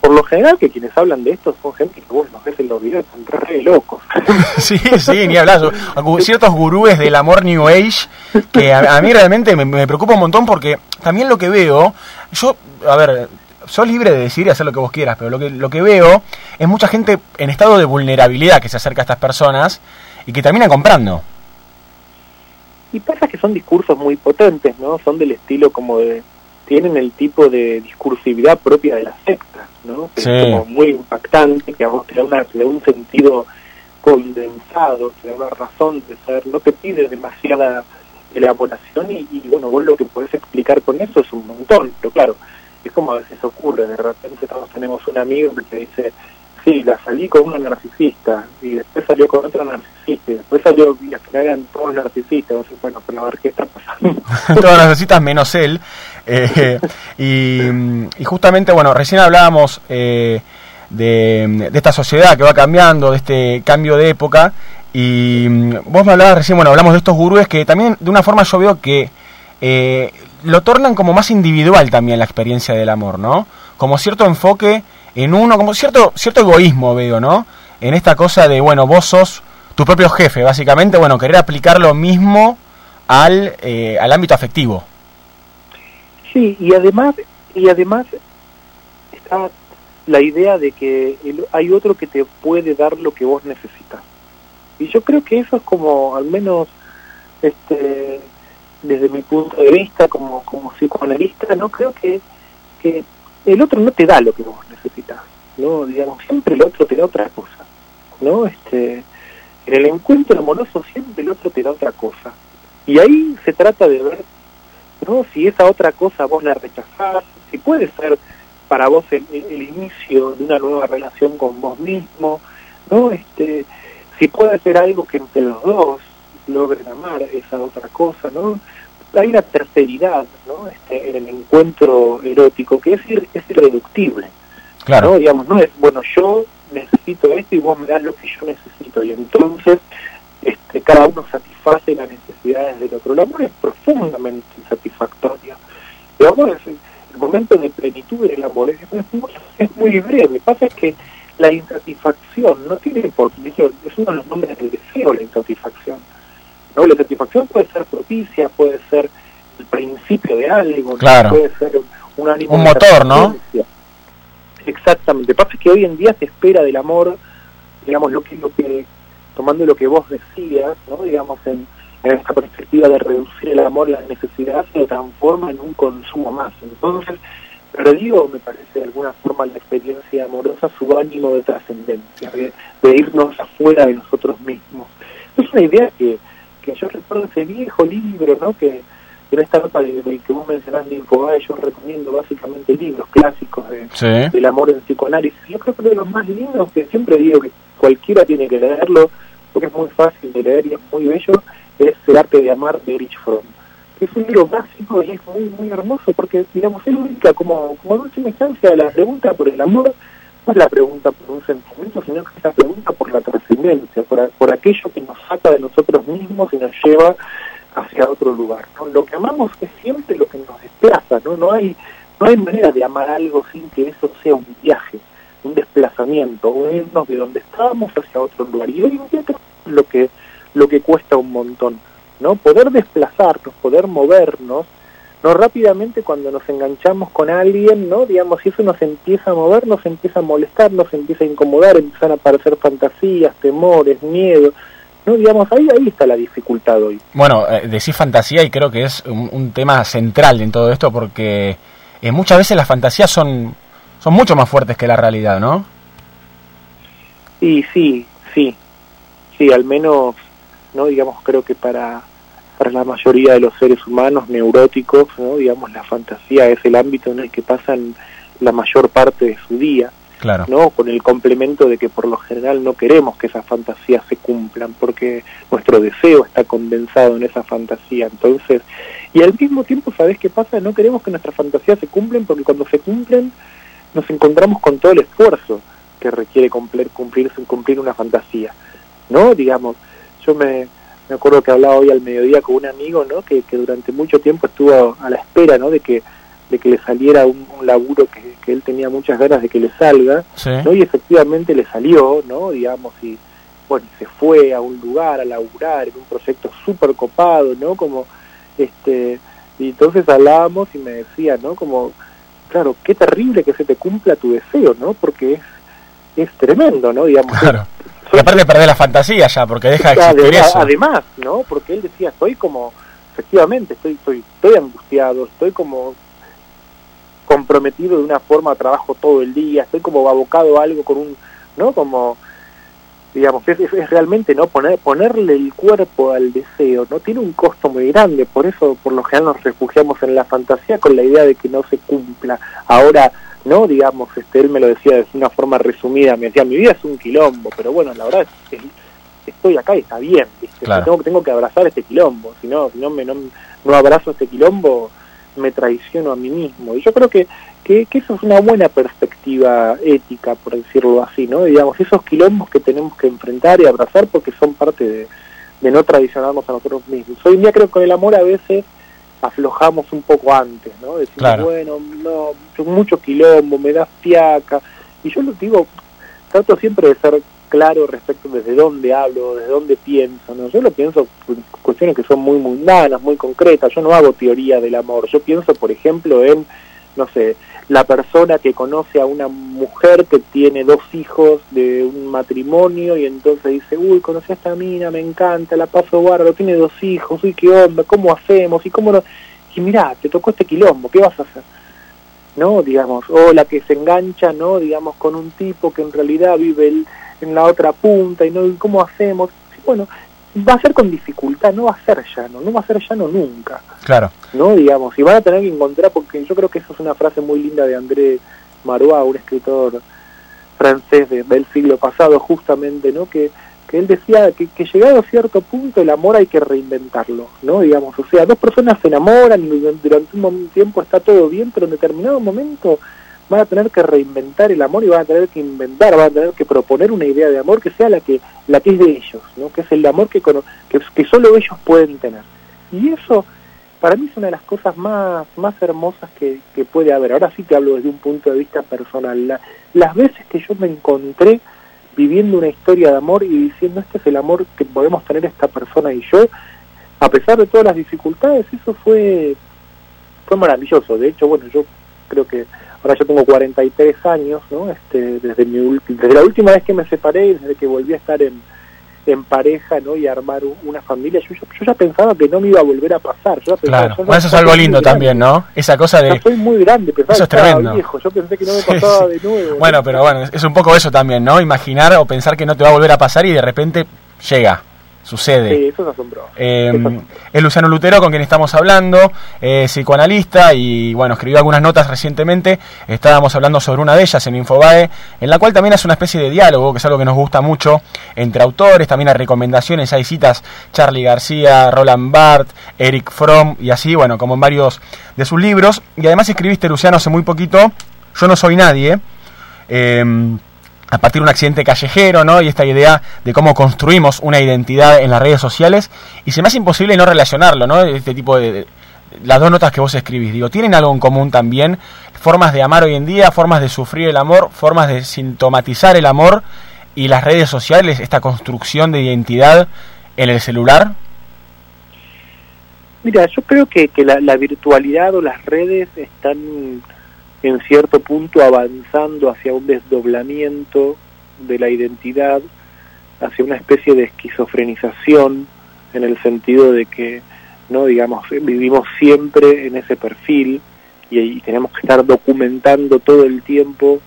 por lo general que quienes hablan de esto son gente que vos los ves en los videos, son re locos. Sí, sí, ni hablar. Gu- Ciertos gurúes del amor New Age que a, a mí realmente me, me preocupa un montón porque también lo que veo, yo, a ver, sos libre de decir y hacer lo que vos quieras, pero lo que, lo que veo es mucha gente en estado de vulnerabilidad que se acerca a estas personas y que termina comprando. Y pasa que son discursos muy potentes, ¿no? Son del estilo como de... Tienen el tipo de discursividad propia de la secta, ¿no? Que Sí. es como muy impactante, que a vos te da, una, te da un sentido condensado, te da una razón de ser, no te pide demasiada elaboración y, y, bueno, vos lo que podés explicar con eso es un montón, pero claro, es como a veces ocurre, de repente todos tenemos un amigo que te dice, sí, la salí con una narcisista, y después salió con otra narcisista, y después salió, y al final eran todos narcisistas, entonces, bueno, pero a ver qué está pasando. Todas necesitas menos él. Eh, y, justamente, bueno, recién hablábamos eh, de, de esta sociedad que va cambiando, de este cambio de época. Y mm, vos me hablabas recién, bueno, hablamos de estos gurúes que también de una forma yo veo que eh, lo tornan como más individual también la experiencia del amor, ¿no? Como cierto enfoque en uno, como cierto, cierto egoísmo veo, ¿no? En esta cosa de, bueno, vos sos tu propio jefe, básicamente, bueno, querer aplicar lo mismo al, eh, al ámbito afectivo. Sí, y además, y además está la idea de que hay otro que te puede dar lo que vos necesitas. Y yo creo que eso es como, al menos, este, desde mi punto de vista como, como psicoanalista, no creo que, que el otro no te da lo que vos necesitas, ¿no? Digamos, siempre el otro te da otra cosa, ¿no? Este, en el encuentro amoroso siempre el otro te da otra cosa. Y ahí se trata de ver, ¿no? Si esa otra cosa vos la rechazás, si puede ser para vos el, el inicio de una nueva relación con vos mismo, ¿no? Este, si puede ser algo que entre los dos logren amar esa otra cosa, ¿no? Hay una terceridad, ¿no? Este, en el encuentro erótico que es, ir- es irreductible. Claro. ¿no? Digamos, no es, bueno, yo necesito esto y vos me das lo que yo necesito. Y entonces este, cada uno satisface las necesidades del otro. El amor es profundamente insatisfactorio. El amor es el, momento de plenitud del amor. Es, es muy, es muy breve. Pasa es que la insatisfacción no tiene por digo, es uno de los nombres del deseo, la insatisfacción. ¿no? La insatisfacción puede ser propicia, puede ser el principio de algo, puede ser un ánimo Un motor, ¿no? satisfacción. Exactamente. Pasa que hoy en día se espera del amor, digamos, lo que, lo que tomando lo que vos decías, ¿no? digamos, en, esta perspectiva de reducir el amor, la necesidad se transforma en un consumo más. Entonces, perdió, me parece, de alguna forma la experiencia amorosa su ánimo de trascendencia, de, de irnos afuera de nosotros mismos. Es una idea que, que yo recuerdo ese viejo libro, ¿no? Que en esta nota de, de que vos mencionás de Infobae, yo recomiendo básicamente libros clásicos de, Sí. del amor en psicoanálisis. Yo creo que uno de los más lindos, que siempre digo que cualquiera tiene que leerlo, porque es muy fácil de leer y es muy bello, es El arte de amar de Erich Fromm. Es un libro básico y es muy, muy hermoso, porque, digamos, él ubica como, como en última instancia la pregunta por el amor, no es la pregunta por un sentimiento, sino que es la pregunta por la trascendencia, por, por aquello que nos saca de nosotros mismos y nos lleva hacia otro lugar. ¿no? Lo que amamos es siempre lo que nos desplaza, ¿no? No hay, no hay manera de amar algo sin que eso sea un viaje, un desplazamiento, o irnos de donde estábamos hacia otro lugar. Y hoy en día es lo que, lo que cuesta un montón, ¿no? Poder desplazarnos, poder movernos, no rápidamente cuando nos enganchamos con alguien, ¿no? Digamos, si eso nos empieza a mover, nos empieza a molestar, nos empieza a incomodar, empiezan a aparecer fantasías, temores, miedos, ¿no? Digamos, ahí, ahí está la dificultad hoy. Bueno, eh, decís fantasía y creo que es un, un tema central en todo esto porque eh, muchas veces las fantasías son, son mucho más fuertes que la realidad, ¿no? Y sí, sí, sí, al menos, no digamos, creo que para, para la mayoría de los seres humanos neuróticos, no digamos, la fantasía es el ámbito en el que pasan la mayor parte de su día, Claro. no con el complemento de que por lo general no queremos que esas fantasías se cumplan, porque nuestro deseo está condensado en esa fantasía, entonces, y al mismo tiempo, ¿sabes qué pasa? No queremos que nuestras fantasías se cumplen porque cuando se cumplen nos encontramos con todo el esfuerzo que requiere cumplir, cumplir, cumplir una fantasía, ¿no? Digamos, yo me, me acuerdo que hablaba hoy al mediodía con un amigo, ¿no? Que, que durante mucho tiempo estuvo a la espera, ¿no? De que, de que le saliera un, un laburo que, que él tenía muchas ganas de que le salga, Sí. ¿no? Y efectivamente le salió, ¿no? Digamos, y bueno, se fue a un lugar a laburar en un proyecto súper copado, ¿no? Como, este, y entonces hablábamos y me decía, ¿no? Como, claro, qué terrible que se te cumpla tu deseo, ¿no? Porque es, es tremendo, ¿no? Digamos, Claro. Y aparte perder la fantasía ya, porque deja de existir además, eso. además, ¿no? Porque él decía, estoy como, efectivamente, estoy, estoy, estoy angustiado, estoy como comprometido de una forma, trabajo todo el día, estoy como abocado a algo con un, ¿no? Como, digamos, es, es- realmente, ¿no? Poner, ponerle el cuerpo al deseo, ¿no? Tiene un costo muy grande, por eso por lo general nos refugiamos en la fantasía con la idea de que no se cumpla. Ahora, ¿no? Digamos, este, él me lo decía de una forma resumida, me decía, mi vida es un quilombo, pero bueno, la verdad es que estoy acá y está bien, ¿viste? Claro. tengo, tengo que abrazar este quilombo, si no, si no, me, no, no abrazo este quilombo, me traiciono a mí mismo. Y yo creo que, que, que eso es una buena perspectiva ética, por decirlo así, ¿no? Digamos, esos quilombos que tenemos que enfrentar y abrazar porque son parte de, de no traicionarnos a nosotros mismos. Hoy en día creo que con el amor a veces aflojamos un poco antes, ¿no? Decimos, Claro. bueno, no, mucho quilombo, me da fiaca. Y yo lo digo, trato siempre de ser claro respecto desde dónde hablo, desde dónde pienso, ¿no? Yo lo pienso en cuestiones que son muy mundanas, muy concretas, yo no hago teoría del amor, yo pienso, por ejemplo, en, no sé, la persona que conoce a una mujer que tiene dos hijos de un matrimonio y entonces dice, uy, conocí a esta mina, me encanta, la paso bárbaro, tiene dos hijos, uy, qué onda, ¿cómo hacemos? Y cómo no... Y mirá, te tocó este quilombo, ¿qué vas a hacer? ¿no? Digamos, o la que se engancha, ¿no? Digamos, con un tipo que en realidad vive el- en la otra punta y no, ¿y ¿cómo hacemos? Bueno, va a ser con dificultad, no va a ser llano, no va a ser llano nunca. Claro. ¿no? Digamos, y van a tener que encontrar, porque yo creo que eso es una frase muy linda de André Marois, un escritor francés de- del siglo pasado, justamente, ¿no? Que, que él decía que, que llegado a cierto punto el amor hay que reinventarlo, ¿no? Digamos, o sea, dos personas se enamoran y durante un tiempo está todo bien, pero en determinado momento van a tener que reinventar el amor y van a tener que inventar, van a tener que proponer una idea de amor que sea la que la que es de ellos, ¿no? Que es el amor que, que solo ellos pueden tener. Y eso para mí es una de las cosas más, más hermosas que, que puede haber. Ahora sí te hablo desde un punto de vista personal. La- las veces que yo me encontré viviendo una historia de amor y diciendo este es el amor que podemos tener esta persona y yo, a pesar de todas las dificultades, eso fue, fue maravilloso. De hecho, bueno, yo creo que ahora yo tengo 43 años, ¿no? Este, desde, mi, desde la última vez que me separé y desde que volví a estar en, en pareja, ¿no? Y armar una familia, yo, yo, yo ya pensaba que no me iba a volver a pasar. Yo pensaba, Claro. yo Bueno, eso es algo lindo también, ¿no? Esa cosa de... soy muy grande, pensaba Eso es que estaba tremendo. viejo, yo pensé que no me pasaba sí. de nuevo. Bueno, pero bueno, es un poco eso también, ¿no? Imaginar o pensar que no te va a volver a pasar y de repente llega, sucede. Sí, eso es asombroso. Eh, es Luciano Lutero con quien estamos hablando, eh, psicoanalista y bueno, escribió algunas notas recientemente, estábamos hablando sobre una de ellas en Infobae, en la cual también hace una especie de diálogo, que es algo que nos gusta mucho, entre autores, también hay recomendaciones, hay citas Charlie García, Roland Barthes, Eric Fromm y así, bueno, como en varios de sus libros, y además escribiste, Luciano, hace muy poquito, Yo no soy nadie, eh, a partir de un accidente callejero, ¿no? Y esta idea de cómo construimos una identidad en las redes sociales. Y se me hace imposible no relacionarlo, ¿no? Este tipo de, las dos notas que vos escribís, digo, ¿tienen algo en común también? Formas de amar hoy en día, formas de sufrir el amor, formas de sintomatizar el amor y las redes sociales, esta construcción de identidad en el celular. Mira, yo creo que, que la virtualidad o las redes están en cierto punto avanzando hacia un desdoblamiento de la identidad, hacia una especie de esquizofrenización, en el sentido de que, no digamos, vivimos siempre en ese perfil y, y tenemos que estar documentando todo el tiempo,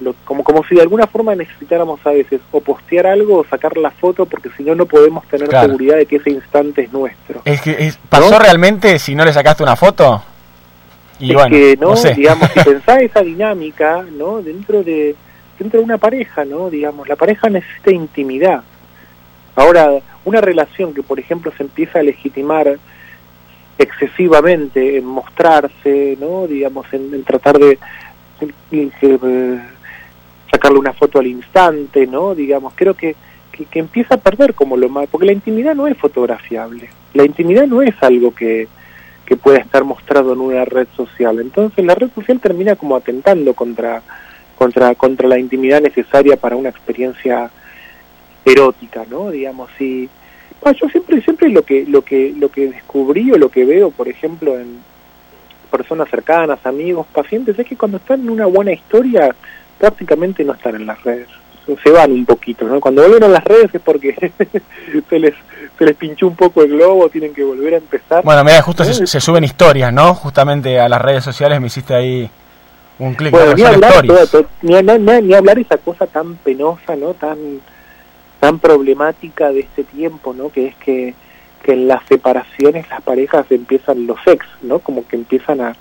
lo- como, como si de alguna forma necesitáramos a veces o postear algo o sacar la foto, porque si no, no podemos tener Claro. seguridad de que ese instante es nuestro. Es que es- ¿Pasó realmente si no le sacaste una foto? Y es bueno, que no, no sé. digamos si pensás esa dinámica no dentro de dentro de una pareja no digamos la pareja necesita intimidad. Ahora una relación que por ejemplo se empieza a legitimar excesivamente en mostrarse no digamos en, en tratar de, de- de- de sacarle una foto al instante no digamos creo que, que que empieza a perder como lo más porque la intimidad no es fotografiable. La intimidad no es algo que que pueda estar mostrado en una red social. Entonces la red social termina como atentando contra contra contra la intimidad necesaria para una experiencia erótica, ¿no? Digamos y bueno, yo siempre siempre lo que lo que lo que descubrí o lo que veo, por ejemplo, en personas cercanas, amigos, pacientes, es que cuando están en una buena historia prácticamente no están en las redes. Se van un poquito, ¿no? Cuando vuelven a las redes es porque se les se les pinchó un poco el globo, tienen que volver a empezar. Bueno, mira, justo ¿No? se, se suben historias, ¿no? Justamente a las redes sociales me hiciste ahí un clic. Bueno, ¿no? ni hablar, stories. todo- todo- ni, ni- ni- hablar esa cosa tan penosa, ¿no? Tan, tan problemática de este tiempo, ¿no? Que es que, que en las separaciones las parejas empiezan los ex, ¿no? Como que empiezan a,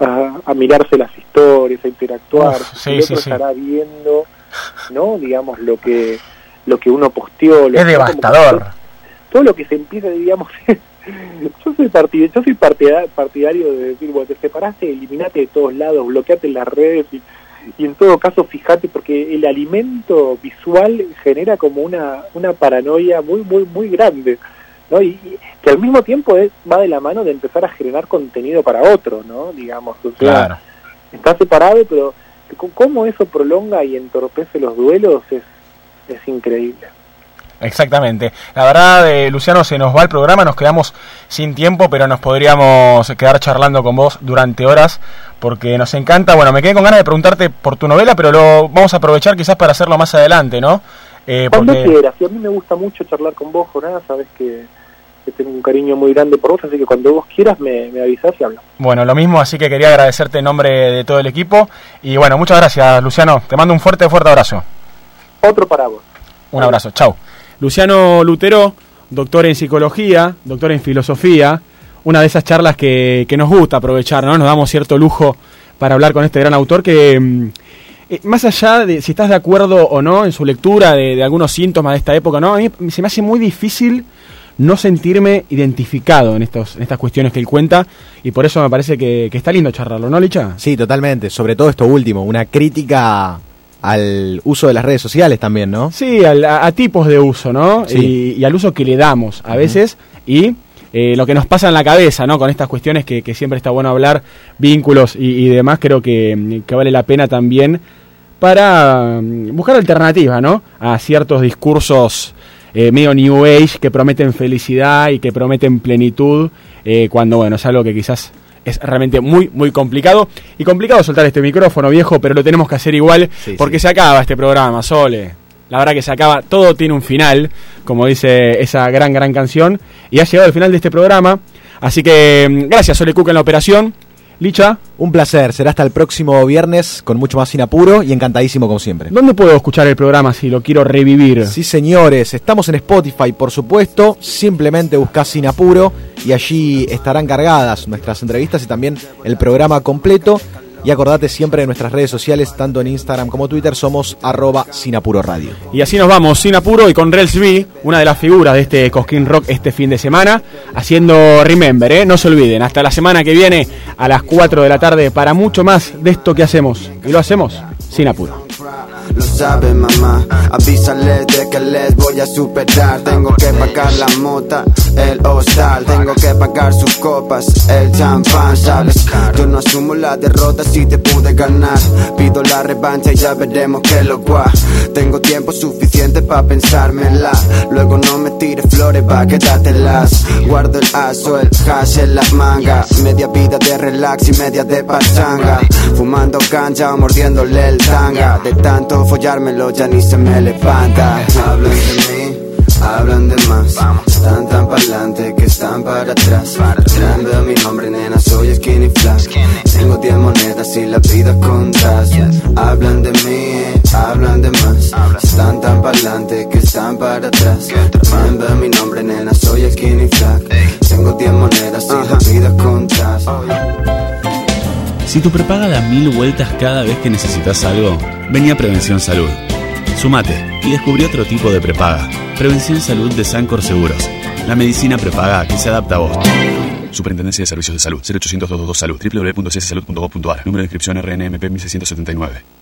a, a mirarse las historias, a interactuar. Uf, sí, el sí, otro sí. estará viendo, ¿no? Digamos, lo que lo que uno posteó. lo Es como devastador. todo- lo que se empieza, digamos, yo soy partidario, yo soy partida- partidario de decir, bueno, te separaste, eliminate de todos lados, bloqueate las redes y, y en todo caso fíjate porque el alimento visual genera como una, una paranoia muy, muy, muy grande, ¿no? Y, y que al mismo tiempo es, va de la mano de empezar a generar contenido para otro, ¿no? Digamos, o sea, Claro. está separado, pero cómo eso prolonga y entorpece los duelos es, es increíble. Exactamente. La verdad, eh, Luciano, se nos va el programa, nos quedamos sin tiempo, pero nos podríamos quedar charlando con vos durante horas, porque nos encanta. Bueno, me quedé con ganas de preguntarte por tu novela, pero lo vamos a aprovechar quizás para hacerlo más adelante, ¿no? Eh, Cuando porque quieras, y a mí me gusta mucho charlar con vos, Jonás, sabes que, que tengo un cariño muy grande por vos, así que cuando vos quieras me, me avisás y hablamos. Bueno, lo mismo, así que quería agradecerte en nombre de todo el equipo. Y bueno, muchas gracias, Luciano. Te mando un fuerte, fuerte abrazo. Otro para vos. Un abrazo, chao. Luciano Lutero, doctor en psicología, doctor en filosofía. Una de esas charlas que, que nos gusta aprovechar, ¿no? Nos damos cierto lujo para hablar con este gran autor que, mm, eh, más allá de si estás de acuerdo o no en su lectura de, de algunos síntomas de esta época, ¿no? A mí se me hace muy difícil no sentirme identificado en, estos, en estas cuestiones que él cuenta y por eso me parece que, que está lindo charlarlo, ¿no, Licha? Sí, totalmente. Sobre todo esto último, una crítica al uso de las redes sociales también, ¿no? Sí, al- a, a tipos de uso, ¿no? Sí. Y, y al uso que le damos a veces y eh, lo que nos pasa en la cabeza, ¿no? Con estas cuestiones que, que siempre está bueno hablar, vínculos y, y demás, creo que, que vale la pena también para mm, buscar alternativas, ¿no? A ciertos discursos eh, medio New Age que prometen felicidad y que prometen plenitud, eh, cuando, bueno, es algo que quizás es realmente muy, muy complicado. Y complicado soltar este micrófono, viejo, pero lo tenemos que hacer igual Sí, porque sí. se acaba este programa, Sole. La verdad que se acaba, todo tiene un final, como dice esa gran, gran canción. Y ha llegado el final de este programa. Así que mm, gracias, Sole Cook en la operación. Licha, Un placer. Será hasta el próximo viernes con mucho más sin apuro y encantadísimo como siempre. ¿dónde puedo escuchar el programa si lo quiero revivir? Sí, señores, estamos en Spotify, por supuesto. Simplemente buscás Sin Apuro y allí estarán cargadas nuestras entrevistas y también el programa completo. Y acordate siempre de nuestras redes sociales, tanto en Instagram como Twitter, somos arroba Sin Apuro Radio. Y así nos vamos, sin apuro y con Rels B, una de las figuras de este Cosquín Rock este fin de semana, haciendo Remember, ¿eh? no se olviden, hasta la semana que viene a las 4 de la tarde para mucho más de esto que hacemos. Y lo hacemos sin apuro. Lo sabe mamá, avísale de que les voy a superar. Tengo que pagar la mota, el hostal. Tengo que pagar sus copas, el champán, ¿sabes? Yo no asumo la derrota si te pude ganar. Pido la revancha y ya veremos qué lo gua Tengo tiempo suficiente para pensármela. Luego no me tires flores, va, quédatelas Guardo el aso, el hash en la manga Media vida de relax y media de pachanga. Fumando cancha o mordiéndole el tanga. De tanto follármelo ya ni se me levanta. Hablan de mí, hablan de más. Están tan pa'lante que están para atrás. Tremendo mi nombre nena, soy skinny flat Tengo 10 monedas y la vida contas Hablan de mí, hablan de más. Están tan pa'lante que están para atrás. Tremendo mi nombre nena, soy skinny flat Tengo 10 monedas y la vida contas Si tu prepaga da mil vueltas cada vez que necesitas algo, vení a Prevención Salud. Sumate y descubrí otro tipo de prepaga. Prevención Salud de Sancor Seguros. La medicina prepaga que se adapta a vos. Superintendencia de Servicios de Salud. 0800 222 Salud. www.cssalud.gov.ar. Número de inscripción RNMP 1679.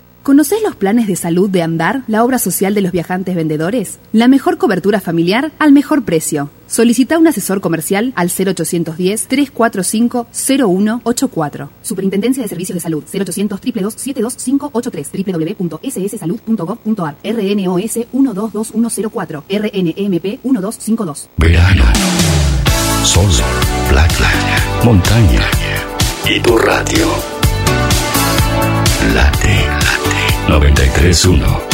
¿Conocés los planes de salud de Andar, la obra social de los viajantes vendedores? La mejor cobertura familiar al mejor precio. Solicita un asesor comercial al 0810-345-0184. Superintendencia de Servicios de Salud 0800 222 72583 www.sssalud.gov.ar RNOS 122104 RNMP 1252 Verano, sol, playa, montaña y tu radio. Late, 93.1